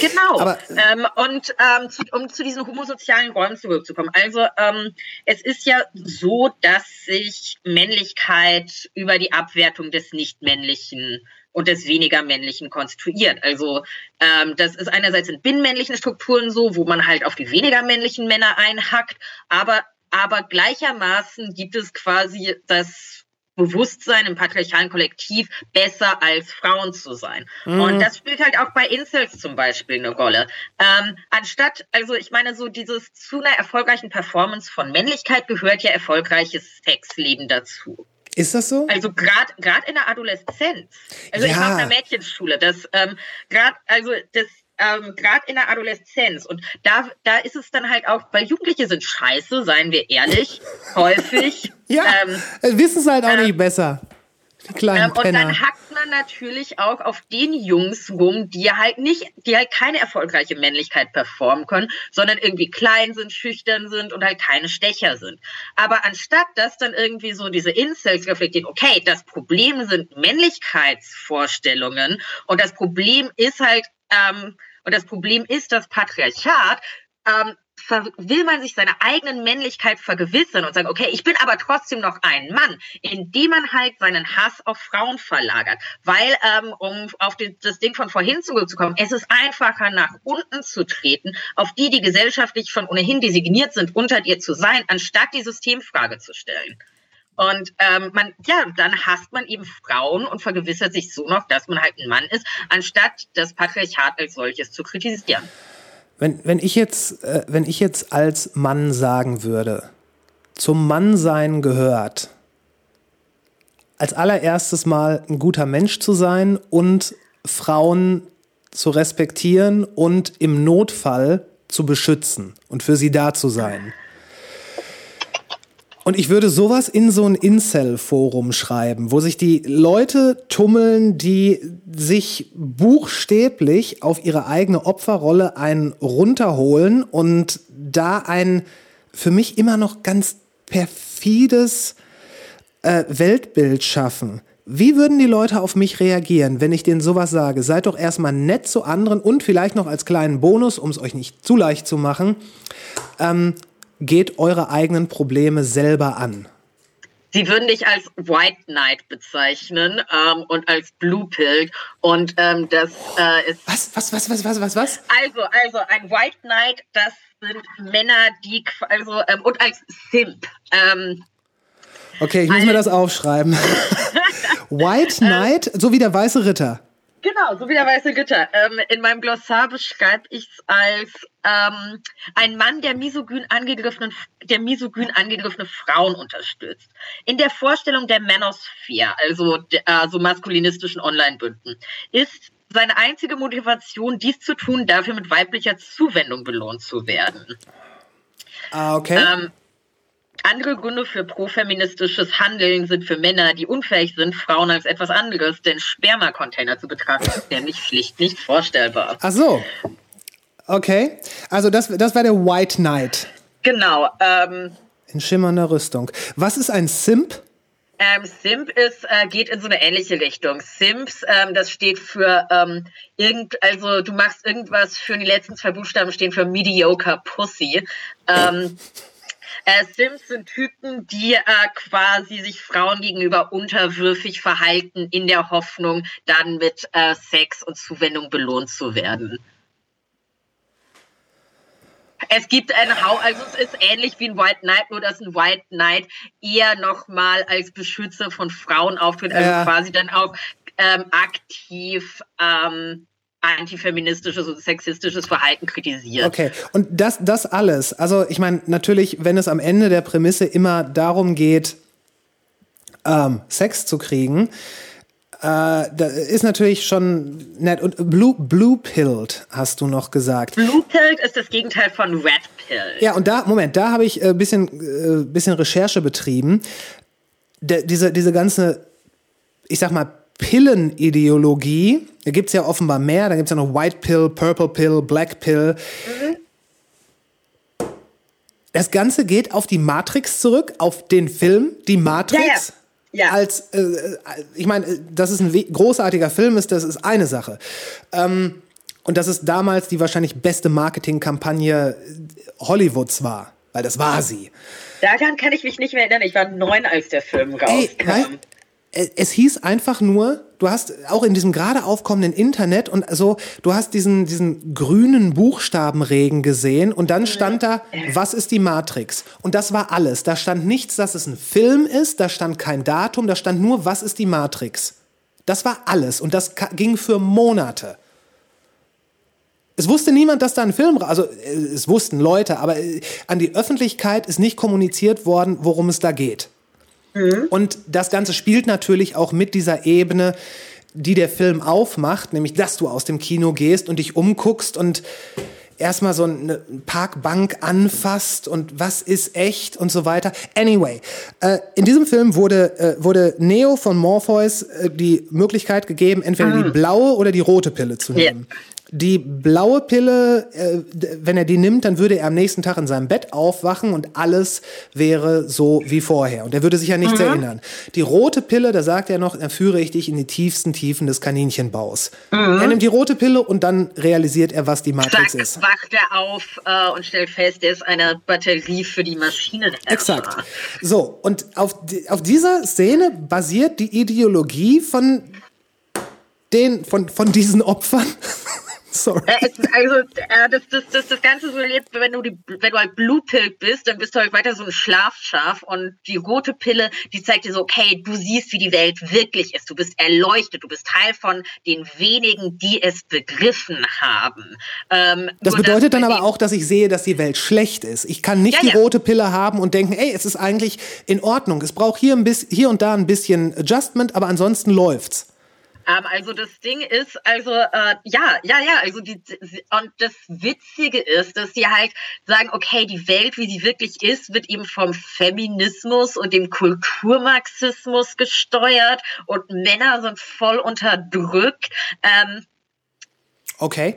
[SPEAKER 3] Genau. Aber, ähm, und ähm, zu, um zu diesen homosozialen Räumen zurückzukommen. Also ähm, es ist ja so, dass sich Männlichkeit über die Abwertung des Nichtmännlichen und des weniger männlichen konstituiert. Also ähm, das ist einerseits in binnenmännlichen Strukturen so, wo man halt auf die weniger männlichen Männer einhackt, aber aber gleichermaßen gibt es quasi das Bewusstsein im patriarchalen Kollektiv, besser als Frauen zu sein. Mhm. Und das spielt halt auch bei Incels zum Beispiel eine Rolle. Ähm, anstatt, also ich meine, so dieses zu einer erfolgreichen Performance von Männlichkeit gehört ja erfolgreiches Sexleben dazu.
[SPEAKER 1] Ist das so?
[SPEAKER 3] Also gerade gerade in der Adoleszenz. Also ja. ich war auf einer Mädchenschule. Das ähm, gerade also das ähm, gerade in der Adoleszenz. Und da, da ist es dann halt auch, weil Jugendliche sind scheiße, seien wir ehrlich, häufig.
[SPEAKER 1] Ja,
[SPEAKER 3] Ähm,
[SPEAKER 1] äh, wissen es halt auch
[SPEAKER 3] äh,
[SPEAKER 1] nicht besser.
[SPEAKER 3] Ähm, und dann hackt man natürlich auch auf den Jungs rum, die halt nicht, die halt keine erfolgreiche Männlichkeit performen können, sondern irgendwie klein sind, schüchtern sind und halt keine Stecher sind. Aber anstatt dass dann irgendwie so diese Incels reflektieren, okay, das Problem sind Männlichkeitsvorstellungen und das Problem ist halt, ähm, und das Problem ist das Patriarchat, ähm, will man sich seiner eigenen Männlichkeit vergewissern und sagen, okay, ich bin aber trotzdem noch ein Mann, indem man halt seinen Hass auf Frauen verlagert. Weil, ähm, um auf den, das Ding von vorhin zurückzukommen, es ist einfacher, nach unten zu treten, auf die, die gesellschaftlich schon ohnehin designiert sind, unter dir zu sein, anstatt die Systemfrage zu stellen. Und ähm, man, ja, dann hasst man eben Frauen und vergewissert sich so noch, dass man halt ein Mann ist, anstatt das Patriarchat als solches zu kritisieren.
[SPEAKER 1] Wenn, wenn, ich jetzt, äh, wenn ich jetzt als Mann sagen würde, zum Mannsein gehört, als allererstes mal ein guter Mensch zu sein und Frauen zu respektieren und im Notfall zu beschützen und für sie da zu sein. Und ich würde sowas in so ein Incel-Forum schreiben, wo sich die Leute tummeln, die sich buchstäblich auf ihre eigene Opferrolle einen runterholen und da ein für mich immer noch ganz perfides äh, Weltbild schaffen. Wie würden die Leute auf mich reagieren, wenn ich denen sowas sage? Seid doch erstmal nett zu anderen und vielleicht noch als kleinen Bonus, um es euch nicht zu leicht zu machen, ähm, geht eure eigenen Probleme selber an.
[SPEAKER 3] Sie würden dich als White Knight bezeichnen ähm, und als Blue Pill. Und ähm, das äh, ist
[SPEAKER 1] Was, was, was, was, was, was, was?
[SPEAKER 3] also, also ein White Knight, das sind Männer, die also ähm, und als Simp. Ähm,
[SPEAKER 1] Okay, ich muss mir das aufschreiben. White Knight, so wie der weiße Ritter.
[SPEAKER 3] Genau, so wie der weiße Gitter. Ähm, in meinem Glossar beschreibe ich es als ähm, ein Mann, der misogyn, angegriffenen, der misogyn angegriffene Frauen unterstützt. In der Vorstellung der Manosphere, also der, äh, so maskulinistischen Online-Bünden, ist seine einzige Motivation, dies zu tun, dafür mit weiblicher Zuwendung belohnt zu werden.
[SPEAKER 1] Ah, okay.
[SPEAKER 3] Ähm, andere Gründe für profeministisches Handeln sind für Männer, die unfähig sind, Frauen als etwas anderes, denn Spermacontainer zu betrachten, ist nämlich schlicht nicht vorstellbar.
[SPEAKER 1] Ach so. Okay. Also das, das war der White Knight
[SPEAKER 3] Genau. Ähm,
[SPEAKER 1] in schimmernder Rüstung. Was ist ein Simp?
[SPEAKER 3] ähm, Simp ist, äh, geht in so eine ähnliche Richtung. Simps, ähm, das steht für ähm, irgend, also du machst irgendwas für die letzten zwei Buchstaben stehen für mediocre Pussy. Ähm, Äh, Sims sind Typen, die äh, quasi sich Frauen gegenüber unterwürfig verhalten, in der Hoffnung, dann mit äh, Sex und Zuwendung belohnt zu werden. Es gibt ein Hau, also es ist ähnlich wie ein White Knight, nur dass ein White Knight eher nochmal als Beschützer von Frauen auftritt, also
[SPEAKER 1] Ja.
[SPEAKER 3] quasi dann auch ähm, aktiv ähm, antifeministisches und sexistisches Verhalten kritisiert.
[SPEAKER 1] Okay, und das, das alles, also ich meine, natürlich, wenn es am Ende der Prämisse immer darum geht, ähm, Sex zu kriegen, äh, da ist natürlich schon nett. Und Blue, Blue Pilled hast du noch gesagt.
[SPEAKER 3] Blue Pilled ist das Gegenteil von Red Pilled.
[SPEAKER 1] Ja, und da, Moment, da habe ich ein äh, bisschen, äh, bisschen Recherche betrieben. Der, diese, diese ganze, ich sag mal, Pillenideologie, da gibt es ja offenbar mehr, da gibt es ja noch White Pill, Purple Pill, Black Pill. Das Ganze geht auf die Matrix zurück, auf den Film, die Matrix.
[SPEAKER 3] Ja, ja. Ja.
[SPEAKER 1] Als, äh, ich meine, dass es ein großartiger Film ist, das ist eine Sache. Ähm, und dass es damals die wahrscheinlich beste Marketingkampagne Hollywoods war, weil das war sie.
[SPEAKER 3] Daran kann ich mich nicht mehr erinnern. Ich war neun, als der Film
[SPEAKER 1] Ey,
[SPEAKER 3] rauskam.
[SPEAKER 1] äh, es hieß einfach nur, du hast auch in diesem gerade aufkommenden Internet und so, du hast diesen, diesen grünen Buchstabenregen gesehen und dann stand da, was ist die Matrix? Und das war alles. Da stand nichts, dass es ein Film ist, da stand kein Datum, da stand nur, was ist die Matrix? Das war alles und das ging für Monate. Es wusste niemand, dass da ein Film, also äh, es wussten Leute, aber äh, an die Öffentlichkeit ist nicht kommuniziert worden, worum es da geht. Und das Ganze spielt natürlich auch mit dieser Ebene, die der Film aufmacht, nämlich dass du aus dem Kino gehst und dich umguckst und erstmal so eine Parkbank anfasst und was ist echt und so weiter. Anyway, äh, in diesem Film wurde, äh, wurde Neo von Morpheus äh, die Möglichkeit gegeben, entweder die blaue oder die rote Pille zu nehmen. Die blaue Pille, äh, wenn er die nimmt, dann würde er am nächsten Tag in seinem Bett aufwachen und alles wäre so wie vorher. Und er würde sich an nichts erinnern. Die rote Pille, da sagt er noch, dann führe ich dich in die tiefsten Tiefen des Kaninchenbaus. Er nimmt die rote Pille und dann realisiert er, was die Matrix
[SPEAKER 3] Zack,
[SPEAKER 1] ist.
[SPEAKER 3] wacht er auf äh, und stellt fest, er ist eine Batterie für die Maschinen.
[SPEAKER 1] Exakt. So, und auf, die, auf dieser Szene basiert die Ideologie von den, von, von diesen Opfern. Sorry.
[SPEAKER 3] Äh, also, äh, das, das, das, das Ganze so wenn du, die, wenn du halt Bluepill bist, dann bist du halt weiter so ein Schlafschaf und die rote Pille, die zeigt dir so, okay, du siehst, wie die Welt wirklich ist. Du bist erleuchtet, du bist Teil von den wenigen, die es begriffen haben. Ähm,
[SPEAKER 1] Das bedeutet dann aber auch, dass ich sehe, dass die Welt schlecht ist. Ich kann nicht
[SPEAKER 3] Ja,
[SPEAKER 1] die
[SPEAKER 3] ja.
[SPEAKER 1] rote Pille haben und denken, ey, es ist eigentlich in Ordnung. Es braucht hier, ein bisschen, hier und da ein bisschen Adjustment, aber ansonsten läuft's.
[SPEAKER 3] Ähm, also das Ding ist, also äh, ja, ja, ja, also die, und das Witzige ist, dass sie halt sagen, okay, die Welt, wie sie wirklich ist, wird eben vom Feminismus und dem Kulturmarxismus gesteuert und Männer sind voll unterdrückt. Ähm,
[SPEAKER 1] Okay.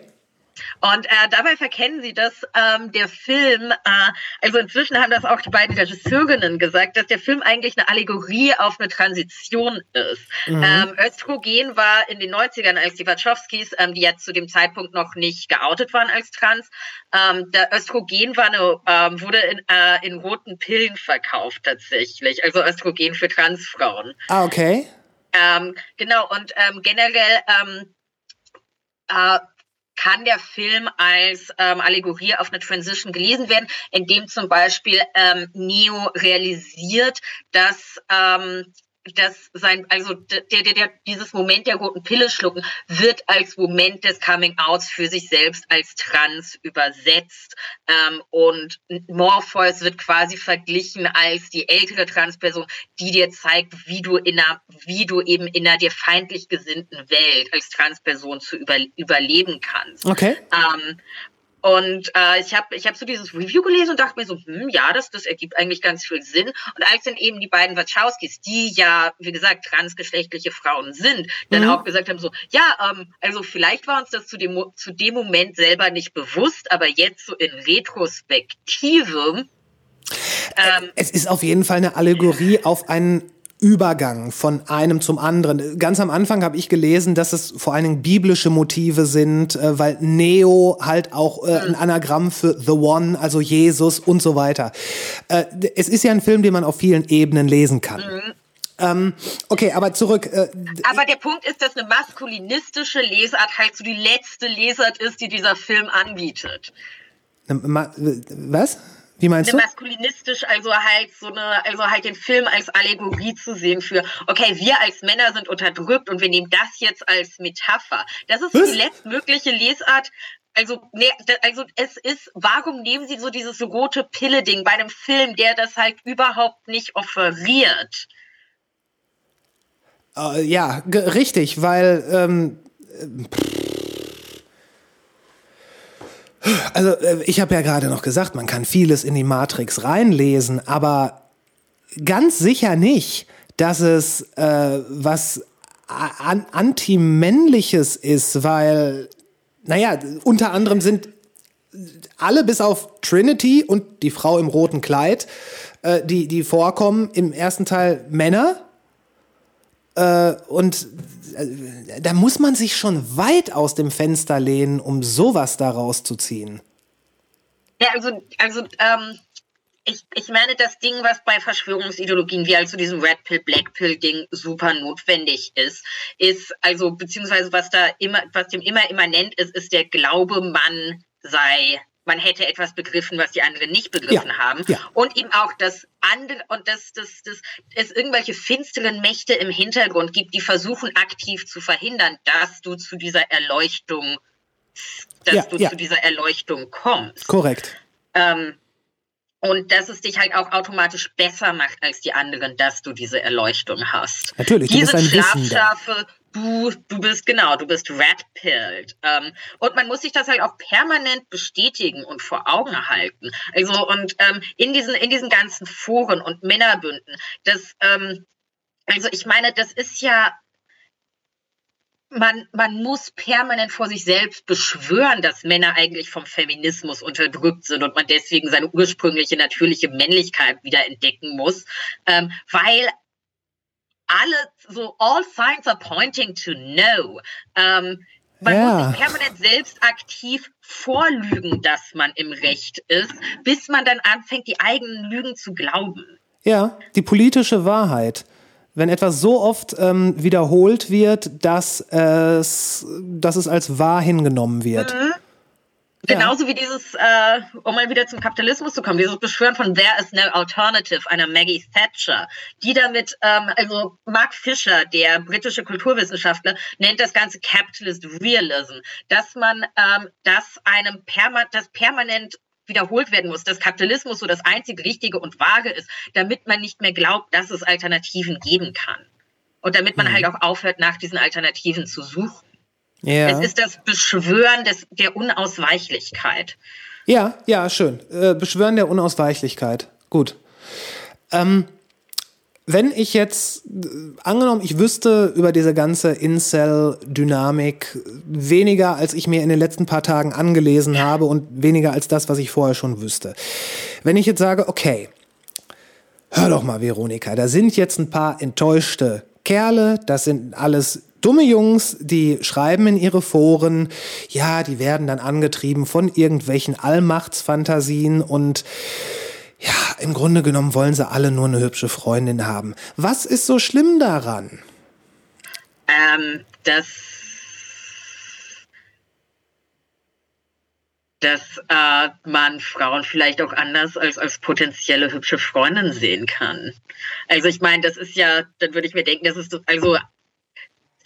[SPEAKER 3] Und äh, dabei verkennen sie, dass ähm, der Film, äh, also inzwischen haben das auch die beiden Regisseurinnen gesagt, dass der Film eigentlich eine Allegorie auf eine Transition ist. Ähm, Östrogen war in den 90ern, als die Wachowskis, ähm, die ja zu dem Zeitpunkt noch nicht geoutet waren als trans, ähm, der Östrogen war eine, ähm, wurde in, äh, in roten Pillen verkauft tatsächlich, also Östrogen für Transfrauen.
[SPEAKER 1] Ah, okay.
[SPEAKER 3] Ähm, genau, und ähm, generell ähm, äh, kann der Film als ähm, Allegorie auf eine Transition gelesen werden, indem zum Beispiel ähm, Neo realisiert, dass ähm, dass sein, also der, der, der, dieses Moment der roten Pille schlucken wird als Moment des Coming Outs für sich selbst als trans übersetzt. Ähm, und Morpheus wird quasi verglichen als die ältere Transperson, die dir zeigt, wie du in einer, wie du eben in einer dir feindlich gesinnten Welt als Transperson zu über, überleben kannst.
[SPEAKER 1] Okay.
[SPEAKER 3] Ähm, und äh, ich habe ich hab so dieses Review gelesen und dachte mir so, hm, ja, das, das ergibt eigentlich ganz viel Sinn. Und als dann eben die beiden Wachowskis, die ja, wie gesagt, transgeschlechtliche Frauen sind, dann
[SPEAKER 1] Mhm.
[SPEAKER 3] auch gesagt haben so, ja, ähm, also vielleicht war uns das zu dem, zu dem Moment selber nicht bewusst, aber jetzt so in Retrospektive ähm,
[SPEAKER 1] Es ist auf jeden Fall eine Allegorie auf einen Übergang von einem zum anderen. Ganz am Anfang habe ich gelesen, dass es vor allen Dingen biblische Motive sind, äh, weil Neo halt auch äh, ein Anagramm für The One, also Jesus und so weiter. Äh, es ist ja ein Film, den man auf vielen Ebenen lesen kann. Ähm, okay, aber zurück. Äh,
[SPEAKER 3] Aber der Punkt ist, dass eine maskulinistische Lesart halt so die letzte Lesart ist, die dieser Film anbietet.
[SPEAKER 1] ma- was? Wie meinst
[SPEAKER 3] Eine
[SPEAKER 1] du?
[SPEAKER 3] maskulinistisch, also halt so eine, also halt den Film als Allegorie zu sehen für, okay, wir als Männer sind unterdrückt und wir nehmen das jetzt als Metapher. Das ist
[SPEAKER 1] Was?
[SPEAKER 3] die letztmögliche Lesart. Also, nee, also es ist, warum nehmen Sie so dieses rote Pille-Ding bei einem Film, der das halt überhaupt nicht offeriert?
[SPEAKER 1] Äh, ja, richtig, weil ähm, äh, also äh, ich habe ja gerade noch gesagt, man kann vieles in die Matrix reinlesen, aber ganz sicher nicht, dass es äh, was an, antimännliches ist, weil naja, unter anderem sind alle bis auf Trinity und die Frau im roten Kleid, äh, die, die vorkommen, im ersten Teil Männer. Äh, und da muss man sich schon weit aus dem Fenster lehnen, um sowas da rauszuziehen.
[SPEAKER 3] Ja, also, also, ähm, ich, ich meine, das Ding, was bei Verschwörungsideologien wie also diesem Red Pill, Black Pill Ding super notwendig ist, ist, also, beziehungsweise was da immer, was dem immer immanent ist, ist der Glaube, man sei, man hätte etwas begriffen, was die anderen nicht begriffen
[SPEAKER 1] Ja,
[SPEAKER 3] haben.
[SPEAKER 1] ja.
[SPEAKER 3] Und eben auch, dass andere, und dass, dass, dass es irgendwelche finsteren Mächte im Hintergrund gibt, die versuchen aktiv zu verhindern, dass du zu dieser Erleuchtung, dass
[SPEAKER 1] Ja,
[SPEAKER 3] du zu dieser Erleuchtung kommst.
[SPEAKER 1] Korrekt.
[SPEAKER 3] Ähm, und dass es dich halt auch automatisch besser macht als die anderen, dass du diese Erleuchtung hast.
[SPEAKER 1] Natürlich, du
[SPEAKER 3] die
[SPEAKER 1] bist ein.
[SPEAKER 3] Schlafschafe, du, du bist genau, du bist red-pilled. Ähm, und man muss sich das halt auch permanent bestätigen und vor Augen halten. Also und ähm, in diesen in diesen ganzen Foren und Männerbünden, das ähm, also ich meine, das ist ja man, man muss permanent vor sich selbst beschwören, dass Männer eigentlich vom Feminismus unterdrückt sind und man deswegen seine ursprüngliche natürliche Männlichkeit wieder entdecken muss, ähm, weil alle, so all signs are pointing to no. Ähm, man ja. muss sich permanent selbst aktiv vorlügen, dass man im Recht ist, bis man dann anfängt, die eigenen Lügen zu glauben.
[SPEAKER 1] Ja, die politische Wahrheit wenn etwas so oft ähm, wiederholt wird, dass es, dass es als wahr hingenommen wird. Mhm.
[SPEAKER 3] Genauso ja. wie dieses, äh, um mal wieder zum Kapitalismus zu kommen, dieses Beschwören von There is no alternative einer Maggie Thatcher, die damit, ähm, also Mark Fisher, der britische Kulturwissenschaftler, nennt das Ganze Capitalist Realism, dass man ähm, das einem perma das permanent wiederholt werden muss, dass Kapitalismus so das einzig Richtige und Wahre ist, damit man nicht mehr glaubt, dass es Alternativen geben kann. Und damit man mhm. halt auch aufhört, nach diesen Alternativen zu suchen. Ja. Es ist das Beschwören des, der Unausweichlichkeit.
[SPEAKER 1] Ja, ja, schön. Äh, Beschwören der Unausweichlichkeit. Gut. Ähm, wenn ich jetzt, angenommen, ich wüsste über diese ganze Incel-Dynamik weniger, als ich mir in den letzten paar Tagen angelesen habe und weniger als das, was ich vorher schon wüsste. Wenn ich jetzt sage, okay, hör doch mal, Veronika, da sind jetzt ein paar enttäuschte Kerle, das sind alles dumme Jungs, die schreiben in ihre Foren, ja, die werden dann angetrieben von irgendwelchen Allmachtsfantasien und ja, im Grunde genommen wollen sie alle nur eine hübsche Freundin haben. Was ist so schlimm daran?
[SPEAKER 3] Ähm, dass, dass äh, man Frauen vielleicht auch anders als als potenzielle hübsche Freundin sehen kann. Also ich meine, das ist ja, dann würde ich mir denken, das ist also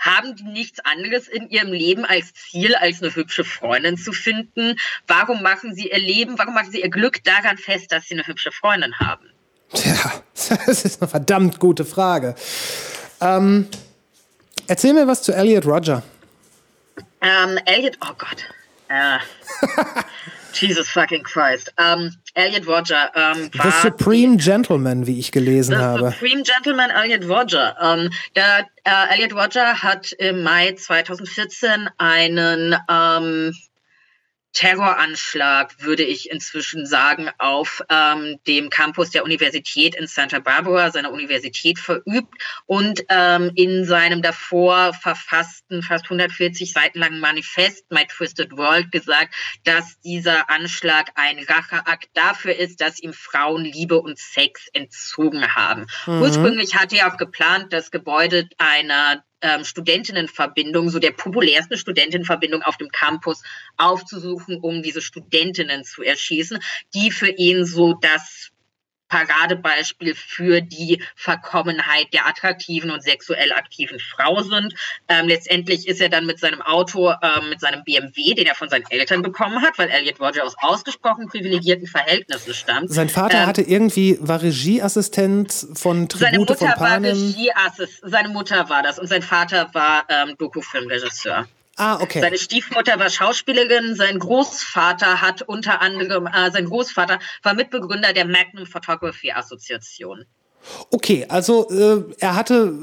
[SPEAKER 3] haben die nichts anderes in ihrem Leben als Ziel, als eine hübsche Freundin zu finden? Warum machen sie ihr Leben, warum machen sie ihr Glück daran fest, dass sie eine hübsche Freundin haben?
[SPEAKER 1] Tja, das ist eine verdammt gute Frage. Ähm, erzähl mir was zu Elliot Roger.
[SPEAKER 3] Ähm, Elliot, oh Gott. Äh, Jesus fucking Christ. Um, Elliot Roger um,
[SPEAKER 1] war The Supreme Gentleman, wie ich gelesen
[SPEAKER 3] The
[SPEAKER 1] habe.
[SPEAKER 3] The Supreme Gentleman Elliot Roger. Um, der, äh, Elliot Roger hat im Mai 2014 einen Terroranschlag, würde ich inzwischen sagen, auf ähm, dem Campus der Universität in Santa Barbara, seiner Universität, verübt und ähm, in seinem davor verfassten, fast 140 Seiten langen Manifest My Twisted World gesagt, dass dieser Anschlag ein Racheakt dafür ist, dass ihm Frauen Liebe und Sex entzogen haben. Mhm. Ursprünglich hatte er auch geplant, das Gebäude einer ähm, Studentinnenverbindung, so der populärsten Studentinnenverbindung auf dem Campus aufzusuchen, um diese Studentinnen zu erschießen, die für ihn so das Paradebeispiel für die Verkommenheit der attraktiven und sexuell aktiven Frau sind. Ähm, letztendlich ist er dann mit seinem Auto, ähm, mit seinem BMW, den er von seinen Eltern bekommen hat, weil Elliot Roger aus ausgesprochen privilegierten Verhältnissen stammt.
[SPEAKER 1] Sein Vater ähm, hatte irgendwie, war Regieassistent von Tribute seine Mutter von Panem.
[SPEAKER 3] War Regieassist, seine Mutter war das und sein Vater war ähm, Dokufilmregisseur.
[SPEAKER 1] Ah, okay.
[SPEAKER 3] Seine Stiefmutter war Schauspielerin, sein Großvater hat unter anderem, äh, sein Großvater war Mitbegründer der Magnum Photography Assoziation.
[SPEAKER 1] Okay, also äh, er hatte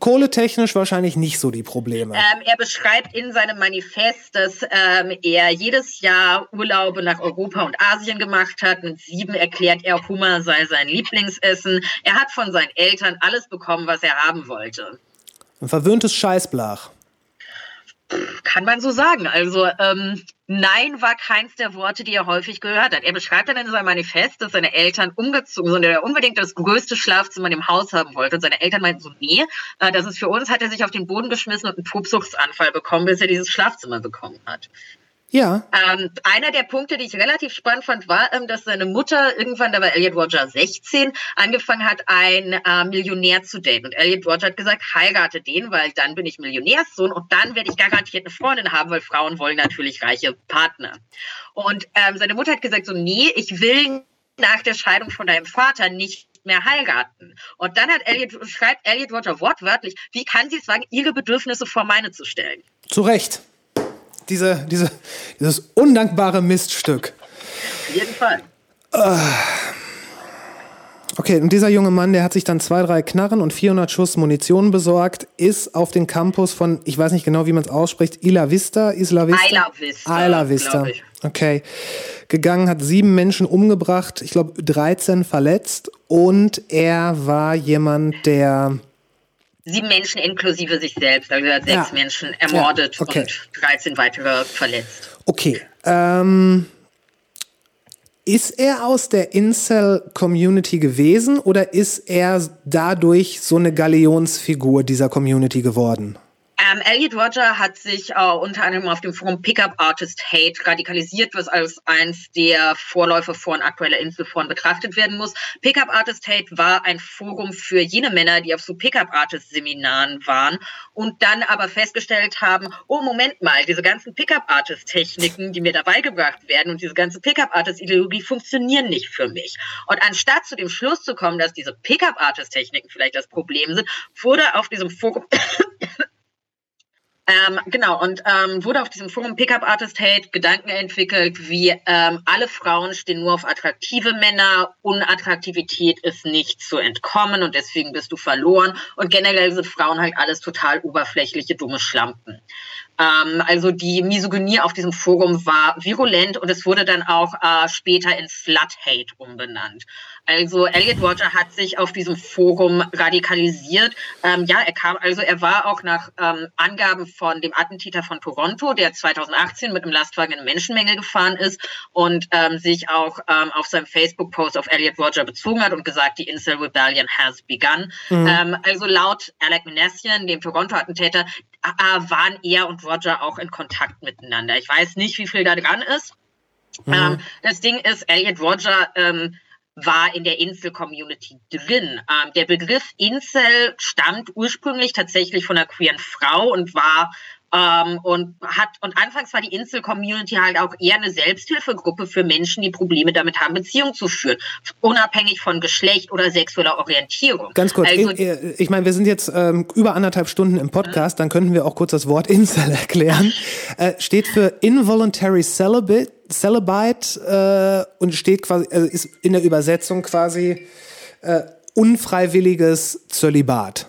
[SPEAKER 1] kohletechnisch wahrscheinlich nicht so die Probleme.
[SPEAKER 3] Ähm, er beschreibt in seinem Manifest, dass ähm, er jedes Jahr Urlaube nach Europa und Asien gemacht hat. Mit sieben erklärt er, Hummer sei sein Lieblingsessen. Er hat von seinen Eltern alles bekommen, was er haben wollte.
[SPEAKER 1] Ein verwöhntes Scheißblach.
[SPEAKER 3] Kann man so sagen. Also ähm, Nein war keins der Worte, die er häufig gehört hat. Er beschreibt dann in seinem Manifest, dass seine Eltern umgezogen sind, er unbedingt das größte Schlafzimmer im Haus haben wollte. Und seine Eltern meinten so, nee, äh, das ist für uns, hat er sich auf den Boden geschmissen und einen Pupsuchtsanfall bekommen, bis er dieses Schlafzimmer bekommen hat.
[SPEAKER 1] Ja.
[SPEAKER 3] Ähm, einer der Punkte, die ich relativ spannend fand, war, ähm, dass seine Mutter irgendwann, da war Elliot Roger 16, angefangen hat, einen äh, Millionär zu daten. Und Elliot Roger hat gesagt, heirate den, weil dann bin ich Millionärssohn und dann werde ich garantiert eine Freundin haben, weil Frauen wollen natürlich reiche Partner. Und ähm, seine Mutter hat gesagt, so, nee, ich will nach der Scheidung von deinem Vater nicht mehr heiraten. Und dann hat Elliot, schreibt Elliot Roger wortwörtlich, wie kann sie es wagen, ihre Bedürfnisse vor meine zu stellen?
[SPEAKER 1] Zu Recht. Diese, diese, dieses undankbare Miststück.
[SPEAKER 3] Auf jeden Fall.
[SPEAKER 1] Okay, und dieser junge Mann, der hat sich dann zwei, drei Knarren und 400 Schuss Munition besorgt, ist auf den Campus von, ich weiß nicht genau, wie man es ausspricht, Isla Vista, Isla Vista?
[SPEAKER 3] Isla Vista,
[SPEAKER 1] Isla Vista. Okay. Gegangen, hat sieben Menschen umgebracht, ich glaube 13 verletzt und er war jemand, der
[SPEAKER 3] Sieben Menschen inklusive sich selbst, also hat sechs
[SPEAKER 1] Ja.
[SPEAKER 3] Menschen ermordet
[SPEAKER 1] Ja, okay.
[SPEAKER 3] und 13 weitere verletzt.
[SPEAKER 1] Okay. Ähm, ist er aus der Incel-Community gewesen oder ist er dadurch so eine Galionsfigur dieser Community geworden?
[SPEAKER 3] Ähm, Elliot Roger hat sich äh, unter anderem auf dem Forum Pickup Artist Hate radikalisiert, was als eins der Vorläufer von aktueller Inselforen betrachtet werden muss. Pickup Artist Hate war ein Forum für jene Männer, die auf so Pickup Artist Seminaren waren und dann aber festgestellt haben, oh Moment mal, diese ganzen Pickup Artist Techniken, die mir dabei gebracht werden und diese ganze Pickup Artist Ideologie funktionieren nicht für mich. Und anstatt zu dem Schluss zu kommen, dass diese Pickup Artist Techniken vielleicht das Problem sind, wurde auf diesem Forum ähm, genau, und ähm, wurde auf diesem Forum Pickup Artist Hate Gedanken entwickelt, wie ähm, alle Frauen stehen nur auf attraktive Männer, Unattraktivität ist nicht zu entkommen und deswegen bist du verloren. Und generell sind Frauen halt alles total oberflächliche, dumme Schlampen. Ähm, also die Misogynie auf diesem Forum war virulent und es wurde dann auch äh, später in Slut Hate umbenannt. Also Elliot Roger hat sich auf diesem Forum radikalisiert. Ähm, ja, er kam, also er war auch nach ähm, Angaben von dem Attentäter von Toronto, der 2018 mit einem Lastwagen in eine Menschenmenge gefahren ist und ähm, sich auch ähm, auf seinem Facebook-Post auf Elliot Roger bezogen hat und gesagt, die Incel Rebellion has begun. Ähm, also laut Alec Minassian, dem Toronto-Attentäter, äh, waren er und Roger auch in Kontakt miteinander. Ich weiß nicht, wie viel da dran ist. Ähm, das Ding ist, Elliot Roger ähm, war in der Insel-Community drin. Ähm, der Begriff Insel stammt ursprünglich tatsächlich von einer queeren Frau und war ähm, und hat und anfangs war die Insel-Community halt auch eher eine Selbsthilfegruppe für Menschen, die Probleme damit haben, Beziehungen zu führen, unabhängig von Geschlecht oder sexueller Orientierung.
[SPEAKER 1] Ganz kurz,
[SPEAKER 3] Also,
[SPEAKER 1] ich, ich meine, wir sind jetzt ähm, über anderthalb Stunden im Podcast, dann könnten wir auch kurz das Wort Incel erklären. Äh, steht für Involuntary Celibate, Celibate äh, und steht quasi, also ist in der Übersetzung quasi äh, unfreiwilliges Zölibat.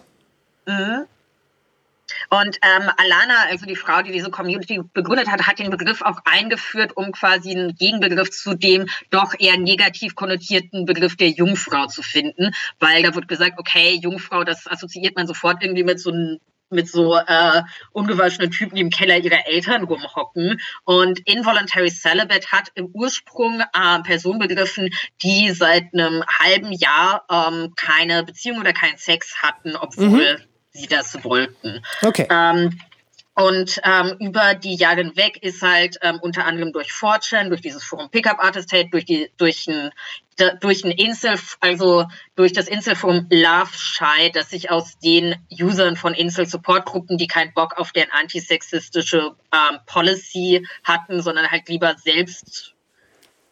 [SPEAKER 3] Und ähm, Alana, also die Frau, die diese Community begründet hat, hat den Begriff auch eingeführt, um quasi einen Gegenbegriff zu dem doch eher negativ konnotierten Begriff der Jungfrau zu finden, weil da wird gesagt, okay, Jungfrau, das assoziiert man sofort irgendwie mit so einem mit so äh, ungewaschenen Typen, die im Keller ihrer Eltern rumhocken. Und Involuntary Celibate hat im Ursprung äh, Personen begriffen, die seit einem halben Jahr ähm, keine Beziehung oder keinen Sex hatten, obwohl sie das wollten.
[SPEAKER 1] Okay.
[SPEAKER 3] Ähm, und ähm, über die Jahre hinweg ist halt ähm, unter anderem durch Fortune, durch dieses Forum Pickup Artist Hate, durch die durch ein durch ein Insel, also durch das Inselforum Love Shy, das sich aus den Usern von Insel Support Gruppen, die keinen Bock auf deren antisexistische ähm, Policy hatten, sondern halt lieber selbst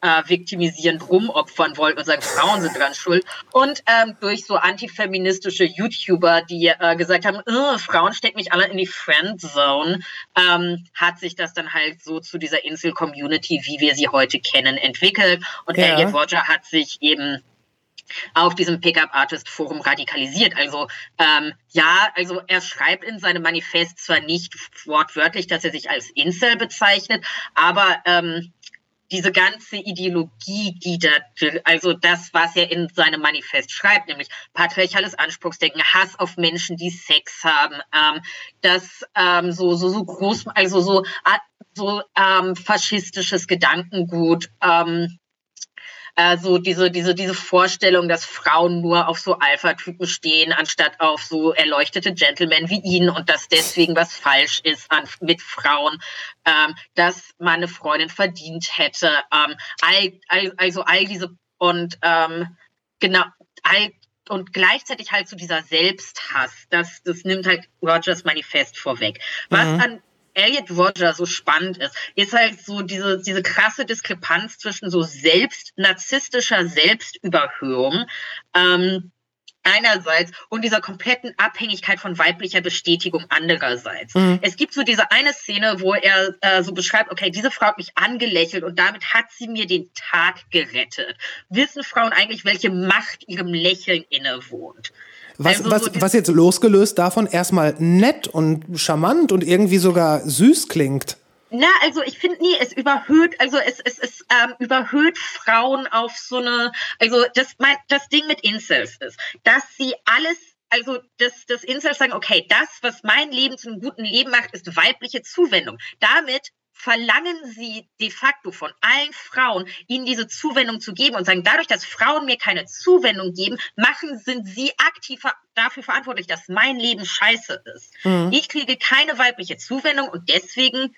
[SPEAKER 3] äh, viktimisierend rumopfern wollten und sagen, Frauen sind dran schuld. Und ähm, durch so antifeministische YouTuber, die äh, gesagt haben, "Äh, Frauen stecken mich alle in die Friendzone, ähm, hat sich das dann halt so zu dieser Insel-Community, wie wir sie heute kennen, entwickelt. Und
[SPEAKER 1] Ja.
[SPEAKER 3] Elliot Roger hat sich eben auf diesem Pickup Artist Forum radikalisiert. Also ähm, ja, also er schreibt in seinem Manifest zwar nicht wortwörtlich, dass er sich als Incel bezeichnet, aber ähm, diese ganze Ideologie, die da, also das, was er in seinem Manifest schreibt, nämlich patriarchales Anspruchsdenken, Hass auf Menschen, die Sex haben, ähm, das ähm, so so so groß, also so so ähm, faschistisches Gedankengut. Ähm, also diese, diese, diese Vorstellung, dass Frauen nur auf so Alpha-Typen stehen, anstatt auf so erleuchtete Gentlemen wie ihn und dass deswegen was falsch ist an, mit Frauen, ähm, dass meine Freundin verdient hätte. Ähm, all, all, also all diese und ähm, genau, all, und gleichzeitig halt so dieser Selbsthass, das, das nimmt halt Rogers Manifest vorweg. Was an Elliot Roger so spannend ist, ist halt so diese, diese krasse Diskrepanz zwischen so selbst, narzisstischer Selbstüberhöhung, ähm, einerseits und dieser kompletten Abhängigkeit von weiblicher Bestätigung andererseits. Mhm. Es gibt so diese eine Szene, wo er äh, so beschreibt, okay, diese Frau hat mich angelächelt und damit hat sie mir den Tag gerettet. Wissen Frauen eigentlich, welche Macht ihrem Lächeln innewohnt?
[SPEAKER 1] Was, also was, so was jetzt losgelöst davon erstmal nett und charmant und irgendwie sogar süß klingt.
[SPEAKER 3] Na, also ich finde nie, es überhöht, also es, es, es ähm, überhöht Frauen auf so eine, also das, mein, das Ding mit Incels ist, dass sie alles also das, das Incels sagen, okay, das, was mein Leben zu einem guten Leben macht, ist weibliche Zuwendung. Damit verlangen sie de facto von allen Frauen, ihnen diese Zuwendung zu geben und sagen, dadurch, dass Frauen mir keine Zuwendung geben, machen, sind sie aktiv dafür verantwortlich, dass mein Leben scheiße ist. Mhm. Ich kriege keine weibliche Zuwendung und deswegen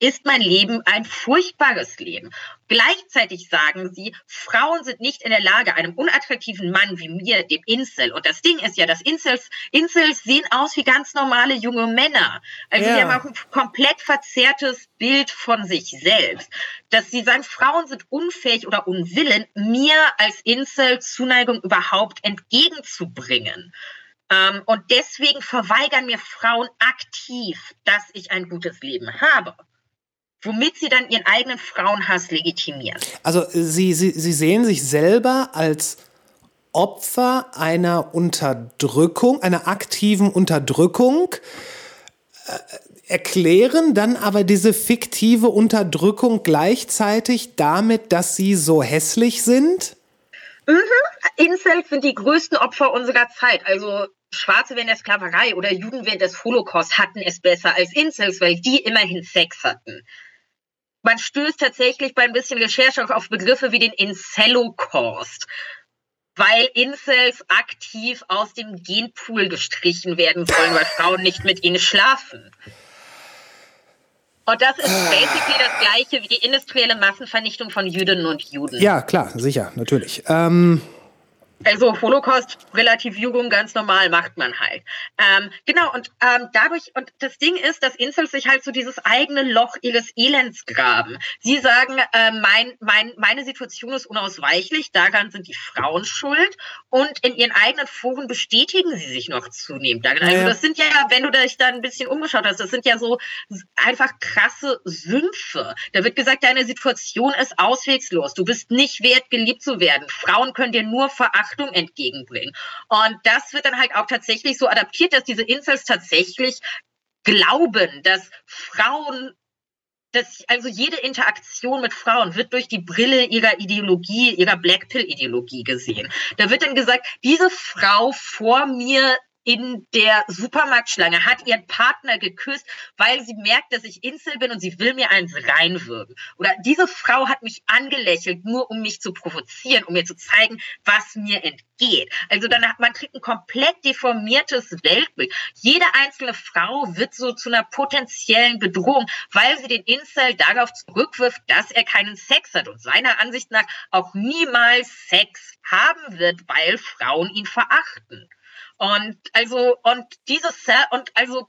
[SPEAKER 3] ist mein Leben ein furchtbares Leben. Gleichzeitig sagen sie, Frauen sind nicht in der Lage, einem unattraktiven Mann wie mir, dem Incel, und das Ding ist ja, dass Incels, Incels sehen aus wie ganz normale junge Männer. Also ja. sie haben auch ein komplett verzerrtes Bild von sich selbst. Dass sie sagen, Frauen sind unfähig oder unwillen, mir als Incel Zuneigung überhaupt entgegenzubringen. Ähm, und deswegen verweigern mir Frauen aktiv, dass ich ein gutes Leben habe womit sie dann ihren eigenen Frauenhass legitimieren.
[SPEAKER 1] Also sie, sie, sie sehen sich selber als Opfer einer Unterdrückung, einer aktiven Unterdrückung, äh, erklären dann aber diese fiktive Unterdrückung gleichzeitig damit, dass sie so hässlich sind?
[SPEAKER 3] Mhm. Incels sind die größten Opfer unserer Zeit. Also Schwarze während der Sklaverei oder Juden während des Holocaust hatten es besser als Incels, weil die immerhin Sex hatten man stößt tatsächlich bei ein bisschen Recherche auf Begriffe wie den Incelocaust, weil Incels aktiv aus dem Genpool gestrichen werden sollen, weil Frauen nicht mit ihnen schlafen. Und das ist basically das gleiche wie die industrielle Massenvernichtung von Jüdinnen und Juden.
[SPEAKER 1] Ja, klar, sicher, natürlich. Ähm
[SPEAKER 3] also Holocaust, relativ Jugend, ganz normal macht man halt. Ähm, genau, und ähm, dadurch, und das Ding ist, dass Incels sich halt so dieses eigene Loch ihres Elends graben. Sie sagen, äh, mein, mein, meine Situation ist unausweichlich, daran sind die Frauen schuld und in ihren eigenen Foren bestätigen sie sich noch zunehmend darin. Also das sind ja, wenn du dich da ein bisschen umgeschaut hast, das sind ja so einfach krasse Sümpfe. Da wird gesagt, deine Situation ist auswegslos, du bist nicht wert, geliebt zu werden. Frauen können dir nur verachten Achtung entgegenbringen. Und das wird dann halt auch tatsächlich so adaptiert, dass diese Incels tatsächlich glauben, dass Frauen dass also jede Interaktion mit Frauen wird durch die Brille ihrer Ideologie, ihrer Blackpill-Ideologie gesehen. Da wird dann gesagt, diese Frau vor mir in der Supermarktschlange, hat ihren Partner geküsst, weil sie merkt, dass ich Insel bin und sie will mir eins reinwürgen. Oder diese Frau hat mich angelächelt, nur um mich zu provozieren, um mir zu zeigen, was mir entgeht. Also dann hat man kriegt ein komplett deformiertes Weltbild. Jede einzelne Frau wird so zu einer potenziellen Bedrohung, weil sie den Incel darauf zurückwirft, dass er keinen Sex hat und seiner Ansicht nach auch niemals Sex haben wird, weil Frauen ihn verachten. Und also, und dieses, und also,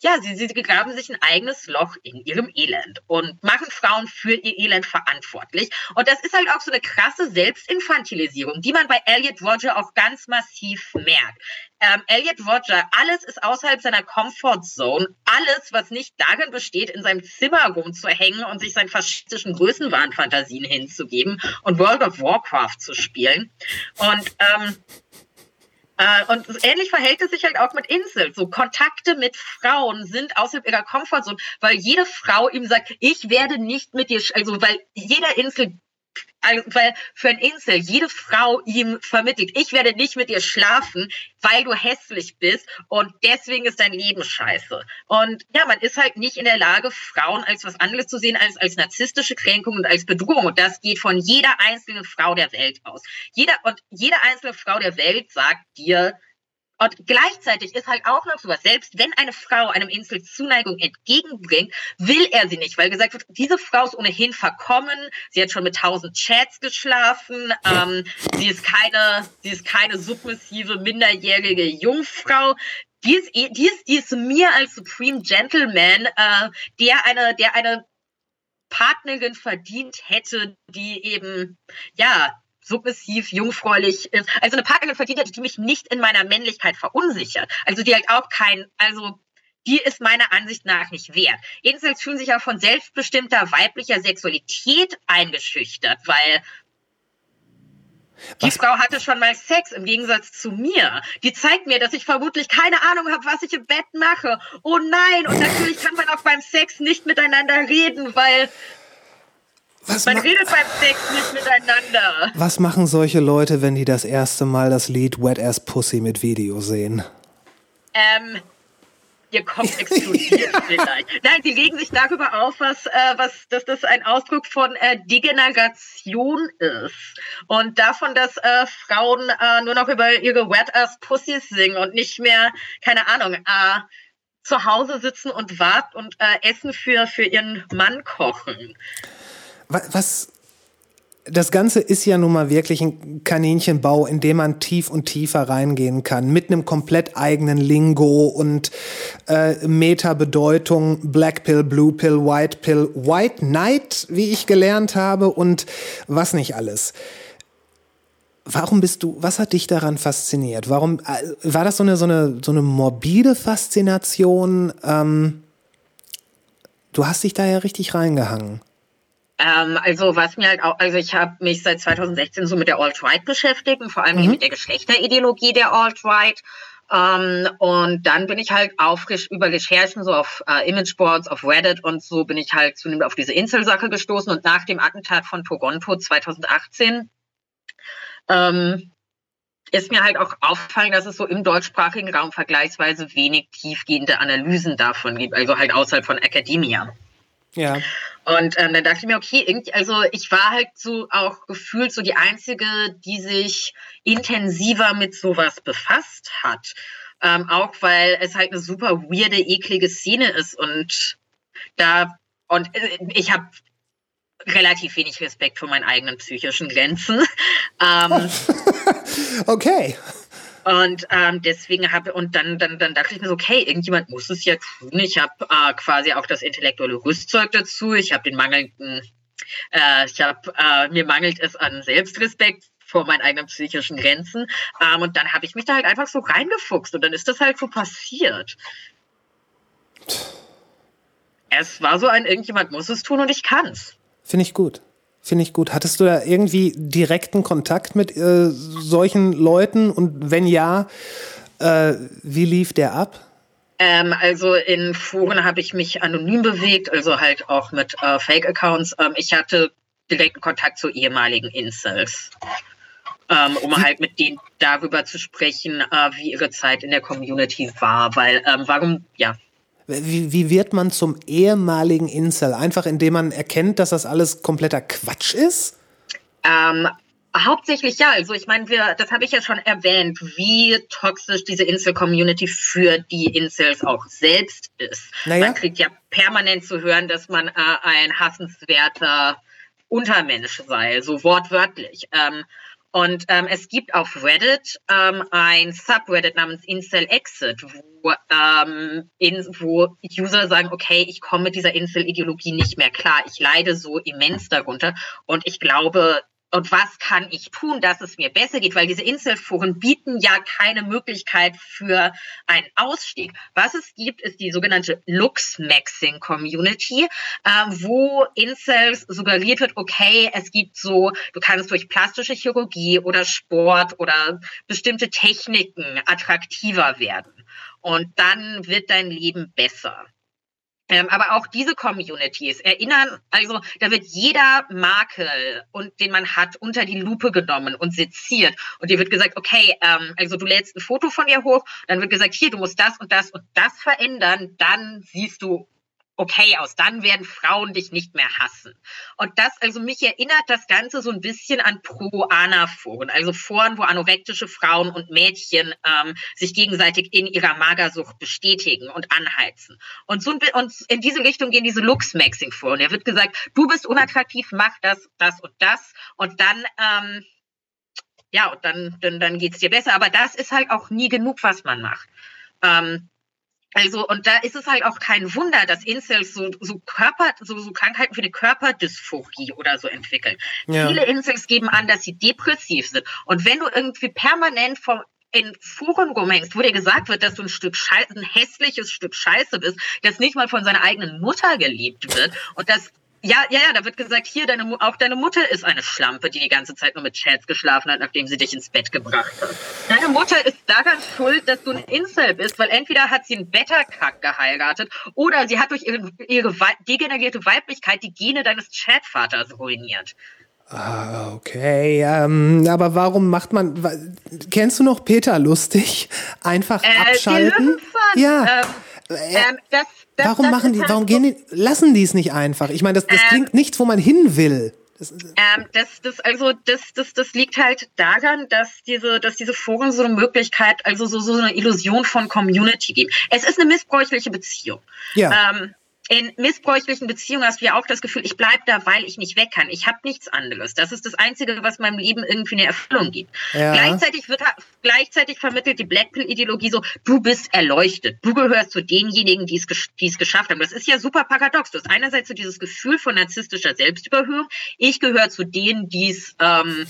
[SPEAKER 3] ja, sie, sie graben sich ein eigenes Loch in ihrem Elend und machen Frauen für ihr Elend verantwortlich. Und das ist halt auch so eine krasse Selbstinfantilisierung, die man bei Elliot Roger auch ganz massiv merkt. Ähm, Elliot Roger, alles ist außerhalb seiner Comfortzone. Alles, was nicht darin besteht, in seinem Zimmer rumzuhängen und sich seinen faschistischen Größenwahnfantasien hinzugeben und World of Warcraft zu spielen. Und ähm, äh, und ähnlich verhält es sich halt auch mit Insel. So Kontakte mit Frauen sind außerhalb ihrer Komfortzone, weil jede Frau ihm sagt, ich werde nicht mit dir, also weil jeder Insel also, weil für ein Insel jede Frau ihm vermittelt, ich werde nicht mit dir schlafen, weil du hässlich bist und deswegen ist dein Leben scheiße. Und ja, man ist halt nicht in der Lage, Frauen als was anderes zu sehen als als narzisstische Kränkung und als Bedrohung. Und das geht von jeder einzelnen Frau der Welt aus. Jeder und jede einzelne Frau der Welt sagt dir, und gleichzeitig ist halt auch noch sowas, selbst wenn eine Frau einem Insel Zuneigung entgegenbringt, will er sie nicht, weil gesagt wird, diese Frau ist ohnehin verkommen, sie hat schon mit tausend Chats geschlafen, ähm, sie ist keine, sie ist keine submissive, minderjährige Jungfrau, die ist, eh, die ist, die ist mir als Supreme Gentleman, äh, der eine, der eine Partnerin verdient hätte, die eben, ja, submissiv, jungfräulich ist. Also eine Partnerin verdient die mich nicht in meiner Männlichkeit verunsichert. Also die halt auch kein, also die ist meiner Ansicht nach nicht wert. Jedenfalls fühlen sich ja von selbstbestimmter weiblicher Sexualität eingeschüchtert, weil die Frau hatte schon mal Sex im Gegensatz zu mir. Die zeigt mir, dass ich vermutlich keine Ahnung habe, was ich im Bett mache. Oh nein, und natürlich kann man auch beim Sex nicht miteinander reden, weil
[SPEAKER 1] Was
[SPEAKER 3] man
[SPEAKER 1] ma-
[SPEAKER 3] redet beim Sex nicht miteinander.
[SPEAKER 1] Was machen solche Leute, wenn die das erste Mal das Lied Wet Ass Pussy mit Video sehen?
[SPEAKER 3] Ähm, ihr Kopf explodiert vielleicht. Nein, sie regen sich darüber auf, was, äh, was, dass das ein Ausdruck von äh, Degeneration ist. Und davon, dass äh, Frauen äh, nur noch über ihre Wet-Ass Pussies singen und nicht mehr, keine Ahnung, äh, zu Hause sitzen und warten und äh, Essen für, für ihren Mann kochen.
[SPEAKER 1] Wa- Was, das Ganze ist ja nun mal wirklich ein Kaninchenbau, in dem man tief und tiefer reingehen kann, mit einem komplett eigenen Lingo und äh, Meta-Bedeutung, Black Pill, Blue Pill, White Pill, White Knight, wie ich gelernt habe und was nicht alles. Warum bist du, was hat dich daran fasziniert? Warum, äh, war das so eine, so eine, so eine morbide Faszination? Ähm, du hast dich da ja richtig reingehangen.
[SPEAKER 3] Ähm, also was mir halt auch, also ich habe mich seit 2016 so mit der Alt-Right beschäftigt und vor allem eben mit der Geschlechterideologie der Alt-Right. Ähm, und dann bin ich halt auf über Recherchen so auf äh, Imageboards, auf Reddit und so bin ich halt zunehmend auf diese Inselsache gestoßen und nach dem Attentat von Toronto 2018 ähm, ist mir halt auch aufgefallen, dass es so im deutschsprachigen Raum vergleichsweise wenig tiefgehende Analysen davon gibt, also halt außerhalb von Academia.
[SPEAKER 1] Ja.
[SPEAKER 3] Und ähm, dann dachte ich mir, okay, irgendwie, also ich war halt so auch gefühlt so die Einzige, die sich intensiver mit sowas befasst hat. Ähm, auch weil es halt eine super weirde, eklige Szene ist und da und äh, ich habe relativ wenig Respekt vor meinen eigenen psychischen Grenzen. ähm,
[SPEAKER 1] Okay.
[SPEAKER 3] Und ähm, deswegen habe und dann, dann, dann dachte ich mir so, okay, irgendjemand muss es ja tun. Ich habe äh, quasi auch das intellektuelle Rüstzeug dazu. Ich habe den mangelnden, äh, ich habe äh, mir mangelt es an Selbstrespekt vor meinen eigenen psychischen Grenzen. Ähm, und dann habe ich mich da halt einfach so reingefuchst und dann ist das halt so passiert. Es war so ein, irgendjemand muss es tun und ich kann's.
[SPEAKER 1] Finde ich gut. Finde ich gut. Hattest du da irgendwie direkten Kontakt mit äh, solchen Leuten? Und wenn ja, äh, wie lief der ab?
[SPEAKER 3] Ähm, also in Foren habe ich mich anonym bewegt, also halt auch mit äh, Fake-Accounts. Ähm, ich hatte direkten Kontakt zu ehemaligen Incels, ähm, um halt mit denen darüber zu sprechen, äh, wie ihre Zeit in der Community war. Weil, ähm, warum, ja,
[SPEAKER 1] Wie, wie wird man zum ehemaligen Incel? Einfach indem man erkennt, dass das alles kompletter Quatsch ist?
[SPEAKER 3] Ähm, hauptsächlich ja. Also ich meine, wir, das habe ich ja schon erwähnt, wie toxisch diese Insel-Community für die Incels auch selbst ist.
[SPEAKER 1] Naja.
[SPEAKER 3] Man kriegt ja permanent zu hören, dass man äh, ein hassenswerter Untermensch sei, so wortwörtlich. Ähm, und ähm, es gibt auf Reddit ähm, ein Subreddit namens Incel Exit, wo, ähm, in, wo User sagen, okay, ich komme mit dieser Incel-Ideologie nicht mehr klar. Ich leide so immens darunter. Und ich glaube, und was kann ich tun, dass es mir besser geht? Weil diese Inselforen bieten ja keine Möglichkeit für einen Ausstieg. Was es gibt, ist die sogenannte Lux-Maxing Community, äh, wo Incels suggeriert wird, okay, es gibt so, du kannst durch plastische Chirurgie oder Sport oder bestimmte Techniken attraktiver werden. Und dann wird dein Leben besser. Ähm, aber auch diese Communities erinnern, also da wird jeder Makel, und, den man hat, unter die Lupe genommen und seziert. Und dir wird gesagt, okay, ähm, also du lädst ein Foto von dir hoch, dann wird gesagt, hier, du musst das und das und das verändern, dann siehst du okay aus, dann werden Frauen dich nicht mehr hassen. Und das, also mich erinnert das Ganze so ein bisschen an Pro-Ana-Foren, also Foren, wo anorektische Frauen und Mädchen ähm, sich gegenseitig in ihrer Magersucht bestätigen und anheizen. Und, so, und in diese Richtung gehen diese Lux-Maxing-Foren. Da wird gesagt, du bist unattraktiv, mach das, das und das. Und dann, ähm, ja, und dann, dann, dann geht's dir besser. Aber das ist halt auch nie genug, was man macht. Ähm, also, und da ist es halt auch kein Wunder, dass Incels so, so Körper, so, so Krankheiten für die Körperdysphorie oder so entwickeln. Ja. Viele Incels geben an, dass sie depressiv sind. Und wenn du irgendwie permanent vom in Foren rumhängst, wo dir gesagt wird, dass du ein Stück Scheiße, ein hässliches Stück Scheiße bist, das nicht mal von seiner eigenen Mutter geliebt wird und das ja, ja, ja, da wird gesagt, hier, deine, auch deine Mutter ist eine Schlampe, die die ganze Zeit nur mit Chats geschlafen hat, nachdem sie dich ins Bett gebracht hat. Deine Mutter ist daran schuld, dass du ein Incel bist, weil entweder hat sie einen Betterkack geheiratet oder sie hat durch ihre, ihre degenerierte Weiblichkeit die Gene deines Chatvaters ruiniert.
[SPEAKER 1] Ah, okay. Ähm, aber warum macht man. Kennst du noch Peter Lustig? Einfach äh, abschalten?
[SPEAKER 3] Ja. Ähm, ähm, das
[SPEAKER 1] das, warum das machen die, warum gehen die, lassen die es nicht einfach? Ich meine, das, das ähm, klingt nichts, wo man hin will.
[SPEAKER 3] Das, ähm, das, das, also das, das, das liegt halt daran, dass diese, dass diese Foren so eine Möglichkeit, also so, so eine Illusion von Community geben. Es ist eine missbräuchliche Beziehung.
[SPEAKER 1] Ja.
[SPEAKER 3] Ähm, in missbräuchlichen Beziehungen hast du ja auch das Gefühl, ich bleibe da, weil ich nicht weg kann. Ich habe nichts anderes. Das ist das Einzige, was meinem Leben irgendwie eine Erfüllung gibt. Ja. Gleichzeitig wird gleichzeitig vermittelt die Blackpill-Ideologie so, du bist erleuchtet. Du gehörst zu denjenigen, die es geschafft haben. Das ist ja super paradox. Du hast einerseits so dieses Gefühl von narzisstischer Selbstüberhöhung. Ich gehöre zu denen, die es ähm,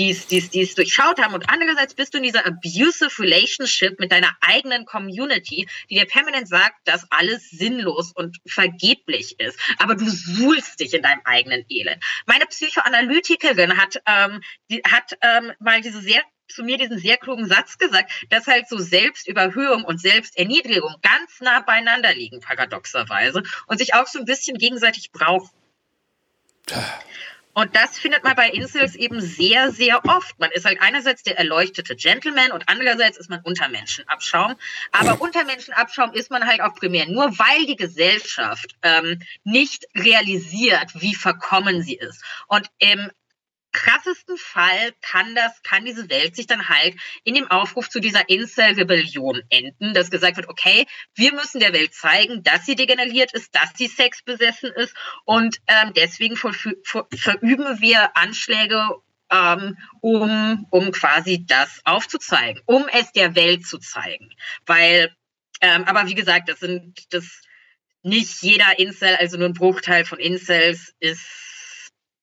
[SPEAKER 3] die es durchschaut haben. Und andererseits bist du in dieser abusive Relationship mit deiner eigenen Community, die dir permanent sagt, dass alles sinnlos und vergeblich ist. Aber du suhlst dich in deinem eigenen Elend. Meine Psychoanalytikerin hat, ähm, die, hat ähm, mal diese sehr zu mir diesen sehr klugen Satz gesagt, dass halt so Selbstüberhöhung und Selbsterniedrigung ganz nah beieinander liegen, paradoxerweise, und sich auch so ein bisschen gegenseitig brauchen. Und das findet man bei Incels eben sehr, sehr oft. Man ist halt einerseits der erleuchtete Gentleman und andererseits ist man Untermenschenabschaum. Aber Untermenschenabschaum ist man halt auch primär nur, weil die Gesellschaft ähm, nicht realisiert, wie verkommen sie ist. Und im krassesten Fall kann das, kann diese Welt sich dann halt in dem Aufruf zu dieser Incel-Rebellion enden, dass gesagt wird, okay, wir müssen der Welt zeigen, dass sie degeneriert ist, dass sie sexbesessen ist und ähm, deswegen ver ver verüben wir Anschläge ähm, um, um quasi das aufzuzeigen, um es der Welt zu zeigen. Weil, ähm, aber wie gesagt, das sind das nicht jeder Incel, also nur ein Bruchteil von Incels ist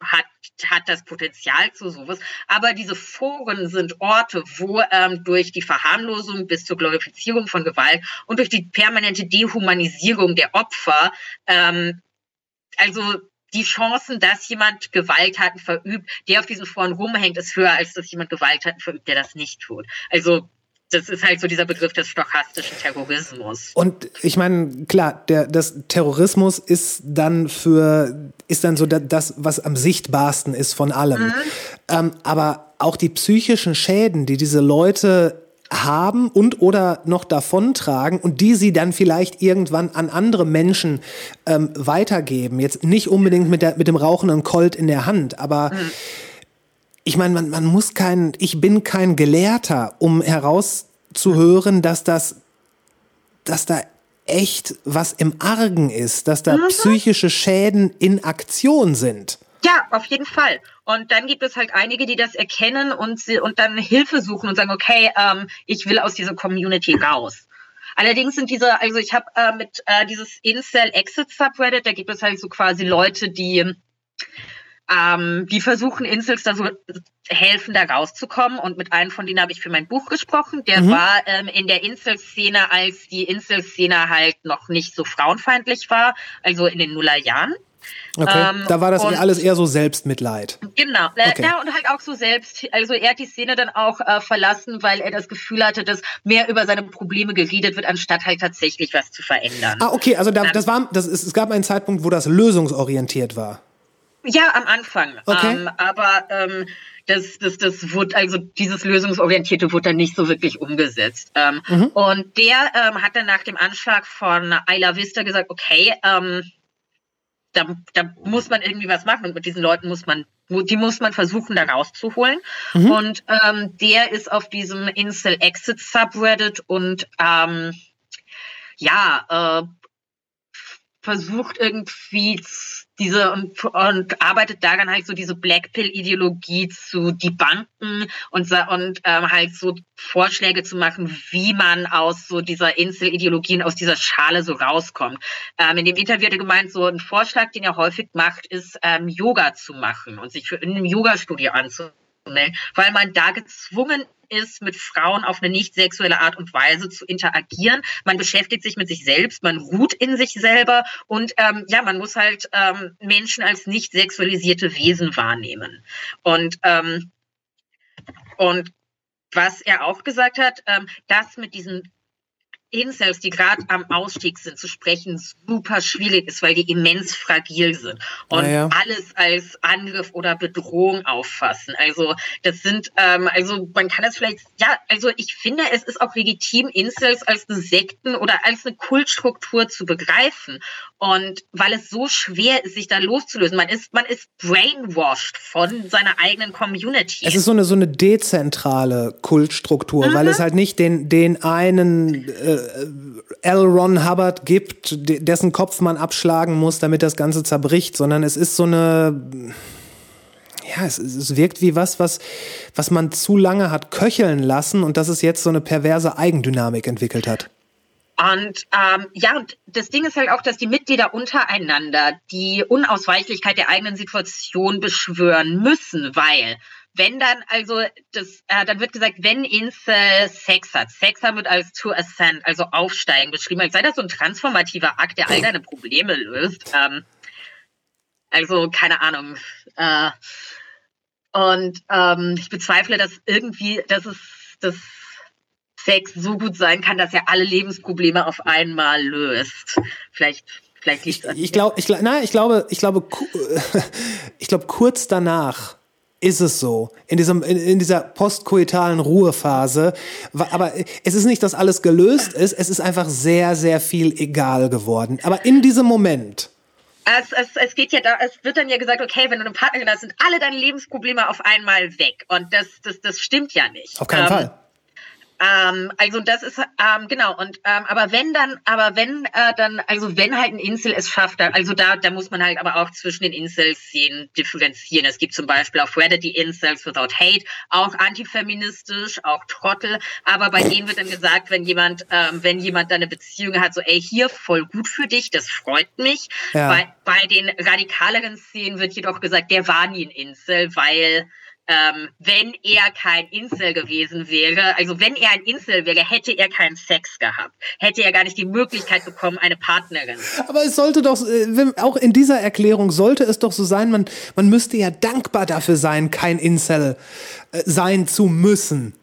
[SPEAKER 3] hat, hat das Potenzial zu sowas. Aber diese Foren sind Orte, wo ähm, durch die Verharmlosung bis zur Glorifizierung von Gewalt und durch die permanente Dehumanisierung der Opfer, ähm, also die Chancen, dass jemand Gewalttaten verübt, der auf diesen Foren rumhängt, ist höher, als dass jemand Gewalttaten verübt, der das nicht tut. Also das ist halt so dieser Begriff des stochastischen Terrorismus.
[SPEAKER 1] Und ich meine, klar, der, das Terrorismus ist dann für, ist dann so das, was am sichtbarsten ist von allem. Mhm. Ähm, aber auch die psychischen Schäden, die diese Leute haben und oder noch davontragen und die sie dann vielleicht irgendwann an andere Menschen ähm, weitergeben. Jetzt nicht unbedingt mit, der, mit dem rauchenden Colt in der Hand, aber mhm ich meine, man, man muss kein, ich bin kein Gelehrter, um herauszuhören, dass das, dass da echt was im Argen ist, dass da mhm. psychische Schäden in Aktion sind.
[SPEAKER 3] Ja, auf jeden Fall. Und dann gibt es halt einige, die das erkennen und, sie, und dann Hilfe suchen und sagen, okay, ähm, ich will aus dieser Community raus. Allerdings sind diese, also ich habe äh, mit äh, dieses Incel Exit Subreddit, da gibt es halt so quasi Leute, die ähm, die versuchen Insels da so helfen, da rauszukommen. Und mit einem von denen habe ich für mein Buch gesprochen. Der mhm. war ähm, in der Inselszene, als die Inselszene halt noch nicht so frauenfeindlich war, also in den Nullerjahren.
[SPEAKER 1] Okay, ähm, da war das und, alles eher so Selbstmitleid.
[SPEAKER 3] Genau, äh, okay. ja, und halt auch so selbst, also er hat die Szene dann auch äh, verlassen, weil er das Gefühl hatte, dass mehr über seine Probleme geredet wird, anstatt halt tatsächlich was zu verändern.
[SPEAKER 1] Ah, okay, also da, das war, das, es gab einen Zeitpunkt, wo das lösungsorientiert war.
[SPEAKER 3] Ja, am Anfang. Okay. Ähm, aber ähm, das, das, das wurde, also dieses Lösungsorientierte wurde dann nicht so wirklich umgesetzt. Ähm, mhm. Und der ähm, hat dann nach dem Anschlag von Ayla Vista gesagt, okay, ähm, da, da muss man irgendwie was machen und mit diesen Leuten muss man, die muss man versuchen, da rauszuholen. Mhm. Und ähm, der ist auf diesem Incel Exit Subreddit und ähm, ja, äh, versucht irgendwie diese und, und arbeitet daran halt so diese Black Pill Ideologie zu debunken und und ähm, halt so Vorschläge zu machen, wie man aus so dieser Insel Ideologien aus dieser Schale so rauskommt. Ähm, in dem Interview hat er gemeint, so ein Vorschlag, den er häufig macht, ist ähm, Yoga zu machen und sich für in einem Yoga Studio anzumelden, weil man da gezwungen ist, mit Frauen auf eine nicht sexuelle Art und Weise zu interagieren. Man beschäftigt sich mit sich selbst, man ruht in sich selber und ähm, ja, man muss halt ähm, Menschen als nicht sexualisierte Wesen wahrnehmen. Und ähm, und was er auch gesagt hat, ähm, das mit diesen Incels, die gerade am Ausstieg sind, zu sprechen, super schwierig ist, weil die immens fragil sind und
[SPEAKER 1] naja.
[SPEAKER 3] alles als Angriff oder Bedrohung auffassen. Also das sind, ähm, also man kann das vielleicht, ja, also ich finde, es ist auch legitim, Incels als eine Sekten oder als eine Kultstruktur zu begreifen. Und weil es so schwer ist, sich da loszulösen, man ist, man ist brainwashed von seiner eigenen Community.
[SPEAKER 1] Es ist so eine, so eine dezentrale Kultstruktur, mhm. weil es halt nicht den, den einen äh, L. Ron Hubbard gibt, dessen Kopf man abschlagen muss, damit das Ganze zerbricht, sondern es ist so eine, ja, es, es wirkt wie was, was, was man zu lange hat köcheln lassen und dass es jetzt so eine perverse Eigendynamik entwickelt hat.
[SPEAKER 3] Und ähm, ja, und das Ding ist halt auch, dass die Mitglieder untereinander die Unausweichlichkeit der eigenen Situation beschwören müssen, weil wenn dann, also das, äh, dann wird gesagt, wenn Insel Sex hat, Sex haben wird als to ascend, also aufsteigen beschrieben, als sei das so ein transformativer Akt, der all deine Probleme löst. Ähm, also keine Ahnung. Äh, und ähm, ich bezweifle, dass irgendwie, dass es, dass Sex so gut sein kann, dass er alle Lebensprobleme auf einmal löst. Vielleicht
[SPEAKER 1] ich, ich glaube, ich, nein, ich glaube, ich glaube, ich glaube, kurz danach ist es so. In, diesem, in, in dieser postkoitalen Ruhephase. Aber es ist nicht, dass alles gelöst ist. Es ist einfach sehr, sehr viel egal geworden. Aber in diesem Moment.
[SPEAKER 3] Es, es, es geht ja da, es wird dann ja gesagt, okay, wenn du eine Partnerin hast, sind alle deine Lebensprobleme auf einmal weg. Und das, das, das stimmt ja nicht.
[SPEAKER 1] Auf keinen ähm, Fall.
[SPEAKER 3] Ähm, also das ist ähm, genau und ähm, aber wenn dann, aber wenn äh, dann, also wenn halt ein Insel es schafft, also da, da muss man halt aber auch zwischen den Inselszenen differenzieren. Es gibt zum Beispiel auf Reddit die Incels Without Hate, auch antifeministisch, auch Trottel, aber bei denen wird dann gesagt, wenn jemand, ähm, wenn jemand da eine Beziehung hat, so ey hier voll gut für dich, das freut mich. Ja. Bei, bei den radikaleren Szenen wird jedoch gesagt, der war nie ein Insel, weil ähm, wenn er kein Insel gewesen wäre, also wenn er ein Insel wäre, hätte er keinen Sex gehabt, hätte er gar nicht die Möglichkeit bekommen, eine Partnerin.
[SPEAKER 1] Aber es sollte doch, äh, auch in dieser Erklärung sollte es doch so sein, man, man müsste ja dankbar dafür sein, kein Insel äh, sein zu müssen.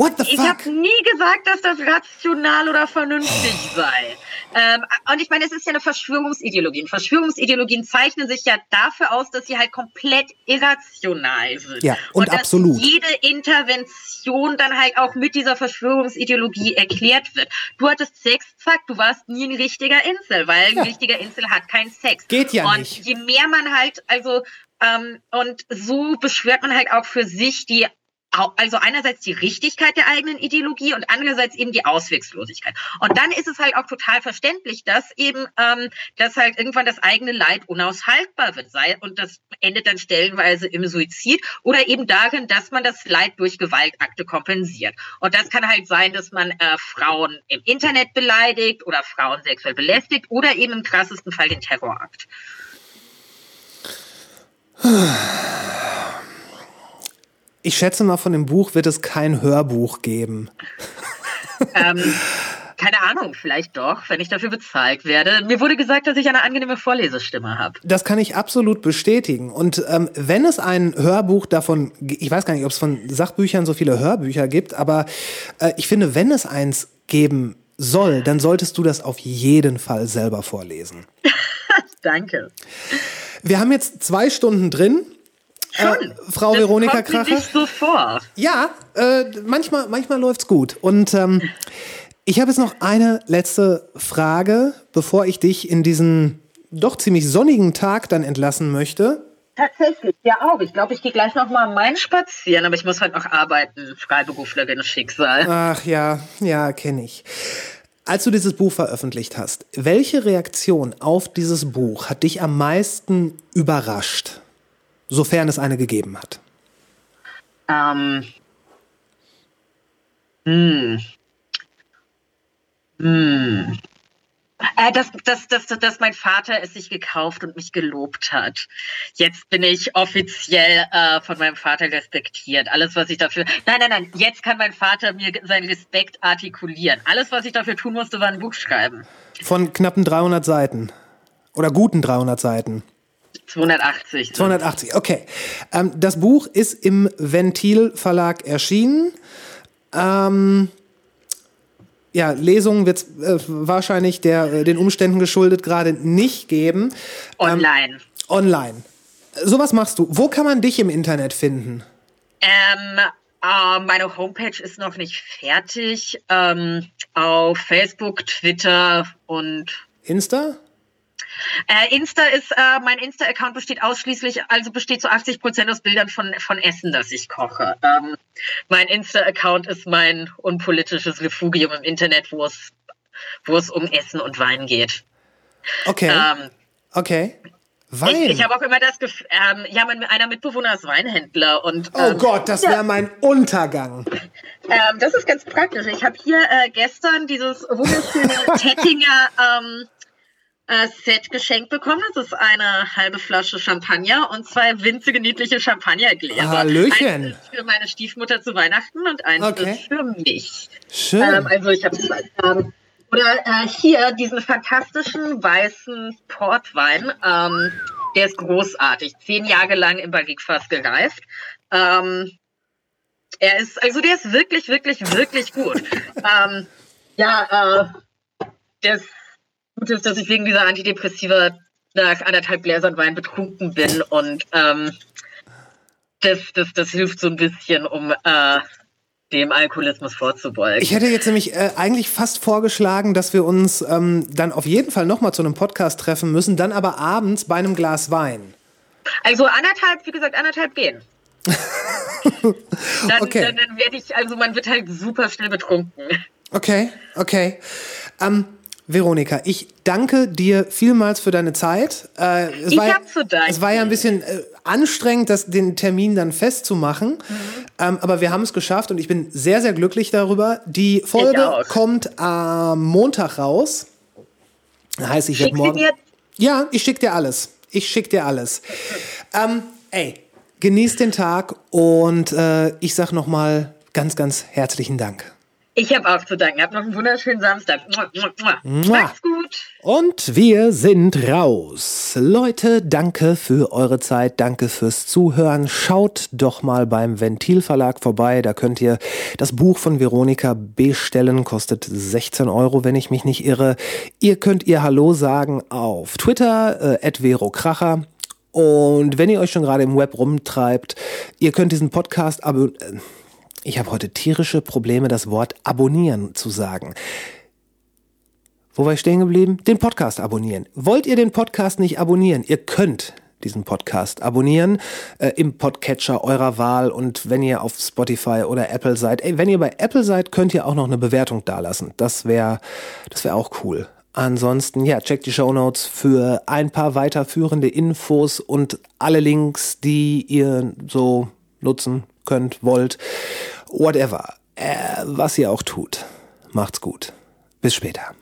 [SPEAKER 3] What the fuck? Ich habe nie gesagt, dass das rational oder vernünftig sei. Ähm, und ich meine, es ist ja eine Verschwörungsideologie. Und Verschwörungsideologien zeichnen sich ja dafür aus, dass sie halt komplett irrational sind.
[SPEAKER 1] Ja, und, und absolut.
[SPEAKER 3] Dass jede Intervention dann halt auch mit dieser Verschwörungsideologie erklärt wird. Du hattest Sex, zack, du warst nie ein richtiger Insel, weil ein ja. richtiger Insel hat keinen Sex.
[SPEAKER 1] Geht ja
[SPEAKER 3] und
[SPEAKER 1] nicht.
[SPEAKER 3] Und je mehr man halt, also ähm, und so beschwört man halt auch für sich die also einerseits die Richtigkeit der eigenen Ideologie und andererseits eben die Auswegslosigkeit. Und dann ist es halt auch total verständlich, dass eben, ähm, dass halt irgendwann das eigene Leid unaushaltbar wird sei und das endet dann stellenweise im Suizid oder eben darin, dass man das Leid durch Gewaltakte kompensiert. Und das kann halt sein, dass man äh, Frauen im Internet beleidigt oder Frauen sexuell belästigt oder eben im krassesten Fall den Terrorakt.
[SPEAKER 1] Ich schätze mal, von dem Buch wird es kein Hörbuch geben.
[SPEAKER 3] Ähm, keine Ahnung, vielleicht doch, wenn ich dafür bezahlt werde. Mir wurde gesagt, dass ich eine angenehme Vorlesestimme habe.
[SPEAKER 1] Das kann ich absolut bestätigen. Und ähm, wenn es ein Hörbuch davon, ich weiß gar nicht, ob es von Sachbüchern so viele Hörbücher gibt, aber äh, ich finde, wenn es eins geben soll, dann solltest du das auf jeden Fall selber vorlesen.
[SPEAKER 3] Danke.
[SPEAKER 1] Wir haben jetzt zwei Stunden drin. Äh, Frau das Veronika kommt Kracher.
[SPEAKER 3] Nicht so vor.
[SPEAKER 1] Ja, äh, manchmal, manchmal läuft's gut. Und ähm, ich habe jetzt noch eine letzte Frage, bevor ich dich in diesen doch ziemlich sonnigen Tag dann entlassen möchte.
[SPEAKER 3] Tatsächlich, ja auch. Ich glaube, ich gehe gleich noch mal Main spazieren, aber ich muss halt noch arbeiten. Freiberuflerin Schicksal.
[SPEAKER 1] Ach ja, ja, kenne ich. als du dieses Buch veröffentlicht hast, welche Reaktion auf dieses Buch hat dich am meisten überrascht, sofern es eine gegeben hat?
[SPEAKER 3] Ähm. Hm. Hm. Äh, dass, dass, dass, dass mein Vater es sich gekauft und mich gelobt hat. Jetzt bin ich offiziell äh, von meinem Vater respektiert. Alles, was ich dafür. Nein, nein, nein. Jetzt kann mein Vater mir seinen Respekt artikulieren. Alles, was ich dafür tun musste, war ein Buch schreiben.
[SPEAKER 1] Von knappen 300 Seiten. Oder guten 300 Seiten.
[SPEAKER 3] 280.
[SPEAKER 1] 280, okay. Ähm, das Buch ist im Ventil Verlag erschienen. Ähm, ja, Lesungen wird es äh, wahrscheinlich der, äh, den Umständen geschuldet gerade nicht geben.
[SPEAKER 3] Online.
[SPEAKER 1] Ähm, online. Sowas machst du. Wo kann man dich im Internet finden?
[SPEAKER 3] Ähm, äh, meine Homepage ist noch nicht fertig. Ähm, auf Facebook, Twitter und
[SPEAKER 1] Insta?
[SPEAKER 3] Äh, Insta ist, äh, mein Insta-Account besteht ausschließlich, also besteht zu 80 Prozent aus Bildern von, von Essen, das ich koche. Ähm, mein Insta-Account ist mein unpolitisches Refugium im Internet, wo es, wo es um Essen und Wein geht.
[SPEAKER 1] Okay. Ähm, okay.
[SPEAKER 3] Wein. Ich, ich habe auch immer das Gefühl, ähm, ja, mein, einer Mitbewohner ist Weinhändler und.
[SPEAKER 1] oh ähm, Gott, das wäre ja. mein Untergang.
[SPEAKER 3] Ähm, das ist ganz praktisch. Ich habe hier äh, gestern dieses wunderschöne Tettinger ähm, äh, Set geschenkt bekommen. Das ist eine halbe Flasche Champagner und zwei winzige, niedliche Champagnergläser.
[SPEAKER 1] Hallöchen.
[SPEAKER 3] Eins für meine Stiefmutter zu Weihnachten und eins okay. ist für mich.
[SPEAKER 1] Schön.
[SPEAKER 3] Ähm, also ich habe ähm, oder äh, hier diesen fantastischen weißen Portwein. Ähm, der ist großartig. Zehn Jahre lang im Barrikfass gereift. Ähm, er ist, also der ist wirklich, wirklich, wirklich gut. ähm, ja, äh, der gut ist, dass ich wegen dieser Antidepressiva nach anderthalb Gläsern Wein betrunken bin und ähm, das, das, das hilft so ein bisschen, um äh, dem Alkoholismus vorzubeugen.
[SPEAKER 1] Ich hätte jetzt nämlich äh, eigentlich fast vorgeschlagen, dass wir uns ähm, dann auf jeden Fall nochmal zu einem Podcast treffen müssen, dann aber abends bei einem Glas Wein.
[SPEAKER 3] Also anderthalb, wie gesagt, anderthalb gehen. dann, okay. dann, dann werde ich, also man wird halt super schnell betrunken.
[SPEAKER 1] Okay, okay. Ähm, Veronika, ich danke dir vielmals für deine Zeit.
[SPEAKER 3] Äh, es ich war, hab zu danken.
[SPEAKER 1] Es war ja ein bisschen äh, anstrengend, das, den Termin dann festzumachen, mhm. ähm, aber wir haben es geschafft und ich bin sehr, sehr glücklich darüber. Die Folge kommt am Montag raus. Heißt, ich werde morgen. Dir? Ja, ich schicke dir alles. Ich schicke dir alles. Ähm, ey, genieß den Tag und äh, ich sag noch mal ganz, ganz herzlichen Dank.
[SPEAKER 3] Ich habe auch zu danken. Habt noch einen wunderschönen Samstag. Macht's gut.
[SPEAKER 1] Und wir sind raus. Leute, danke für eure Zeit. Danke fürs Zuhören. Schaut doch mal beim Ventilverlag vorbei. Da könnt ihr das Buch von Veronika bestellen. Kostet 16 Euro, wenn ich mich nicht irre. Ihr könnt ihr Hallo sagen auf Twitter, äh, @verokracher. Und wenn ihr euch schon gerade im Web rumtreibt, ihr könnt diesen Podcast abonnieren. Äh, ich habe heute tierische Probleme, das Wort abonnieren zu sagen. Wo war ich stehen geblieben? Den Podcast abonnieren. Wollt ihr den Podcast nicht abonnieren? Ihr könnt diesen Podcast abonnieren äh, im Podcatcher eurer Wahl und wenn ihr auf Spotify oder Apple seid, ey, wenn ihr bei Apple seid, könnt ihr auch noch eine Bewertung dalassen. Das wäre das wäre auch cool. Ansonsten, ja, checkt die Show Notes für ein paar weiterführende Infos und alle Links, die ihr so nutzen könnt, wollt, whatever. Äh, was ihr auch tut. Macht's gut. Bis später.